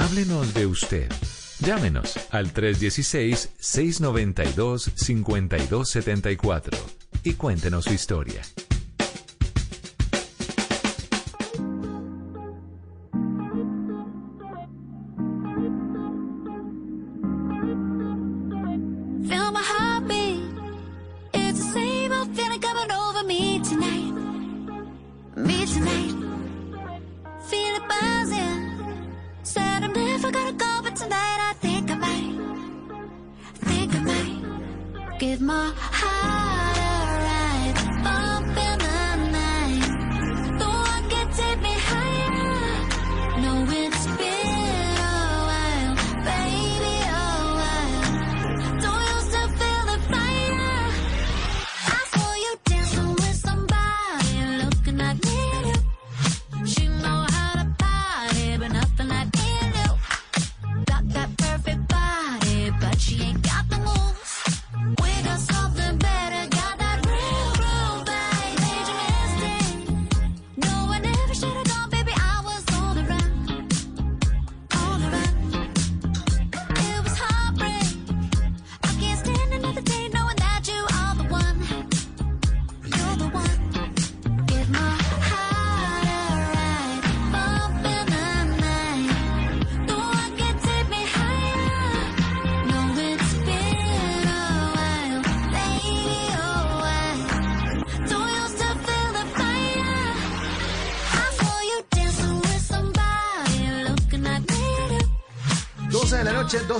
Háblenos de usted. Llámenos al 316-692-5274 y cuéntenos su historia.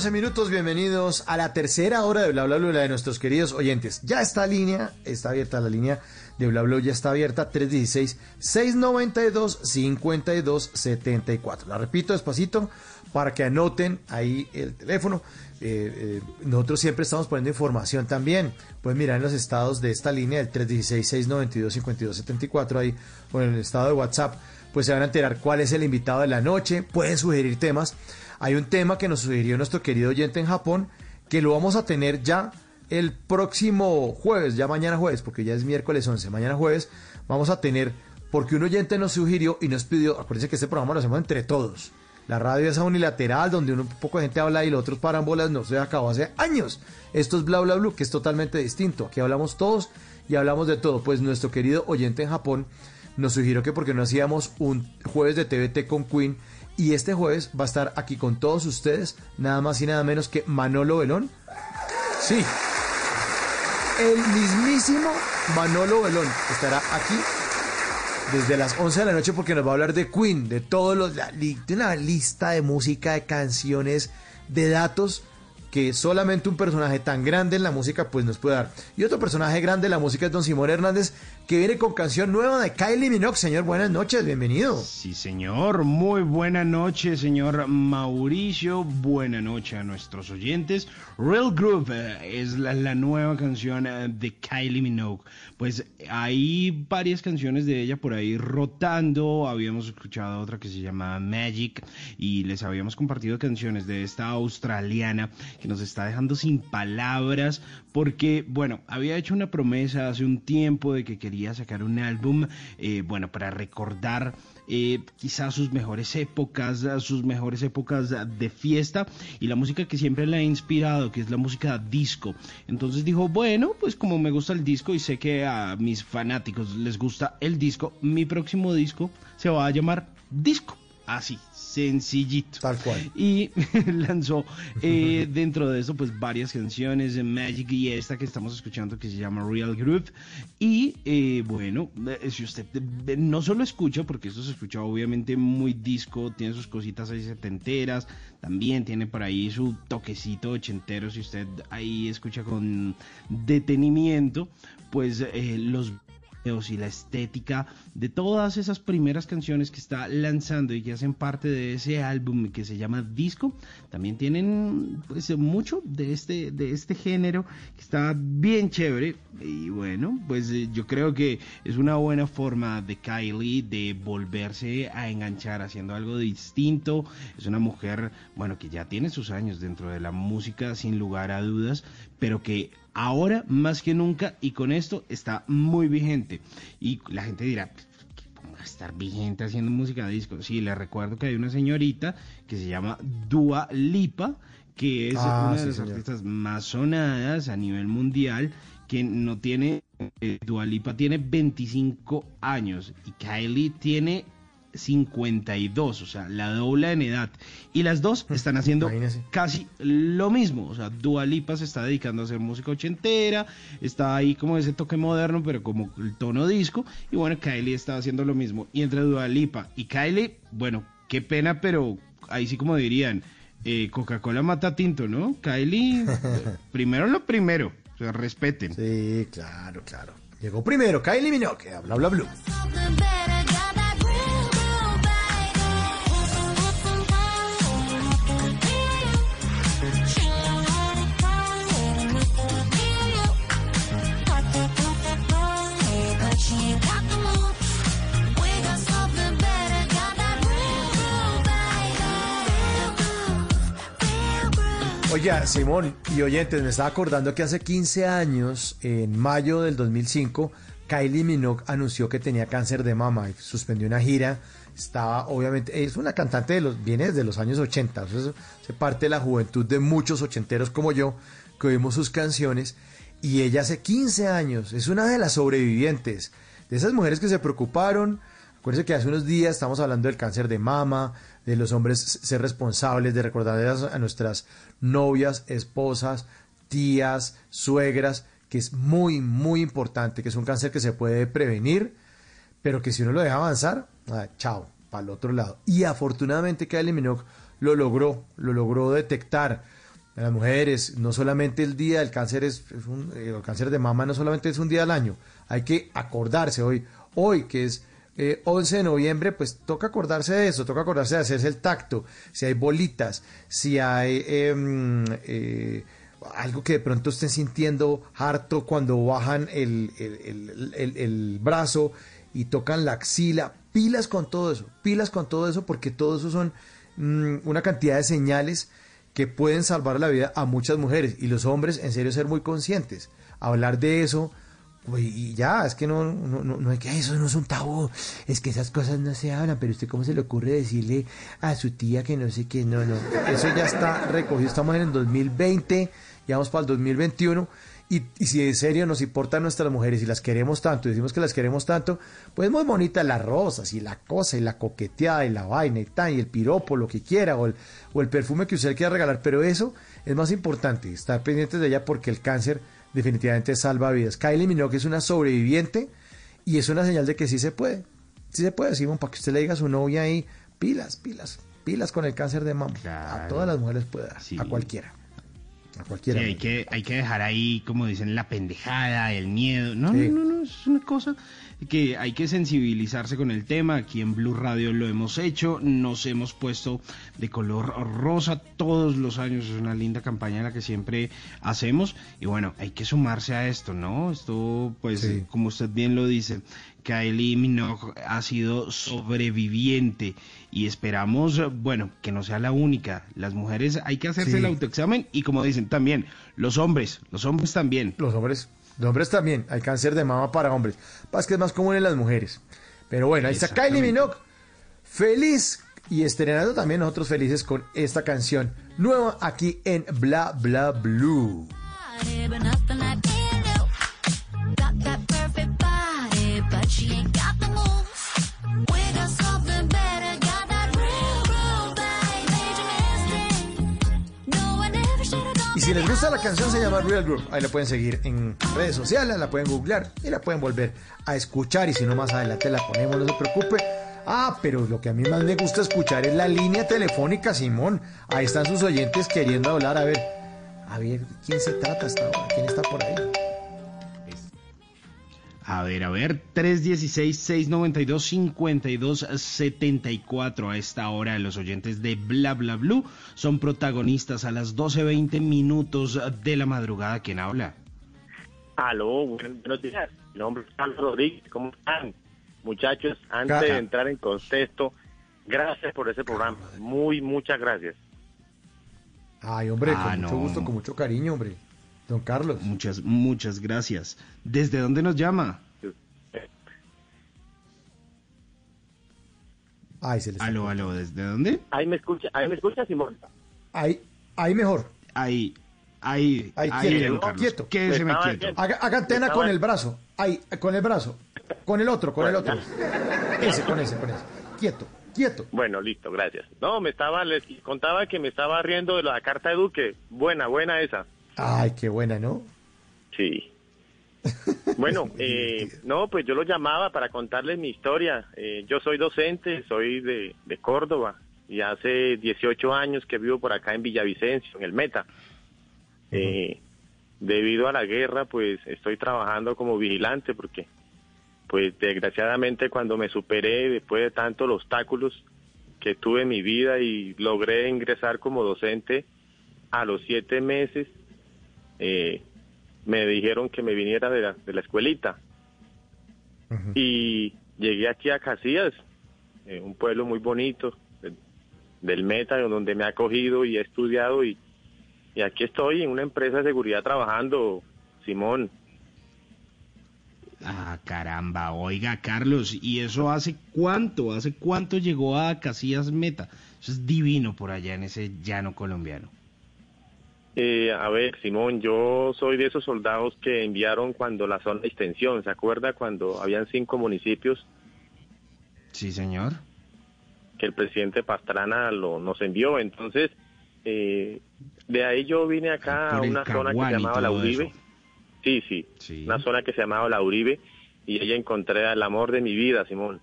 11 minutos, bienvenidos a la tercera hora de Bla Bla de nuestros queridos oyentes. Ya está línea, está abierta la línea de Bla Bla, ya está abierta 316-692-5274. La repito despacito para que anoten ahí el teléfono. Eh, eh, nosotros siempre estamos poniendo información también. Pueden mirar en los estados de esta línea, el 316-692-5274 ahí, o en el estado de WhatsApp, pues se van a enterar cuál es el invitado de la noche. Pueden sugerir temas hay un tema que nos sugirió nuestro querido oyente en Japón, que lo vamos a tener ya el próximo jueves, ya mañana jueves, porque ya es miércoles 11, mañana jueves, vamos a tener, porque un oyente nos sugirió y nos pidió, acuérdense que este programa lo hacemos entre todos. La radio es unilateral, donde un poco de gente habla y los otros paran bolas, no se acabó hace años. Esto es bla bla bla, que es totalmente distinto. Aquí hablamos todos y hablamos de todo. Pues nuestro querido oyente en Japón nos sugirió que porque no hacíamos un jueves de TVT con Queen y este jueves va a estar aquí con todos ustedes, nada más y nada menos que Manolo Belón. Sí, el mismísimo Manolo Belón estará aquí desde las 11 de la noche porque nos va a hablar de Queen, de todos los, de una lista de música, de canciones, de datos que solamente un personaje tan grande en la música pues nos puede dar. Y otro personaje grande en la música es Don Simón Hernández, que viene con canción nueva de Kylie Minogue. Señor, buenas noches, bienvenido. Sí, señor, muy buena noche, señor Mauricio. Buena noche a nuestros oyentes. Real Groove eh, es la, nueva canción eh, de Kylie Minogue. Pues hay varias canciones de ella por ahí rotando. Habíamos escuchado otra que se llama Magic y les habíamos compartido canciones de esta australiana que nos está dejando sin palabras porque, bueno, había hecho una promesa hace un tiempo de que quería sacar un álbum, eh, bueno, para recordar eh, quizás sus mejores épocas, sus mejores épocas de fiesta y la música que siempre le ha inspirado, que es la música disco. Entonces dijo, bueno, pues como me gusta el disco y sé que a mis fanáticos les gusta el disco, mi próximo disco se va a llamar Disco. Así, sencillito. Tal cual. Y lanzó eh, dentro de eso pues varias canciones de Magic y esta que estamos escuchando que se llama Real Groove. Y eh, bueno, eh, si usted no solo escucha, porque esto se escucha obviamente muy disco, tiene sus cositas ahí setenteras, también tiene por ahí su toquecito ochentero, si usted ahí escucha con detenimiento, pues eh, los y la estética de todas esas primeras canciones que está lanzando y que hacen parte de ese álbum que se llama Disco, también tienen pues mucho de este de este género que está bien chévere y bueno, pues eh, yo creo que es una buena forma de Kylie de volverse a enganchar haciendo algo distinto. Es una mujer, bueno, que ya tiene sus años dentro de la música sin lugar a dudas, pero que ahora más que nunca y con esto está muy vigente. Y la gente dirá, ¿cómo va a estar vigente haciendo música de disco? Sí, les recuerdo que hay una señorita que se llama Dua Lipa, que es Ah, una de las señor. artistas más sonadas a nivel mundial, que no tiene, eh, Dua Lipa tiene 25 años y Kylie tiene 52, o sea, la dobla en edad. Y las dos están haciendo Imagínese. casi lo mismo. O sea, Dua Lipa se está dedicando a hacer música ochentera, está ahí como ese toque moderno, pero como el tono disco. Y bueno, Kylie está haciendo lo mismo. Y entre Dua Lipa y Kylie, bueno, qué pena, pero ahí sí como dirían, eh, Coca-Cola mata tinto, ¿no? Kylie, primero lo primero, o sea, respeten. Sí, claro, claro. Llegó primero Kylie Minogue, bla bla bla. Simón y oyentes, me estaba acordando que hace 15 años, en mayo del 2005, Kylie Minogue anunció que tenía cáncer de mama y suspendió una gira. Estaba, obviamente, es una cantante de los, viene desde los años 80, eso se parte de la juventud de muchos ochenteros como yo, que oímos sus canciones. Y ella hace 15 años es una de las sobrevivientes, de esas mujeres que se preocuparon. Acuérdense que hace unos días estamos hablando del cáncer de mama, de los hombres ser responsables, de recordar a nuestras novias, esposas, tías, suegras, que es muy, muy importante, que es un cáncer que se puede prevenir, pero que si uno lo deja avanzar, ah, chao, para el otro lado. Y afortunadamente Kylie Minogue lo logró, lo logró detectar. A las mujeres, no solamente el día del cáncer es, es un, eh, el cáncer de mama no solamente es un día al año, hay que acordarse hoy, hoy que es eh, 11 de noviembre, pues toca acordarse de eso, toca acordarse de hacerse el tacto, si hay bolitas, si hay em, eh, algo que de pronto estén sintiendo harto cuando bajan el, el, el- brazo y tocan la axila, pilas con todo eso, pilas con todo eso, porque todo eso son mm, una cantidad de señales que pueden salvar la vida a muchas mujeres. Y los hombres en serio ser muy conscientes, hablar de eso y ya, es que no, no, no, no que, eso no es un tabú, es que esas cosas no se hablan, pero usted cómo se le ocurre decirle a su tía que no sé qué, no, no, eso ya está recogido, estamos en el 2020, ya vamos para el 2021, y, si en serio nos importan nuestras mujeres y las queremos tanto, y decimos que las queremos tanto, pues muy bonita las rosas y la cosa y la coqueteada y la vaina y tal, y el piropo, lo que quiera, o el, o el perfume que usted quiera regalar, pero eso es más importante, estar pendientes de ella porque el cáncer definitivamente salva vidas. Kylie Minogue es una sobreviviente y es una señal de que sí se puede. Sí se puede, Simón, para que usted le diga a su novia ahí, pilas, pilas, pilas con el cáncer de mama. A todas las mujeres puede dar, a cualquiera. Sí, cualquiera. hay que, hay que dejar ahí, como dicen, la pendejada, el miedo. No, Sí. no, no, no, es una cosa que hay que sensibilizarse con el tema. Aquí en Blue Radio lo hemos hecho, nos hemos puesto de color rosa todos los años. Es una linda campaña la que siempre hacemos. Y bueno, hay que sumarse a esto, ¿no? Esto, pues, Sí. como usted bien lo dice, Kylie Minogue ha sido sobreviviente y esperamos, bueno, que no sea la única. Las mujeres hay que hacerse Sí. el autoexamen y como dicen también, los hombres, los hombres también. Los hombres, los hombres también. Hay cáncer de mama para hombres. Pasa que es más común en las mujeres. Pero bueno, ahí está Kylie. Minogue. Feliz y estrenando también nosotros felices con esta canción nueva aquí en Bla Bla Blue. Si les gusta la canción se llama Real Group. Ahí la pueden seguir en redes sociales, la pueden googlear y la pueden volver a escuchar. Y si no más adelante la ponemos, no se preocupe. Ah, pero lo que a mí más me gusta escuchar es la línea telefónica, Simón. Ahí están sus oyentes queriendo hablar. A ver, a ver, ¿quién se trata hasta ahora? ¿Quién está por ahí? A ver, a ver, 316-692-5274 a esta hora los oyentes de Bla Bla Blue son protagonistas a las 12.20 minutos de la madrugada. ¿Quién habla? Aló, buenos días. Mi nombre es Carlos Rodríguez. ¿Cómo están? Muchachos, antes de entrar en contexto, gracias por ese programa. Muy, muchas gracias. Ay, hombre, Ah, con mucho no. gusto, con mucho cariño, hombre. Don Carlos. Muchas, muchas gracias. ¿Desde dónde nos llama? Ay, se les Aló, aló, ¿desde dónde? Ahí me escucha, ahí me escucha, Simón. Ahí, ahí mejor. Ahí, ahí, Ahí, ahí, quieto, Carlos. quieto. Quédese Me quieto. Haga, haga antena Estaba- con el brazo. Ahí, con el brazo. Con el otro, con el otro. Ese, con ese, con ese. Quieto, quieto. Bueno, listo, gracias. No, me estaba, les contaba que me estaba riendo de la carta de Duque. Buena, buena esa. Ay, qué buena, ¿no? Sí. Bueno, eh, no, pues yo lo llamaba para contarles mi historia. Eh, yo soy docente, soy de, de Córdoba y hace 18 años que vivo por acá en Villavicencio, en el Meta. Eh, debido a la guerra, pues estoy trabajando como vigilante porque, pues desgraciadamente cuando me superé después de tantos obstáculos que tuve en mi vida y logré ingresar como docente a los siete meses, eh, me dijeron que me viniera de la, de la escuelita. Y llegué aquí a Casillas, eh, un pueblo muy bonito de- del Meta, donde me ha acogido y he estudiado. Y, y aquí estoy en una empresa de seguridad trabajando, Simón. Ah, caramba, oiga, Carlos, ¿y eso hace cuánto? ¿Hace cuánto llegó a Casillas Meta? Eso es divino por allá en ese llano colombiano. Eh, a ver, Simón, yo soy de esos soldados que enviaron cuando la zona de extensión, ¿se acuerda? Cuando habían cinco municipios Sí, señor. que el presidente Pastrana lo, nos envió. Entonces, eh, de ahí yo vine acá a una zona que se llamaba La Uribe. Sí, sí, Sí. una zona que se llamaba La Uribe y ahí encontré al amor de mi vida, Simón.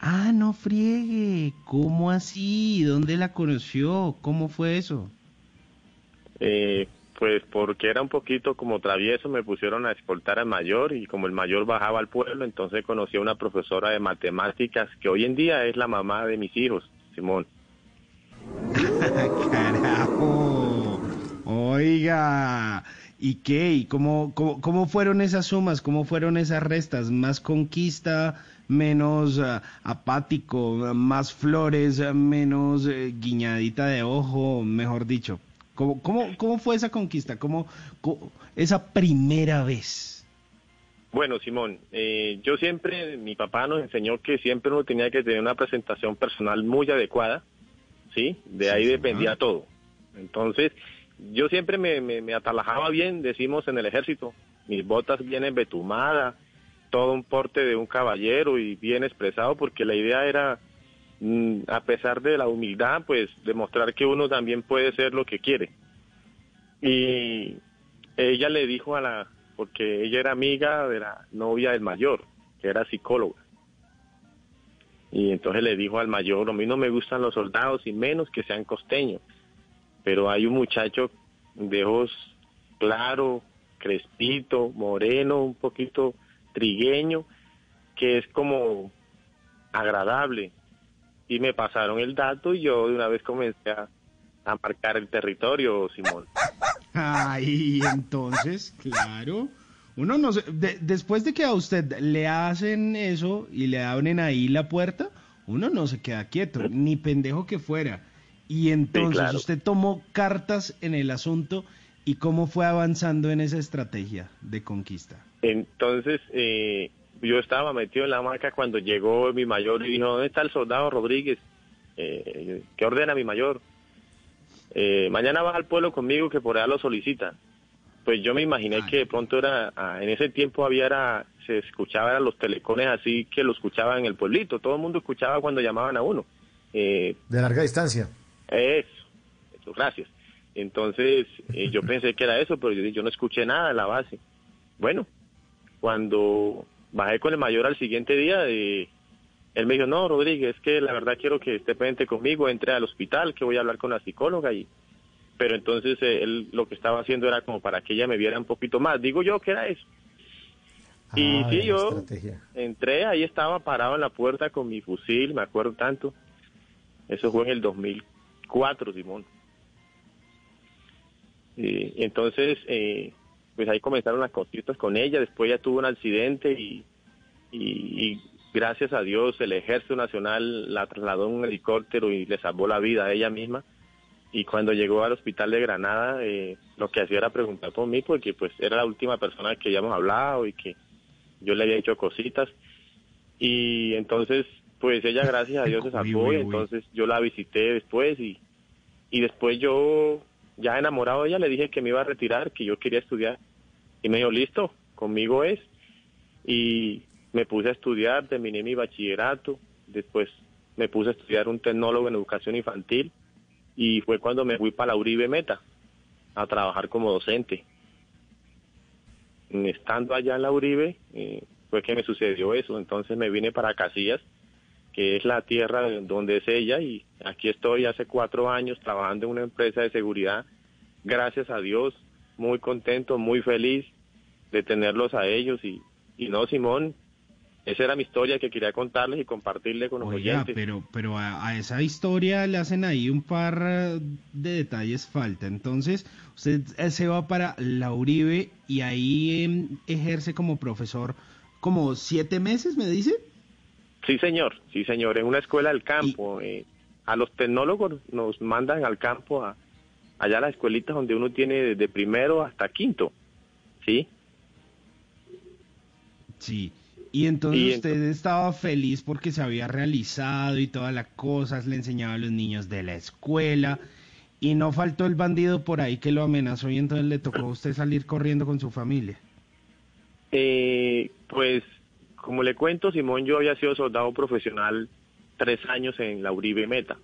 Ah, no friegue. ¿Cómo así? ¿Dónde la conoció? ¿Cómo fue eso? Eh, pues porque era un poquito como travieso, me pusieron a escoltar al mayor y como el mayor bajaba al pueblo, entonces conocí a una profesora de matemáticas que hoy en día es la mamá de mis hijos, Simón. Carajo. Oiga. ¿Y qué? ¿Y cómo, cómo, cómo fueron esas sumas? ¿Cómo fueron esas restas? ¿Más conquista? ¿Menos ah, apático? ¿Más flores? ¿Menos eh, guiñadita de ojo? Mejor dicho. ¿Cómo, cómo, cómo fue esa conquista? ¿Cómo, cómo- esa primera vez? Bueno, Simón, eh, yo siempre, mi papá nos enseñó que siempre uno tenía que tener una presentación personal muy adecuada, ¿sí? De ahí dependía todo. Entonces, yo siempre me, me, me atalajaba bien, decimos en el ejército, mis botas bien embetumadas, todo un porte de un caballero y bien expresado, porque la idea era, a pesar de la humildad, pues demostrar que uno también puede ser lo que quiere. Y ella le dijo a la, porque ella era amiga de la novia del mayor, que era psicóloga. Y entonces le dijo al mayor, a mí no me gustan los soldados y menos que sean costeños, pero hay un muchacho de ojos claro, crespito, moreno, un poquito trigueño, que es como agradable. Y me pasaron el dato y yo de una vez comencé a, a marcar el territorio, Simón. Ay, entonces, claro. Uno no se- de- después de que a usted le hacen eso y le abren ahí la puerta, uno no se queda quieto, ni pendejo que fuera. Y entonces claro. usted tomó cartas en el asunto y cómo fue avanzando en esa estrategia de conquista. Entonces, eh, yo estaba metido en la marca cuando llegó mi mayor y dijo, ¿dónde está el soldado Rodríguez? Eh, ¿Qué ordena mi mayor? Eh, mañana vas al pueblo conmigo que por allá lo solicita. Pues yo me imaginé que de pronto era, en ese tiempo había, era, se escuchaba los telecones así que lo escuchaban en el pueblito, todo el mundo escuchaba cuando llamaban a uno. Eh, De larga distancia. eso, eso, gracias. Entonces, eh, yo pensé que era eso, pero yo, yo no escuché nada en la base. Bueno, cuando bajé con el mayor al siguiente día, eh, él me dijo, no, Rodríguez, es que la verdad quiero que esté pendiente conmigo, entre al hospital, que voy a hablar con la psicóloga. y Pero entonces eh, él lo que estaba haciendo era como para que ella me viera un poquito más. Digo yo que era eso. Y Ah, sí, la yo estrategia. entré, ahí estaba parado en la puerta con mi fusil, me acuerdo tanto. Eso fue en el 2004, Simón. Y entonces, eh, pues ahí comenzaron las cositas con ella. Después ella tuvo un accidente y, y- y gracias a Dios el Ejército Nacional la trasladó en un helicóptero y le salvó la vida a ella misma. Y cuando llegó al hospital de Granada, eh, lo que hacía era preguntar por mí, porque pues era la última persona que habíamos hablado y que yo le había hecho cositas. Y entonces, pues ella, gracias a Dios, se salvó. Y entonces yo la visité después y, y después yo, ya enamorado de ella, le dije que me iba a retirar, que yo quería estudiar. Y me dijo, listo, conmigo es. Y me puse a estudiar, terminé mi bachillerato, después me puse a estudiar un tecnólogo en educación infantil y fue cuando me fui para la Uribe Meta a trabajar como docente. Estando allá en la Uribe eh, fue que me sucedió eso, entonces me vine para Casillas, que es la tierra de- donde es ella y aquí estoy hace cuatro años trabajando en una empresa de seguridad, gracias a Dios, muy contento, muy feliz de tenerlos a ellos y, y no, Simón, esa era mi historia que quería contarles y compartirle con los Oiga, oyentes. pero, pero a, a esa historia le hacen ahí un par de detalles falta. Entonces, usted eh, se va para la Uribe y ahí em, ejerce como profesor como siete meses, me dice. Sí, señor, sí, señor, en una escuela del campo. eh, a los tecnólogos nos mandan al campo, a, allá a las escuelitas donde uno tiene desde primero hasta quinto, ¿sí? Sí. Y entonces Y usted estaba feliz porque se había realizado y todas las cosas, le enseñaba a los niños de la escuela y no faltó el bandido por ahí que lo amenazó y entonces le tocó a usted salir corriendo con su familia. Eh, pues, como le cuento, Simón, yo había sido soldado profesional tres años en la Uribe Meta.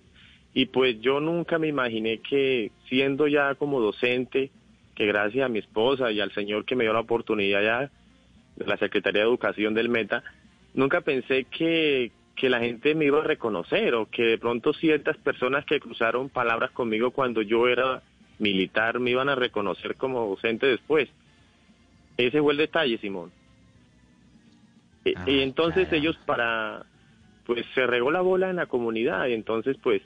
Y pues yo nunca me imaginé que siendo ya como docente, que gracias a mi esposa y al señor que me dio la oportunidad ya de la Secretaría de Educación del Meta, nunca pensé que, que la gente me iba a reconocer o que de pronto ciertas personas que cruzaron palabras conmigo cuando yo era militar me iban a reconocer como docente después. Ese fue el detalle, Simón. Y entonces ellos para, pues se regó la bola en la comunidad y entonces pues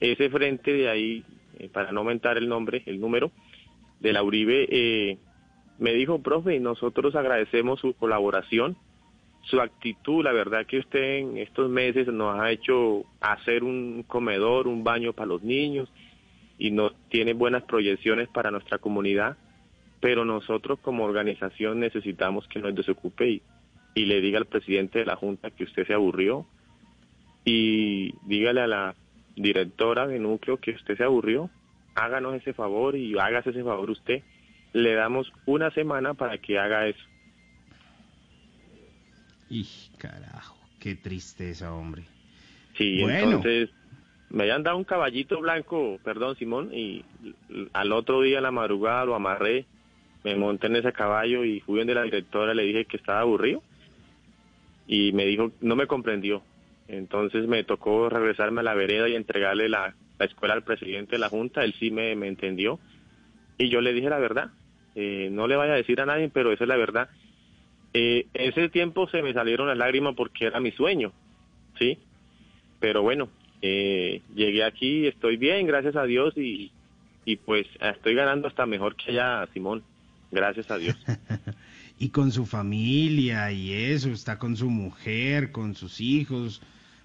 ese frente de ahí, eh, para no aumentar el nombre, el número de la Uribe, eh, me dijo, profe, nosotros agradecemos su colaboración, su actitud, la verdad que usted en estos meses nos ha hecho hacer un comedor, un baño para los niños y nos tiene buenas proyecciones para nuestra comunidad, pero nosotros como organización necesitamos que nos desocupe y, y le diga al presidente de la Junta que usted se aburrió y dígale a la directora de núcleo que usted se aburrió, háganos ese favor y hágase ese favor usted. Le damos una semana para que haga eso. Y carajo, qué tristeza, hombre. Sí, Bueno. entonces me habían dado un caballito blanco, perdón Simón, y al otro día la madrugada lo amarré, me monté en ese caballo y fui donde la directora le dije que estaba aburrido y me dijo, no me comprendió. Entonces me tocó regresarme a la vereda y entregarle la, la escuela al presidente de la Junta, él sí me, me entendió Y yo le dije la verdad. Eh, no le vaya a decir a nadie, pero esa es la verdad. Eh, ese tiempo se me salieron las lágrimas porque era mi sueño, ¿sí? Pero bueno, eh, llegué aquí, estoy bien, gracias a Dios, y, y pues estoy ganando hasta mejor que allá, Simón. Gracias a Dios. y con su familia y eso, está con su mujer, con sus hijos.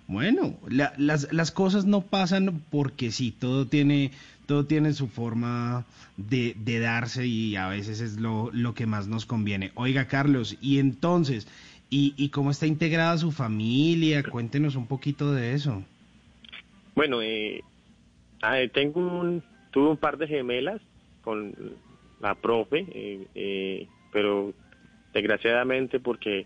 Bueno, las, las cosas no pasan porque sí, todo tiene, todo tiene su forma de, de darse y a veces es lo, lo, que más nos conviene. Oiga, Carlos, y entonces, ¿y, ¿y cómo está integrada su familia? Cuéntenos un poquito de eso. Bueno, eh, tengo un, tuve un par de gemelas con la profe, eh, eh, pero desgraciadamente porque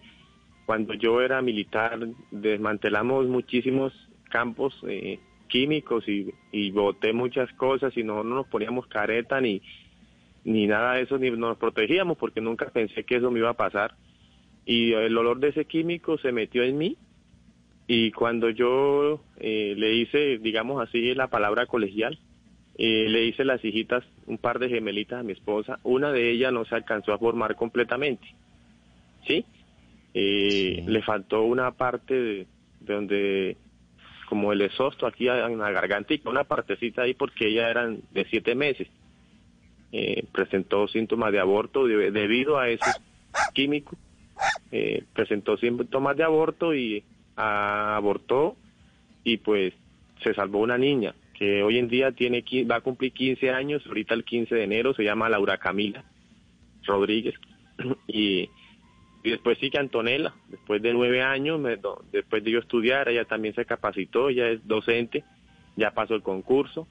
cuando yo era militar desmantelamos muchísimos campos eh, químicos y, y boté muchas cosas y no, no nos poníamos careta ni, ni nada de eso, ni nos protegíamos porque nunca pensé que eso me iba a pasar. Y el olor de ese químico se metió en mí y cuando yo eh, le hice, digamos así, la palabra colegial, eh, le hice las hijitas, un par de gemelitas a mi esposa, una de ellas no se alcanzó a formar completamente, ¿sí? Eh, Le faltó una parte de, donde, como el exhausto aquí en la gargantita, una partecita ahí porque ella eran de siete meses. Eh, presentó síntomas de aborto debido a ese químico. Eh, presentó síntomas de aborto y abortó y pues se salvó una niña que hoy en día tiene va a cumplir 15 años, ahorita el 15 de enero, se llama Laura Camila Rodríguez y, y después sigue Antonella, después de nueve años, después de yo estudiar, ella también se capacitó, ella es docente, ya pasó el concurso,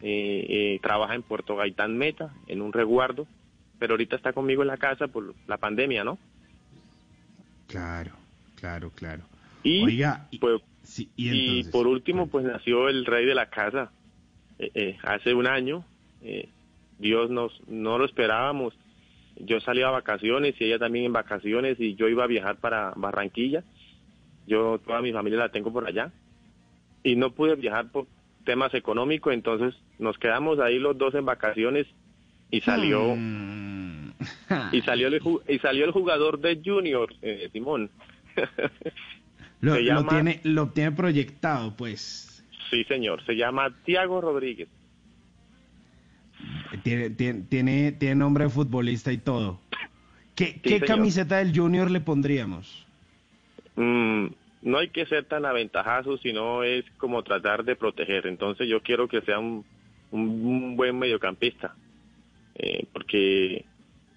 eh, eh, trabaja en Puerto Gaitán Meta, en un resguardo, pero ahorita está conmigo en la casa por la pandemia, ¿no? Claro, claro, claro. Y, Oiga, pues, y, y, por último, pues nació el rey de la casa eh, hace un año. Dios nos no lo esperábamos. Yo salía a vacaciones y ella también en vacaciones y yo iba a viajar para Barranquilla. Yo toda mi familia la tengo por allá y no pude viajar por temas económicos, entonces nos quedamos ahí los dos en vacaciones y salió Mm. y salió el y salió el jugador de Junior, eh, Simón. Lo, lo tiene, lo tiene proyectado, pues. Sí, señor, se llama Tiago Rodríguez. Tiene, tiene, tiene, tiene nombre de futbolista y todo. ¿Qué, camiseta del Junior le pondríamos? Mm, no hay que ser tan aventajazo, sino es como tratar de proteger. Entonces yo quiero que sea un, un, un buen mediocampista, eh, porque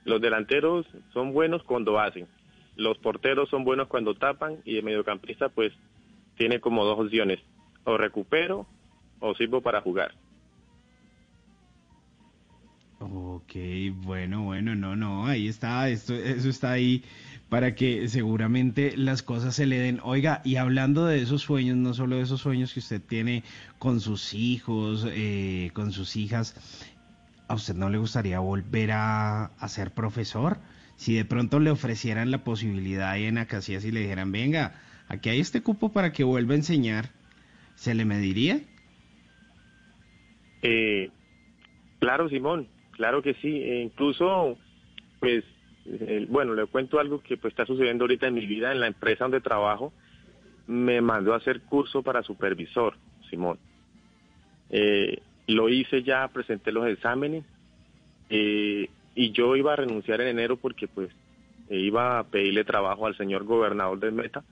los delanteros son buenos cuando hacen, los porteros son buenos cuando tapan y el mediocampista pues tiene como dos opciones, o recupero o sirvo para jugar. Bueno, bueno, no, no, ahí está, esto, eso está ahí para que seguramente las cosas se le den. Oiga, y hablando de esos sueños, no solo de esos sueños que usted tiene con sus hijos, eh, con sus hijas, ¿a usted no le gustaría volver a, a ser profesor? Si de pronto le ofrecieran la posibilidad ahí en Acacias y le dijeran, venga, aquí hay este cupo para que vuelva a enseñar, ¿se le mediría? Eh, claro, Simón, claro que sí. E incluso, pues, bueno, le cuento algo que pues está sucediendo ahorita en mi vida, en la empresa donde trabajo, me mandó a hacer curso para supervisor, Simón. Eh, lo hice ya, presenté los exámenes eh, y yo iba a renunciar en enero porque pues eh, iba a pedirle trabajo al señor gobernador del Meta,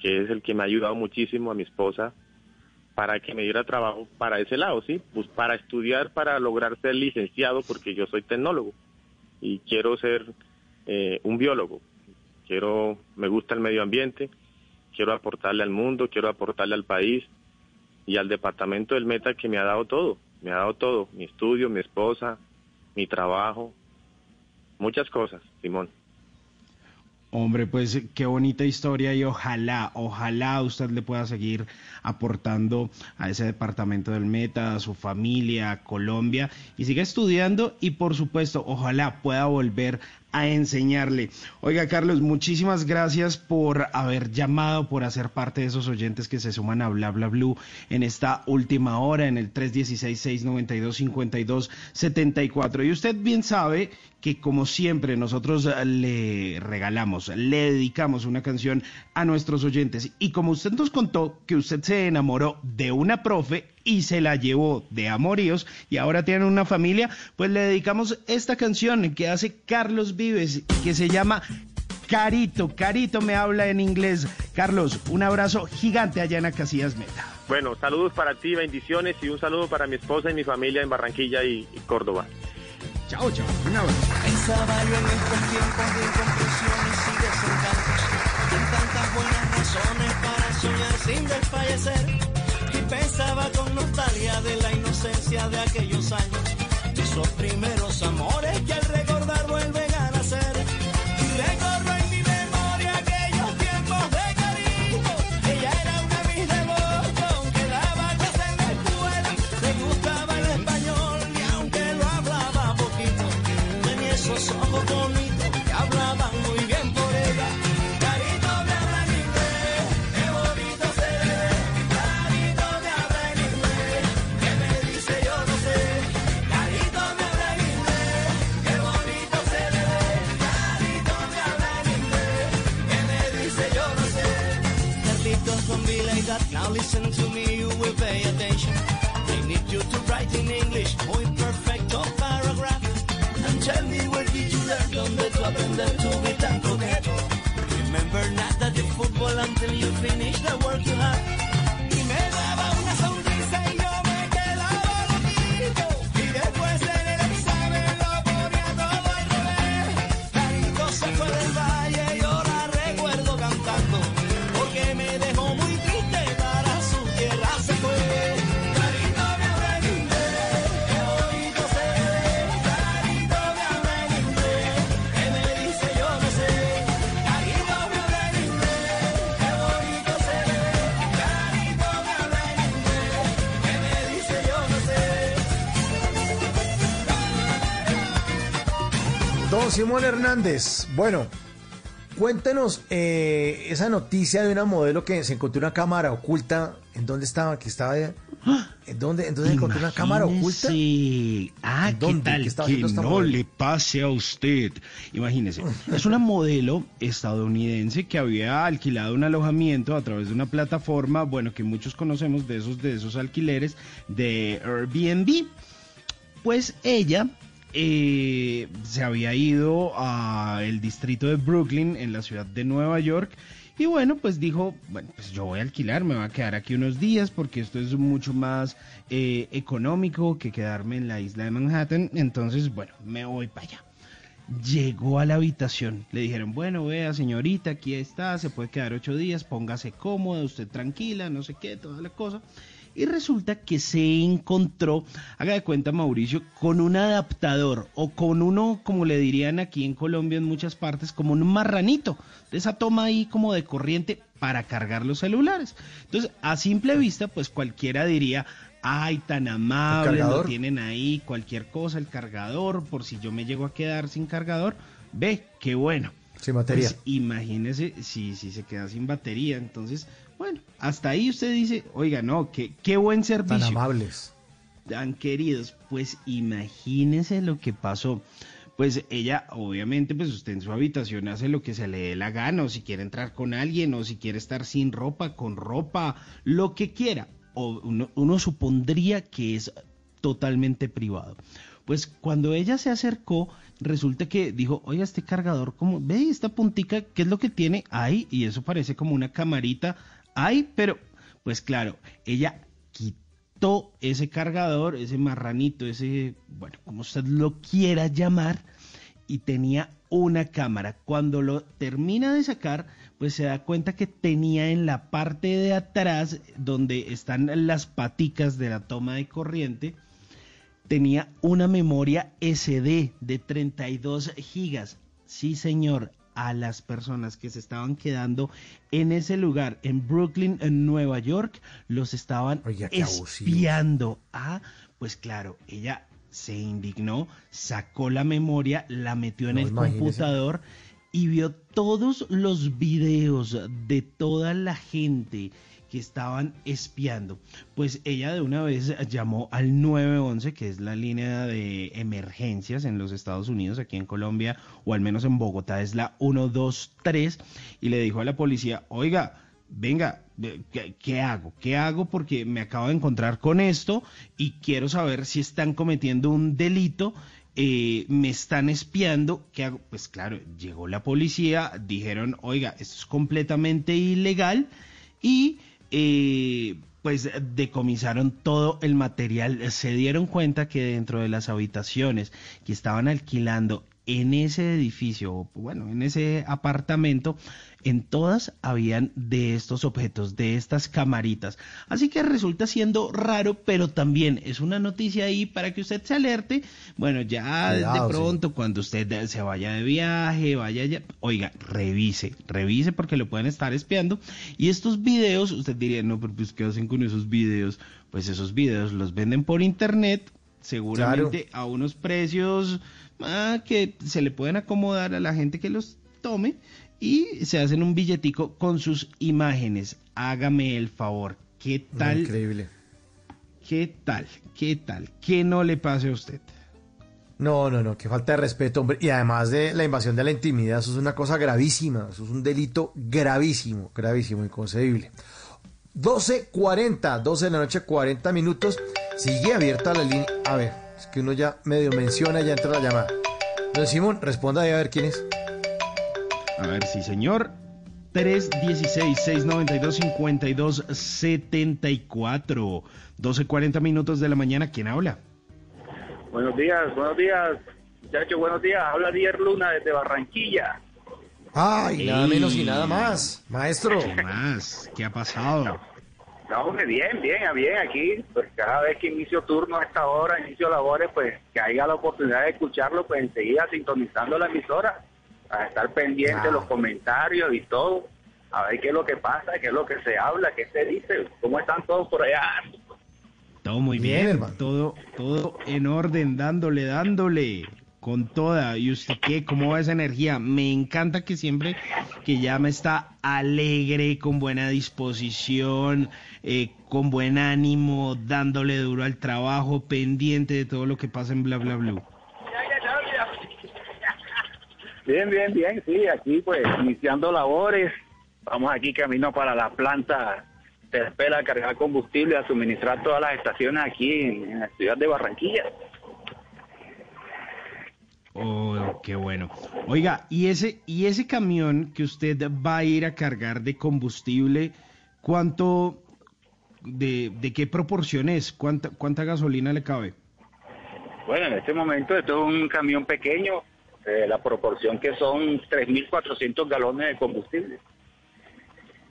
que es el que me ha ayudado muchísimo a mi esposa para que me diera trabajo para ese lado, ¿sí? Pues para estudiar, para lograr ser licenciado, porque yo soy tecnólogo y quiero ser eh, un biólogo. Quiero, me gusta el medio ambiente, quiero aportarle al mundo, quiero aportarle al país y al departamento del Meta que me ha dado todo, me ha dado todo, mi estudio, mi esposa, mi trabajo, muchas cosas, Simón. Hombre, pues qué bonita historia y ojalá, ojalá usted le pueda seguir aportando a ese departamento del Meta, a su familia, a Colombia y siga estudiando y por supuesto, ojalá pueda volver a enseñarle. Oiga, Carlos, muchísimas gracias por haber llamado, por hacer parte de esos oyentes que se suman a Bla Bla Blue en esta última hora, en el 316-692-5274. Y usted bien sabe que como siempre nosotros le regalamos, le dedicamos una canción a nuestros oyentes. Y como usted nos contó que usted se enamoró de una profe y se la llevó de amoríos y ahora tiene una familia, pues le dedicamos esta canción que hace Carlos y que se llama Carito. Carito me habla en inglés. Carlos, un abrazo gigante allá en Acacias Meta. Bueno, saludos para ti, bendiciones y un saludo para mi esposa y mi familia en Barranquilla y, y Córdoba. Chao, chao. Un abrazo. Pensaba yo en estos tiempos de incomprensiones y desencantos, en tantas buenas razones para soñar sin desfallecer. Y pensaba con nostalgia de la inocencia de aquellos años, esos primeros amores que al recordar vuelven listen to Simón Hernández, bueno, cuéntenos eh, esa noticia de una modelo que se encontró una cámara oculta. ¿En dónde estaba? Que estaba ¿En dónde, en dónde encontró una cámara oculta? Sí. Ah, ¿En ¿qué tal ¿Qué estaba que no modelo? le pase a usted? Imagínese, es una modelo estadounidense que había alquilado un alojamiento a través de una plataforma, bueno, que muchos conocemos de esos, de esos alquileres de Airbnb. Pues ella eh, se había ido al distrito de Brooklyn, en la ciudad de Nueva York, y bueno, pues dijo, bueno, pues yo voy a alquilar, me voy a quedar aquí unos días porque esto es mucho más eh, económico que quedarme en la isla de Manhattan, entonces, bueno, me voy para allá. Llegó a la habitación, le dijeron, bueno, vea señorita, aquí está, se puede quedar ocho días, póngase cómoda, usted tranquila, no sé qué, toda la cosa. Y resulta que se encontró, haga de cuenta Mauricio, con un adaptador o con uno, como le dirían aquí en Colombia en muchas partes, como un marranito, de esa toma ahí como de corriente para cargar los celulares. Entonces, a simple vista, pues cualquiera diría, ay, tan amable, lo tienen ahí, cualquier cosa, el cargador, por si yo me llego a quedar sin cargador, ve, qué bueno. Sin batería. Pues imagínese si, si se queda sin batería. Entonces, bueno, hasta ahí usted dice, oiga, no, qué, qué buen servicio. Tan amables. Tan queridos. Pues imagínese lo que pasó. Pues ella, obviamente, pues usted en su habitación hace lo que se le dé la gana, o si quiere entrar con alguien, o si quiere estar sin ropa, con ropa, lo que quiera. Uno supondría que es totalmente privado. Pues cuando ella se acercó, resulta que dijo, oiga, este cargador, como ve esta puntica, ¿qué es lo que tiene ahí? Y eso parece como una camarita ahí, pero pues claro, ella quitó ese cargador, ese marranito, ese, bueno, como usted lo quiera llamar, y tenía una cámara. Cuando lo termina de sacar, pues se da cuenta que tenía en la parte de atrás, donde están las paticas de la toma de corriente, tenía una memoria SD de 32 gigas. Sí, señor, a las personas que se estaban quedando en ese lugar, en Brooklyn, en Nueva York, los estaban espiando. Ah, pues claro, ella se indignó, sacó la memoria, la metió en No, el imagínese. computador y vio todos los videos de toda la gente que estaban espiando. Pues ella de una vez llamó al 911, que es la línea de emergencias en los Estados Unidos, aquí en Colombia, o al menos en Bogotá es la 123, y le dijo a la policía, oiga, venga, ¿qué, qué hago? ¿Qué hago? Porque me acabo de encontrar con esto y quiero saber si están cometiendo un delito. Eh, me están espiando, ¿qué hago? Pues claro, llegó la policía, dijeron, oiga, esto es completamente ilegal y eh, pues decomisaron todo el material. Se dieron cuenta que dentro de las habitaciones que estaban alquilando en ese edificio, bueno, en ese apartamento, en todas habían de estos objetos, de estas camaritas. Así que resulta siendo raro, pero también es una noticia ahí para que usted se alerte. Bueno, ya Cuidado, de pronto, cuando usted se vaya de viaje, vaya ya, oiga, revise, revise porque lo pueden estar espiando. Y estos videos, usted diría, no, pero pues, ¿qué hacen con esos videos? Pues esos videos los venden por internet, seguramente a unos precios ah, que se le pueden acomodar a la gente que los tome y se hacen un billetico con sus imágenes. Hágame el favor. ¿Qué tal? increíble. ¿Qué tal? ¿Qué tal? Que no le pase a usted. No, no, no, qué falta de respeto, hombre. Y además de la invasión de la intimidad, eso es una cosa gravísima, eso es un delito gravísimo, gravísimo, inconcebible. 12.40, 12 de la noche, 40 minutos. Sigue abierta la línea. A ver, es que uno ya medio menciona, ya entra la llamada. Don Simón, responda ahí a ver quién es. A ver, sí, señor. 316-692-5274. 12.40 minutos de la mañana. ¿Quién habla? Buenos días, buenos días, muchachos, buenos días. Habla Dier Luna desde Barranquilla. Ay, nada menos y nada más. Maestro. ¿Qué más? ¿Qué ha pasado? No, hombre, bien, bien, bien, aquí, pues cada vez que inicio turno a esta hora, inicio labores, pues que haya la oportunidad de escucharlo, pues enseguida sintonizando la emisora, a estar pendiente de los comentarios y todo, a ver qué es lo que pasa, qué es lo que se habla, qué se dice, cómo están todos por allá. Todo muy Bien, bien, hermano. todo, todo en orden, dándole, dándole, con toda. ¿Y usted qué? ¿Cómo va esa energía? Me encanta que siempre que llama está alegre, con buena disposición, eh, con buen ánimo, dándole duro al trabajo, pendiente de todo lo que pasa en Bla Bla Blue. Bien, bien, bien, sí, aquí pues iniciando labores, vamos aquí camino para la planta Terpel a cargar combustible, a suministrar todas las estaciones aquí en la ciudad de Barranquilla. Oh, qué bueno. Oiga, y ese, y ese camión que usted va a ir a cargar de combustible, ¿cuánto, de, de qué proporción es? ¿Cuánta, cuánta gasolina le cabe? Bueno, en este momento esto es un camión pequeño, eh, la proporción que son 3.400 galones de combustible.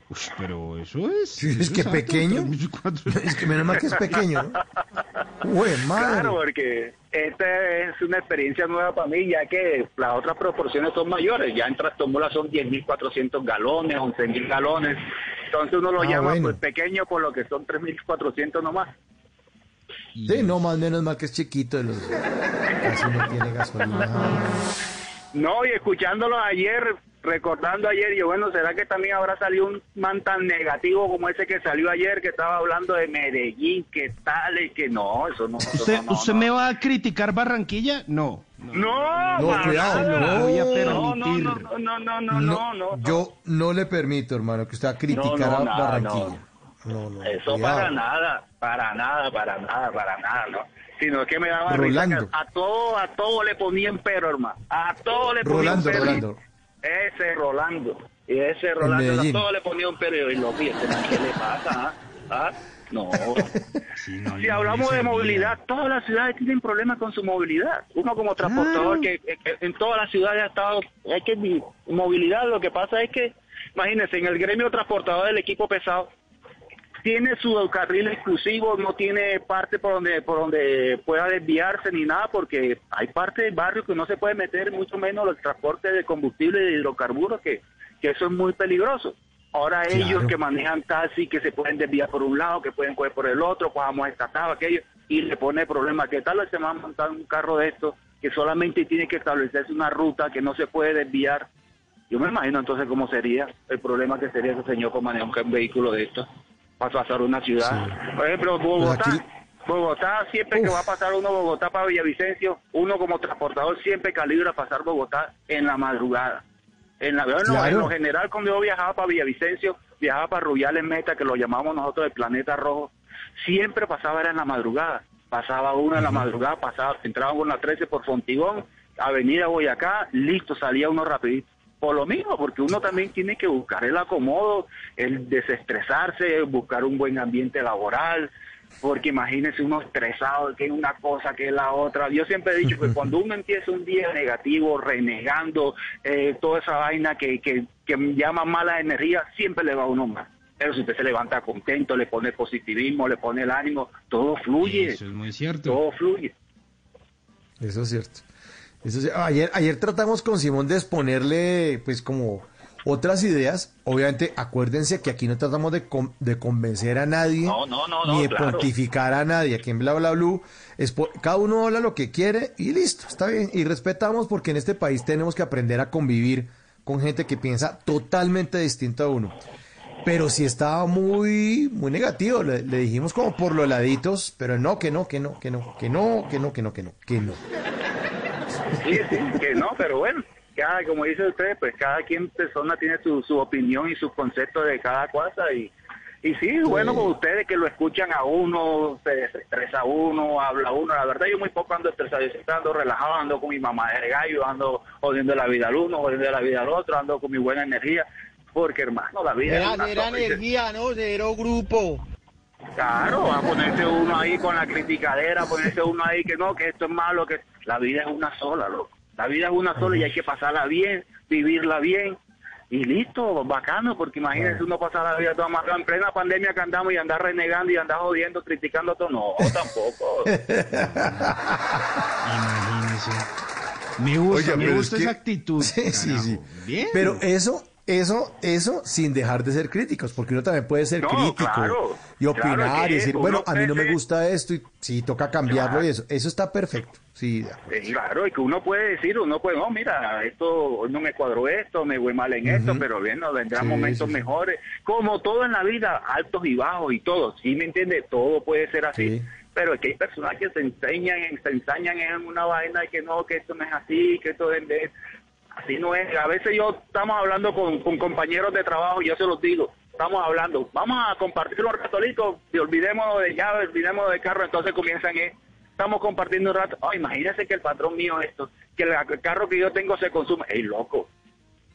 Uf, pero eso es. Sí, es que pequeño. 3.400. Es que menos mal que es pequeño, ¿no? Güey, madre. Claro, porque esta es una experiencia nueva para mí, ya que las otras proporciones son mayores. Ya en Trastomula son 10.400 galones, 11.000 galones. Entonces uno lo Ah, llama bueno. pues pequeño por lo que son 3.400 nomás. Sí, no, más menos mal que es chiquito. Casi no tiene gasolina. No, y escuchándolo ayer, recordando ayer, yo bueno, ¿será que también habrá salido un man tan negativo como ese que salió ayer, que estaba hablando de Medellín, que tal y que no, eso no. eso ¿Usted, no, no, usted no. me va a criticar Barranquilla? No. No, No, cuidado, no voy a no, permitir. no, no, no, no, no, no, no. Yo no le permito, hermano, que usted va a criticar Barranquilla. No, no. Eso cuidado. para nada, para nada, para nada, para nada, ¿no? Sino que me daba risa Rolando. que a todo, a todo le ponían pero, hermano. A todo le ponían Rolando, pero. Rolando. Ese Rolando. Y ese Rolando, a todo le ponía un pero. Y lo vi, man, ¿qué le pasa? ah? ¿Ah? No. si hablamos de movilidad, todas las ciudades tienen problemas con su movilidad. Uno como transportador que, que- que en todas las ciudades ha estado, hay que vi- movilidad. Lo que pasa es que, imagínense, en el gremio transportador del equipo pesado, tiene su carril exclusivo, no tiene parte por donde por donde pueda desviarse ni nada, porque hay parte del barrio que no se puede meter, mucho menos el transporte de combustible y de hidrocarburos, que, que eso es muy peligroso. Ahora ellos que manejan taxi, que se pueden desviar por un lado, que pueden coger por el otro, pues vamos estatado, aquello, y le pone problema. ¿Qué tal se va a montar un carro de estos que solamente tiene que establecerse una ruta que no se puede desviar? Yo me imagino entonces cómo sería el problema que sería ese señor con manejar un vehículo de estos pasar una ciudad. Por ejemplo, Bogotá. Bogotá, siempre que va a pasar uno Bogotá para Villavicencio, uno como transportador siempre calibra pasar Bogotá en la madrugada. En, la, bueno, Claro. en lo general, cuando yo viajaba para Villavicencio, viajaba para Rubiales Meta, que lo llamamos nosotros el planeta rojo, siempre pasaba era en la madrugada. Pasaba uno en la madrugada, pasaba, entraba con la 13 por Fontigón, Avenida Boyacá, listo, salía uno rapidito. Por lo mismo, porque uno también tiene que buscar el acomodo, el desestresarse, buscar un buen ambiente laboral, porque imagínese uno estresado, que es una cosa, que es la otra. Yo siempre he dicho que cuando uno empieza un día negativo, renegando, eh, toda esa vaina que, que, que llama mala energía, siempre le va a uno mal. Pero si usted se levanta contento, le pone positivismo, le pone el ánimo, todo fluye. Eso es muy cierto. Todo fluye. Eso es cierto. Eso es- ayer, ayer tratamos con Simón de exponerle, pues, como otras ideas. Obviamente, acuérdense que aquí no tratamos de, con- de convencer a nadie, No, no, no, ni de claro. pontificar a nadie. Aquí en Bla Bla Blue, es cada uno habla lo que quiere y listo, está bien. Y respetamos porque en este país tenemos que aprender a convivir con gente que piensa totalmente distinto a uno. Pero si estaba muy, muy negativo, le, le dijimos como por los laditos, pero no, que no, que no, que no, que no, que no, que no, que no, que no. Sí, sí, que no, pero bueno, cada, como dice usted, pues cada quien persona tiene su, su opinión y sus conceptos de cada cosa y, y sí, bueno, pues ustedes que lo escuchan a uno, se desestresa a uno, habla uno, la verdad yo muy poco ando estresado, yo ando relajado, ando con mi mamá de gallo, ando jodiendo la vida al uno, jodiendo la vida al otro, ando con mi buena energía, porque hermano, la vida es Era, una era energía, ¿no? Cero grupo. Claro, a ponerse uno ahí con la criticadera, ponerse uno ahí que no, que esto es malo, que la vida es una sola, loco. La vida es una sola y hay que pasarla bien, vivirla bien y listo, bacano, porque imagínense uno pasar la vida toda más en plena pandemia que andamos y andar renegando y andar jodiendo, criticando todo. No, tampoco. Imagínese. Me gusta, me gusta es esa que- actitud. Sí, sí, sí. Bien. Pero eso, eso, eso sin dejar de ser críticos, porque uno también puede ser No, crítico claro. y opinar Claro, y decir, bueno, a mí no me gusta esto y sí, toca cambiarlo Claro. y eso. Eso está perfecto. Sí, claro, y que uno puede decir, uno puede, no, mira, esto hoy no me cuadró esto, me voy mal en esto, pero bien, nos vendrán Sí, momentos sí, mejores. Como todo en la vida, altos y bajos y todo, ¿sí me entiende? Todo puede ser así. Sí. Pero es que hay personas que se enseñan, se ensañan en una vaina y que no, que esto no es así, que esto es. Así no es. A veces yo estamos hablando con, con compañeros de trabajo y yo se los digo, estamos hablando, vamos a compartir un ratolito y olvidémonos de llave, olvidémonos de carro, entonces comienzan eh, estamos compartiendo un rato, ay, imagínese que el patrón mío esto, que el, carro que yo tengo se consume, ey, loco,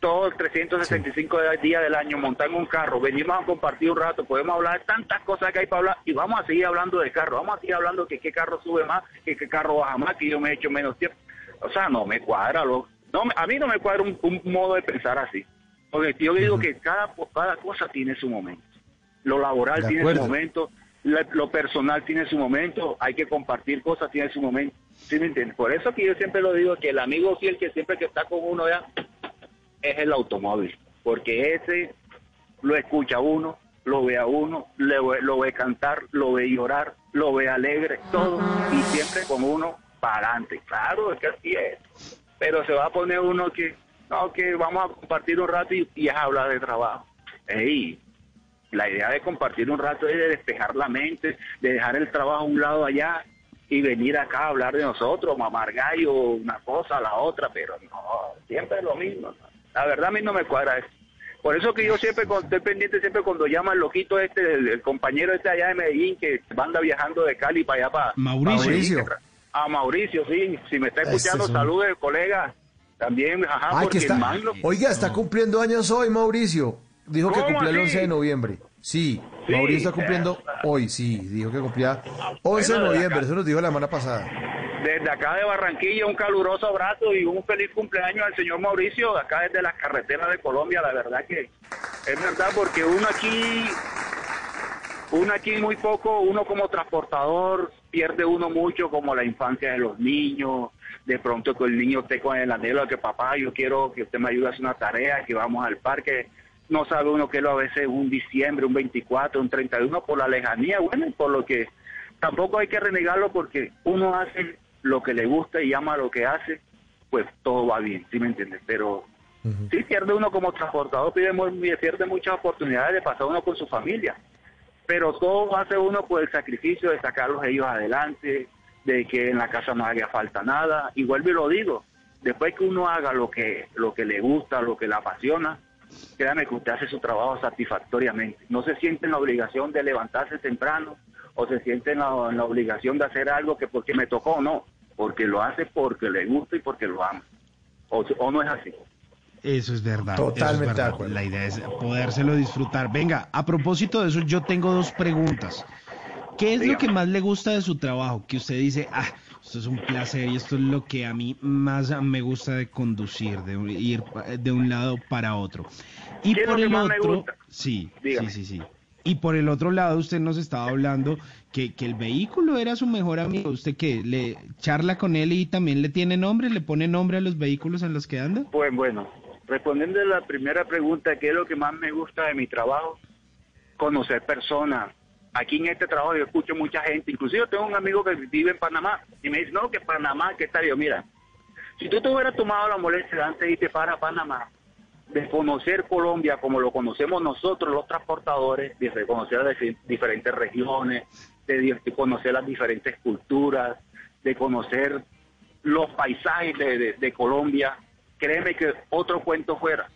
todos 365 días del año montan un carro, venimos a compartir un rato, podemos hablar de tantas cosas que hay para hablar y vamos a seguir hablando de carro, vamos a seguir hablando que qué carro sube más, que qué carro baja más, que yo me he hecho menos tiempo. O sea, no me cuadra, loco. No, a mí no me cuadra un, un modo de pensar así. Porque yo digo que cada, cada cosa tiene su momento. Lo laboral De tiene su momento, lo personal tiene su momento, hay que compartir cosas, tiene su momento. ¿Sí me entiendes? Por eso que yo siempre lo digo, que el amigo fiel que siempre que está con uno ya es el automóvil, porque ese lo escucha uno, lo ve a uno, le ve- lo ve cantar, lo ve llorar, lo ve alegre, todo, y siempre con uno para adelante. Claro, es que así es. Pero se va a poner uno que, no, que vamos a compartir un rato y, y es hablar de trabajo. Ey, la idea de compartir un rato es de despejar la mente, de dejar el trabajo a un lado allá y venir acá a hablar de nosotros, mamar gallo, una cosa, la otra, pero no, siempre es lo mismo. La verdad a mí no me cuadra eso. Por eso que yo siempre con- estoy pendiente, siempre cuando llama el loquito este, el, el compañero este allá de Medellín, que anda viajando de Cali para allá para... Mauricio. para- A Mauricio, sí, si me está escuchando, es un- saludos, colega. También, ajá, Ay, porque que está, el man lo- oiga, está cumpliendo años hoy, Mauricio. Dijo que ¿Cómo cumplía el así? 11 de noviembre. Sí, Sí, Mauricio está cumpliendo hoy, sí, dijo que cumplía 11 de noviembre, eso nos dijo la semana pasada. Desde acá de Barranquilla, un caluroso abrazo y un feliz cumpleaños al señor Mauricio, de acá desde las carreteras de Colombia. La verdad que es verdad, porque uno aquí uno aquí muy poco, uno como transportador pierde uno mucho como la infancia de los niños, de pronto que el niño esté con el anhelo de que papá, yo quiero que usted me ayude a hacer una tarea, que vamos al parque, no sabe uno que lo a veces un diciembre, un 24, un 31 por la lejanía, bueno, y por lo que tampoco hay que renegarlo porque uno hace lo que le gusta y ama lo que hace, pues todo va bien, ¿sí me entiendes? Pero sí pierde uno como transportador, pierde, pierde muchas oportunidades de pasar uno con su familia pero todo hace uno por el sacrificio de sacarlos ellos adelante, de que en la casa no haga falta nada. Y vuelvo y lo digo, después que uno haga lo que, lo que le gusta, lo que le apasiona, créame que usted hace su trabajo satisfactoriamente. No se siente en la obligación de levantarse temprano o se siente en la, la obligación de hacer algo que porque me tocó, no, porque lo hace porque le gusta y porque lo ama. O, o no es así. Eso es verdad. Totalmente eso es verdad. de acuerdo. La idea es podérselo disfrutar. Venga, a propósito de eso, yo tengo dos preguntas. ¿Qué es lo que más le gusta de su trabajo? Que usted dice, ah, esto es un placer y esto es lo que a mí más me gusta de conducir, de ir de un lado para otro. Y ¿Qué es por lo que el más me otro, gusta? sí, Dígame. sí, sí, sí. Y por el otro lado, usted nos estaba hablando que, que el vehículo era su mejor amigo. ¿Usted qué? ¿Le charla con él y también le tiene nombre? ¿Le pone nombre a los vehículos en los que anda? Pues bueno, respondiendo a la primera pregunta, ¿qué es lo que más me gusta de mi trabajo? Conocer personas. Aquí en este trabajo yo escucho mucha gente, inclusive tengo un amigo que vive en Panamá y me dice, no, que Panamá, ¿qué tal? Yo, mira, si tú te hubieras tomado la molestia antes de irte para Panamá, de conocer Colombia como lo conocemos nosotros los transportadores, de reconocer las dif- diferentes regiones, de, conocer las diferentes culturas, de conocer los paisajes de- de Colombia, créeme que otro cuento fuera.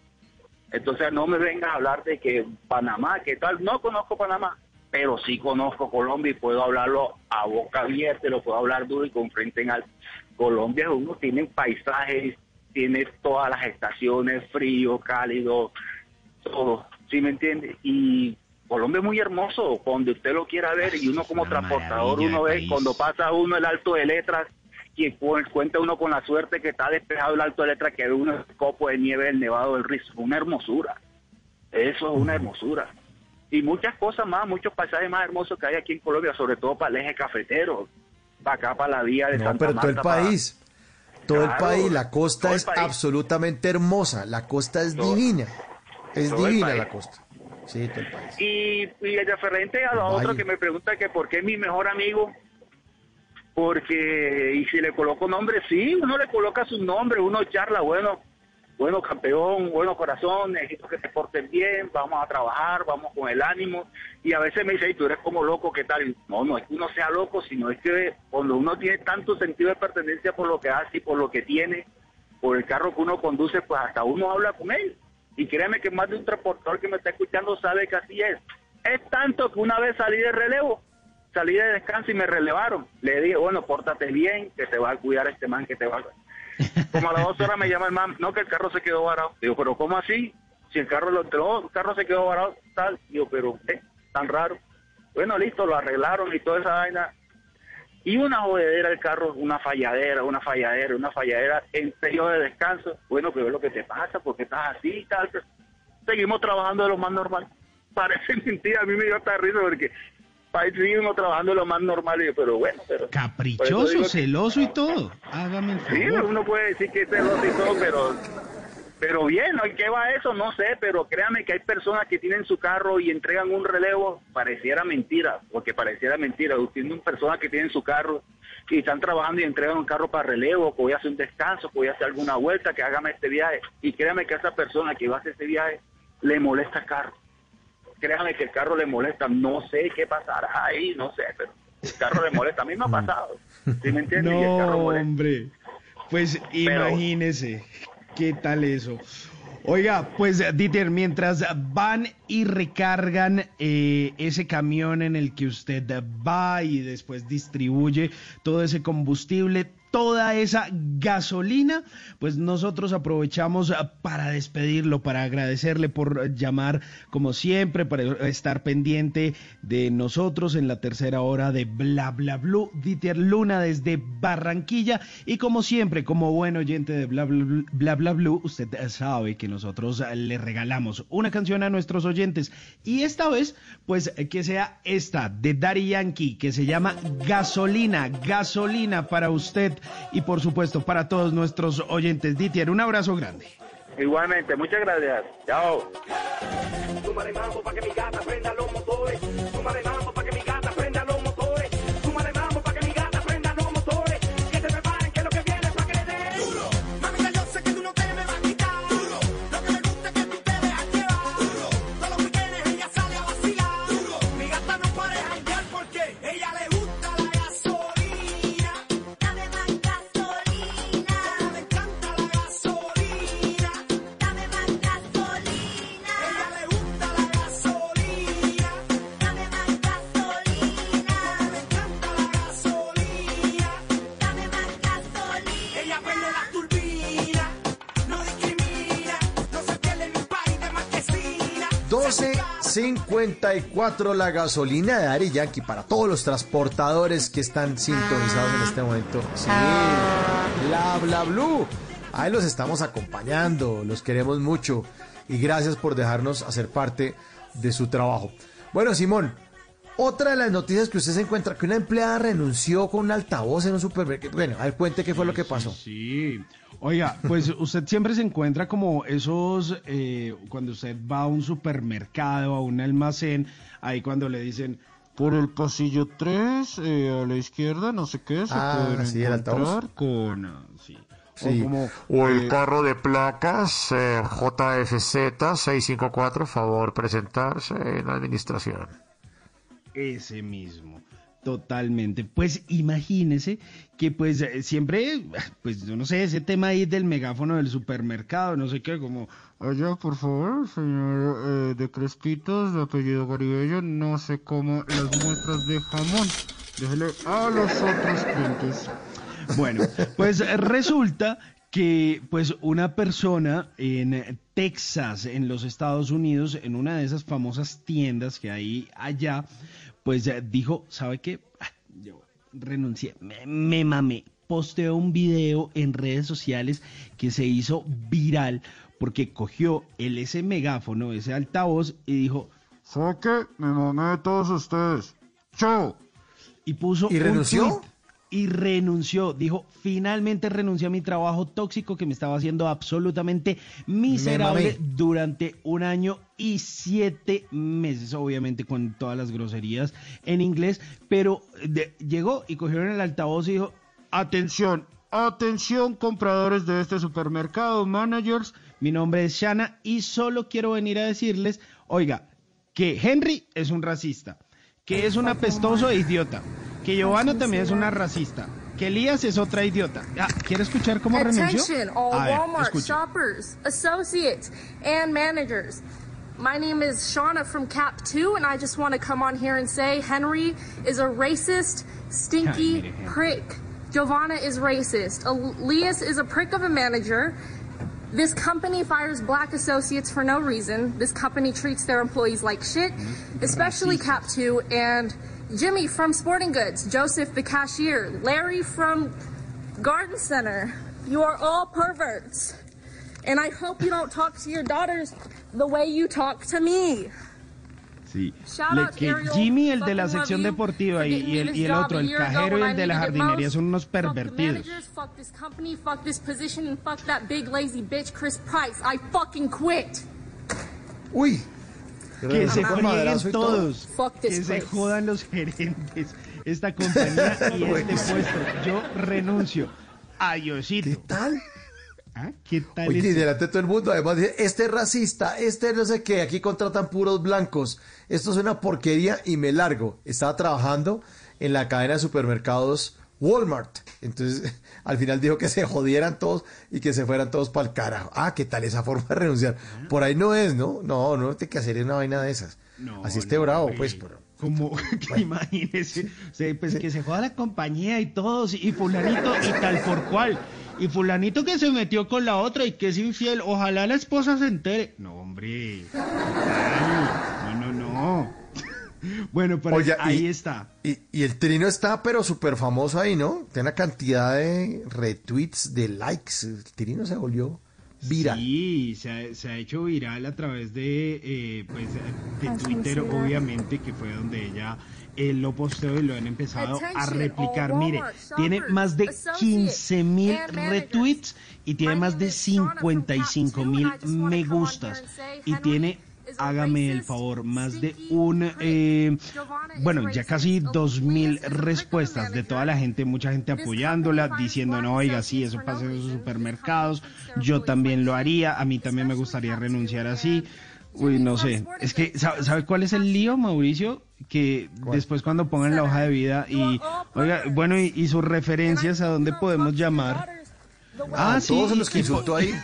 Entonces no me vengas a hablar de que Panamá, que tal, no conozco Panamá, pero sí conozco Colombia y puedo hablarlo a boca abierta, lo puedo hablar duro y con frente en alto. Colombia uno tiene paisajes, tiene todas las estaciones, frío, cálido, todo, ¿sí me entiende? Y Colombia es muy hermoso, cuando usted lo quiera ver y uno como transportador, uno ve país. cuando pasa uno el alto de letras, que cu- cuenta uno con la suerte que está despejado el alto de letras, que ve uno copo de nieve del Nevado del Rizo, una hermosura, eso es una hermosura. Y muchas cosas más, muchos paisajes más hermosos que hay aquí en Colombia, sobre todo para el eje cafetero, para acá, para la vía de No, Santa pero todo el para- país. Todo el país, la costa es país. absolutamente hermosa. La costa es Todo- divina. Es divina la costa. Sí, todo el país. Y, y el referente a lo otro que me pregunta que por qué mi mejor amigo, porque, y si le coloco nombre, sí, uno le coloca su nombre, uno charla, bueno, bueno campeón, bueno corazón, necesito que te portes bien, vamos a trabajar, vamos con el ánimo, y a veces me dice, "Ey, tú eres como loco, ¿qué tal? No, no es que uno sea loco, sino es que cuando uno tiene tanto sentido de pertenencia por lo que hace y por lo que tiene, por el carro que uno conduce, pues hasta uno habla con él. Y créeme que más de un transportador que me está escuchando sabe que así es. Es tanto que una vez salí de relevo, salí de descanso y me relevaron. Le dije, bueno, pórtate bien, que te va a cuidar este man, que te va a... Como a las dos horas me llama el man, no, que el carro se quedó varado. Digo, pero ¿cómo así? Si el carro lo entró, el carro se quedó varado, tal. Digo, pero, ¿eh? Tan raro. Bueno, listo, lo arreglaron y toda esa vaina. Y una jodedera el carro, una falladera, una falladera, una falladera en periodo de descanso. Bueno, pero es lo que te pasa, porque estás así y tal. Seguimos trabajando de lo más normal. Parece mentira, a mí me dio hasta risa porque pa- seguimos trabajando lo más normal. Y yo, pero bueno, pero... Caprichoso, que- celoso y todo. Hágame el Sí, uno puede decir que es celoso y todo, pero, pero bien, ¿no? ¿Y qué va eso? No sé, pero créame que hay personas que tienen su carro y entregan un relevo, pareciera mentira, porque pareciera mentira. Tienen personas que tienen su carro y están trabajando y entregan un carro para relevo, que voy a hacer un descanso, que voy a hacer alguna vuelta, que hágame este viaje. Y créame que a esa persona que va a hacer este viaje le molesta el carro. Créame que el carro le molesta, no sé qué pasará ahí, no sé, pero el carro le molesta. A mí me ha pasado, ¿sí me entiendes? Y el carro No, hombre. Pues imagínese, ¿qué tal eso? Oiga, pues Dieter, mientras van y recargan eh, ese camión en el que usted va y después distribuye todo ese combustible, toda esa gasolina, pues nosotros aprovechamos ah, para despedirlo, para agradecerle por llamar como siempre, para estar pendiente de nosotros en la tercera hora de Bla Bla Blue. Dieter Luna desde Barranquilla. Y como siempre, como buen oyente de Bla Bla, Bla, Bla, Bla usted sabe que nosotros le regalamos una canción a nuestros oyentes. Y esta vez, pues que sea esta de Daddy Yankee que se llama Gasolina, Gasolina para usted y por supuesto para todos nuestros oyentes. Ditier, un abrazo grande. Igualmente, muchas gracias. Chao. 12.54 la gasolina de Ari Yankee para todos los transportadores que están sintonizados en este momento. Sí, bla bla blue. Ahí los estamos acompañando, los queremos mucho y gracias por dejarnos hacer parte de su trabajo. Bueno, Simón, otra de las noticias que usted se encuentra que una empleada renunció con un altavoz en un supermercado. Bueno, a ver, cuente qué fue lo que pasó. Sí. Oiga, pues usted siempre se encuentra como esos, eh, cuando usted va a un supermercado, a un almacén, ahí cuando le dicen, por el pasillo 3, a la izquierda, no sé qué, se Ah, pueden sí, encontrar con... ah, sí. Sí. O, como, O el eh, carro de placas eh, JFZ 654, favor presentarse en la administración. Ese mismo, totalmente. Pues imagínese que pues eh, siempre, pues yo no sé, ese tema ahí del megáfono del supermercado, no sé qué, como, allá por favor, señor eh, de Crespitos, de apellido Garibello, no sé cómo las muestras de jamón. Déjele a los otros clientes. Bueno, pues resulta que pues una persona en Texas, en los Estados Unidos, en una de esas famosas tiendas que hay allá, pues dijo, ¿sabe qué? Ah, Yo renuncié, me, me mamé. Posteó un video en redes sociales que se hizo viral porque cogió el ese megáfono, ese altavoz y dijo, ¿sabe qué? Me mamé de todos ustedes. ¡Chao! Y puso ¿Y un renunció? tuit y renunció. Dijo, finalmente renuncié a mi trabajo tóxico que me estaba haciendo absolutamente miserable durante un año y siete meses, obviamente con todas las groserías en inglés, pero de- llegó y cogieron el altavoz y dijo, atención, atención compradores de este supermercado, managers, mi nombre es Shana y solo quiero venir a decirles, oiga, que Henry es un racista, que es un apestoso e idiota, que Giovanna también es una racista, que Elías es otra idiota. Ah, ¿Quiere escuchar cómo renunció? Attention, all A ver, Walmart shoppers, associates, and managers. My name is Shauna from Cap 2, and I just want to come on here and say Henry is a racist, stinky Ay, prick. Giovanna is racist. Elias is a prick of a manager. This company fires black associates for no reason. This company treats their employees like shit, especially Cap 2 and Jimmy from Sporting Goods, Joseph the cashier, Larry from Garden Center. You are all perverts. And I hope you don't talk to your daughters the way you talk to me. Sí. Le- que Jimmy, el de la sección deportiva, y, el, y el otro, el cajero y el de la jardinería, son unos pervertidos. Uy. Que se frieguen todos. Fuck Que se jodan los gerentes. Esta compañía y este puesto. Yo renuncio. Adiosito. ¿Qué tal? ¿Qué tal Oye, y delante de todo el mundo, además dice, este es racista, este no sé qué, aquí contratan puros blancos, esto es una porquería y me largo. Estaba trabajando en la cadena de supermercados Walmart, entonces al final dijo que se jodieran todos y que se fueran todos para el carajo. Ah, ¿qué tal esa forma de renunciar? Por ahí no es, ¿no? No, no tiene que hacer una vaina de esas. No, Así esté no, bravo, hombre. pues, pero como que imagínese, o sea, pues que se joda la compañía y todos, y fulanito y tal por cual, y fulanito que se metió con la otra y que es infiel, ojalá la esposa se entere. No, hombre, Ay, no, no, no. Bueno, pero Oye, ahí y- está. Y, y el trino está, pero súper famoso ahí, ¿no? Tiene una cantidad de retweets, de likes. El trino se volvió viral. Sí, se ha, se ha hecho viral a través de, eh, pues, de Twitter, obviamente, que fue donde ella eh, lo posteó y lo han empezado a replicar. all Mire, tiene más de associates, 15 mil retweets y tiene más de is Shauna from 55 Cap mil me gustas. Y tiene, hágame el favor, más de un, eh, bueno, ya casi dos mil respuestas de toda la gente, mucha gente apoyándola, diciendo, no, oiga, sí, eso pasa en los supermercados, yo también lo haría, a mí también me gustaría renunciar así. Uy, no sé. Es que, ¿sabe, sabe cuál es el lío, Mauricio? Que después cuando pongan la hoja de vida y, oiga, bueno, y, y sus referencias a dónde podemos llamar. Ah, sí, todos los que insultó ahí.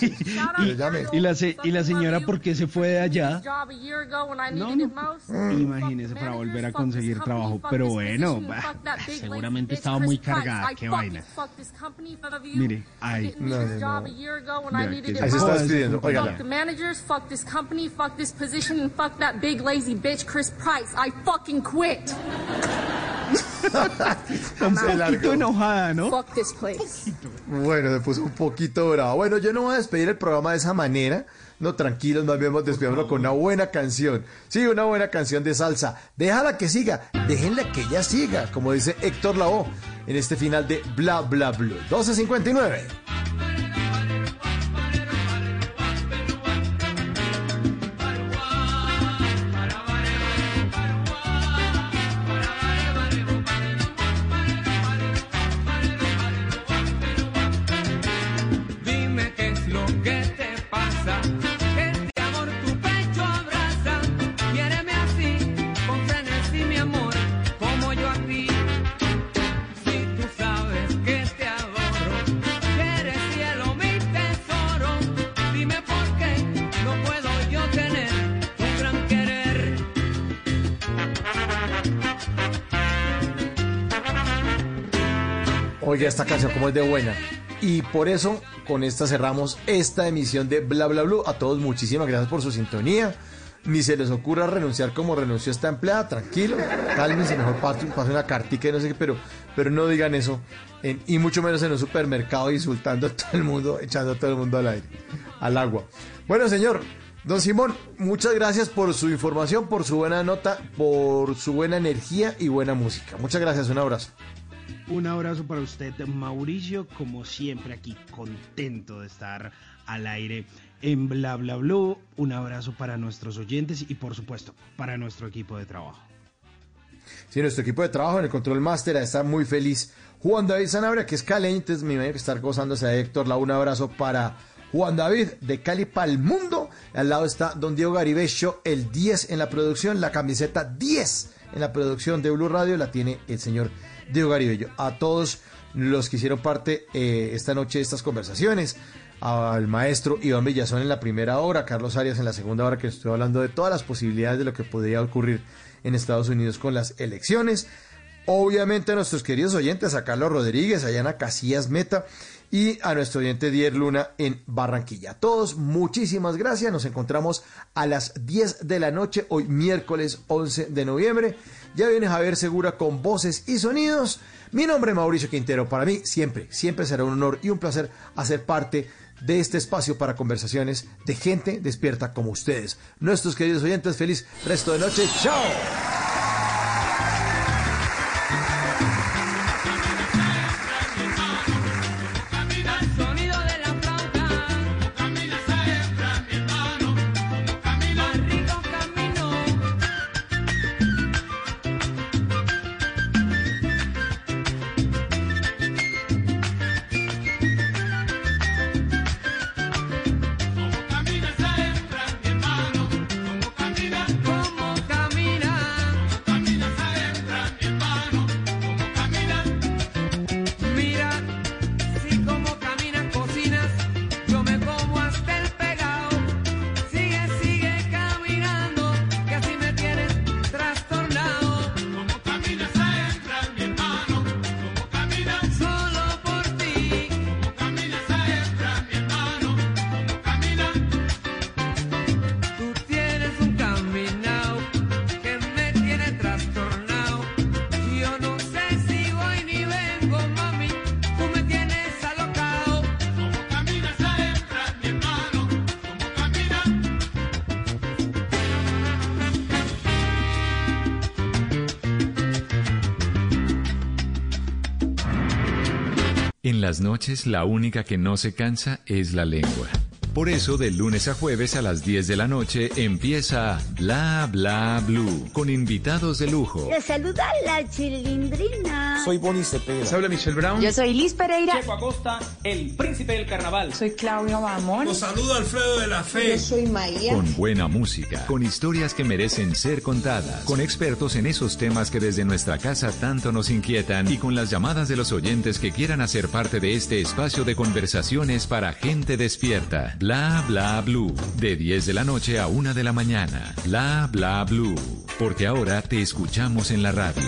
Y, y la, se- y la señora, ¿por qué se fue de allá? job a year ago when I No, needed it no. most. Imagínese para volver a conseguir trabajo. Pero bueno, bah, seguramente estaba muy cargada. Qué vaina. Mire, ahí. No, no, Ahí se está despidiendo. Oiga, Fuck the managers, fuck this company, fuck this position, and fuck that big lazy bitch Chris Price. I fucking quit. Un poquito enojada, ¿no? Fuck this place. Bueno, se puso un poquito bravo. Bueno, yo no voy a despedir el programa de esa manera. No, tranquilos, más bien despidámoslo con una buena canción. Sí, una buena canción de salsa. Déjala que siga, déjenla que ella siga, como dice Héctor Lavoe en este final de Bla Bla Blue. 12.59. Esta canción como es de buena. Y por eso, con esta cerramos esta emisión de Bla Bla Blue. A todos muchísimas gracias por su sintonía. Ni se les ocurra renunciar como renunció esta empleada, tranquilo, cálmense, mejor pase, pase una cartica y no sé qué, pero, pero no digan eso, y mucho menos en un supermercado insultando a todo el mundo, echando a todo el mundo al aire, al agua. Bueno, señor, don Simón, muchas gracias por su información, por su buena nota, por su buena energía y buena música. Muchas gracias, un abrazo. Un abrazo para usted, Mauricio, como siempre aquí contento de estar al aire en Bla Bla Blue. Un abrazo para nuestros oyentes y por supuesto para nuestro equipo de trabajo. Sí, nuestro equipo de trabajo en el Control Master está muy feliz. Juan David Sanabria, que es caleño, entonces me imagino que estar gozándose de Héctor. La un abrazo para Juan David de Cali para el mundo. Al lado está don Diego Garibello, el 10 en la producción, la camiseta 10 en la producción de Blue Radio la tiene el señor Diego Garibello. A todos los que hicieron parte eh, esta noche de estas conversaciones, al maestro Iván Villazón en la primera hora, Carlos Arias en la segunda hora, que estoy hablando de todas las posibilidades de lo que podría ocurrir en Estados Unidos con las elecciones. Obviamente a nuestros queridos oyentes, a Carlos Rodríguez, a Yana Casillas Meta y a nuestro oyente Dier Luna en Barranquilla. A todos, muchísimas gracias. Nos encontramos a las 10 de la noche, hoy miércoles 11 de noviembre. Ya viene Javier Segura con voces y sonidos. Mi nombre es Mauricio Quintero. Para mí siempre, siempre será un honor y un placer hacer parte de este espacio para conversaciones de gente despierta como ustedes. Nuestros queridos oyentes, feliz resto de noche. ¡Chao! Las noches la única que no se cansa es la lengua. Por eso, de lunes a jueves a las 10 de la noche empieza Bla Bla Blue con invitados de lujo. Le saluda la chilindrina. Soy Bonnie Cepeda. habla Michelle Brown. Yo soy Liz Pereira. Checo Acosta, el príncipe del carnaval. Soy Claudio Bamón. Los saludo Alfredo de la Fe. Yo soy María. Con buena música, con historias que merecen ser contadas, con expertos en esos temas que desde nuestra casa tanto nos inquietan y con las llamadas de los oyentes que quieran hacer parte de este espacio de conversaciones para gente despierta. Bla bla blue. De 10 de la noche a 1 de la mañana. Bla bla blue. Porque ahora te escuchamos en la radio.